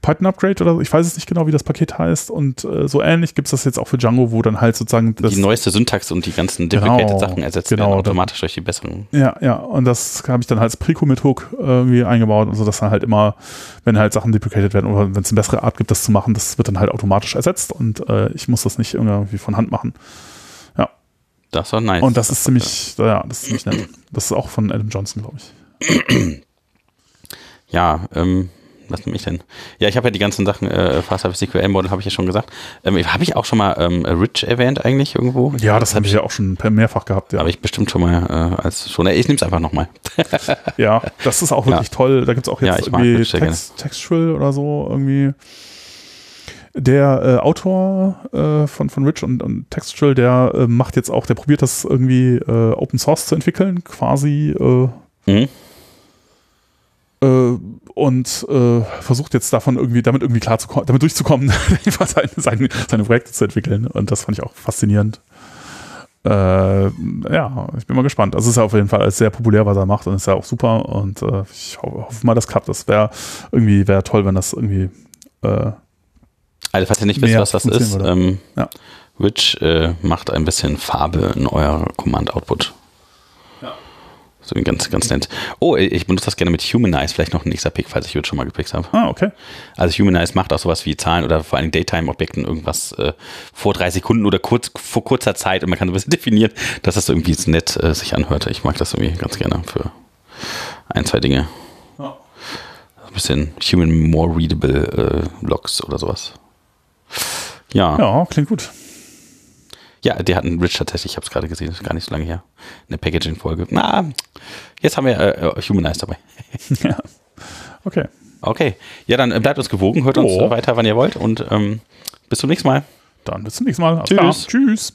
Python Upgrade oder so. Ich weiß es nicht genau, wie das Paket heißt. Und äh, so ähnlich gibt es das jetzt auch für Django, wo dann halt sozusagen die neueste Syntax und die ganzen deprecated genau, Sachen ersetzt genau, werden automatisch durch die besseren. Ja, ja. Und das habe ich dann halt als Preco mit Hook irgendwie eingebaut und so, dass dann halt immer, wenn halt Sachen deprecated werden oder wenn es eine bessere Art gibt, das zu machen, das wird dann halt automatisch ersetzt und äh, ich muss das nicht irgendwie von Hand machen. Ja. Das war nice. Und das, das ist ziemlich, ja. ja, das ist ziemlich nett. Das ist auch von Adam Johnson, glaube ich. Ja, ähm, was nehme ich denn? Ja, ich habe ja die ganzen Sachen, äh, Fast SQL Model habe ich ja schon gesagt. Ähm, habe ich auch schon mal ähm, Rich erwähnt eigentlich irgendwo? Ja, das habe ich ja auch schon mehrfach gehabt. Ja. Habe ich bestimmt schon mal äh, als schon. Ich nehme es einfach nochmal. ja, das ist auch wirklich ja. toll. Da gibt es auch jetzt ja, irgendwie Text, Textual oder so irgendwie. Der äh, Autor äh, von, von Rich und, und Textual, der äh, macht jetzt auch, der probiert das irgendwie äh, Open Source zu entwickeln, quasi. Äh, mhm äh, und äh, versucht jetzt davon irgendwie, damit irgendwie klar zu damit durchzukommen, seine, seine, seine Projekte zu entwickeln. Und das fand ich auch faszinierend. Äh, ja, ich bin mal gespannt. Also es ist ja auf jeden Fall sehr populär, was er macht und ist ja auch super. Und äh, ich ho hoffe mal, das klappt. Das wäre irgendwie wäre toll, wenn das irgendwie. Äh, also falls ihr nicht wisst, was das ist, ähm, ja. Rich äh, macht ein bisschen Farbe in euer Command-Output. So ganz, ganz nett. Oh, ich benutze das gerne mit Humanize, vielleicht noch ein nächster Pick, falls ich jetzt schon mal gepickt habe. Ah, okay. Also Humanize macht auch sowas wie Zahlen oder vor allem Daytime-Objekten irgendwas äh, vor drei Sekunden oder kurz, vor kurzer Zeit und man kann so ein bisschen definieren, dass das irgendwie nett äh, sich anhört. Ich mag das irgendwie ganz gerne für ein, zwei Dinge. Ja. Ein bisschen Human More Readable äh, Logs oder sowas. Ja. Ja, klingt gut. Ja, die hatten Rich tatsächlich, ich habe es gerade gesehen, das ist gar nicht so lange her. Eine Packaging-Folge. Na, jetzt haben wir äh, Humanize dabei. ja. Okay. Okay. Ja, dann äh, bleibt uns gewogen, hört uns Oh. weiter, wann ihr wollt und ähm, bis zum nächsten Mal. Dann bis zum nächsten Mal. Tschüss. Tschüss.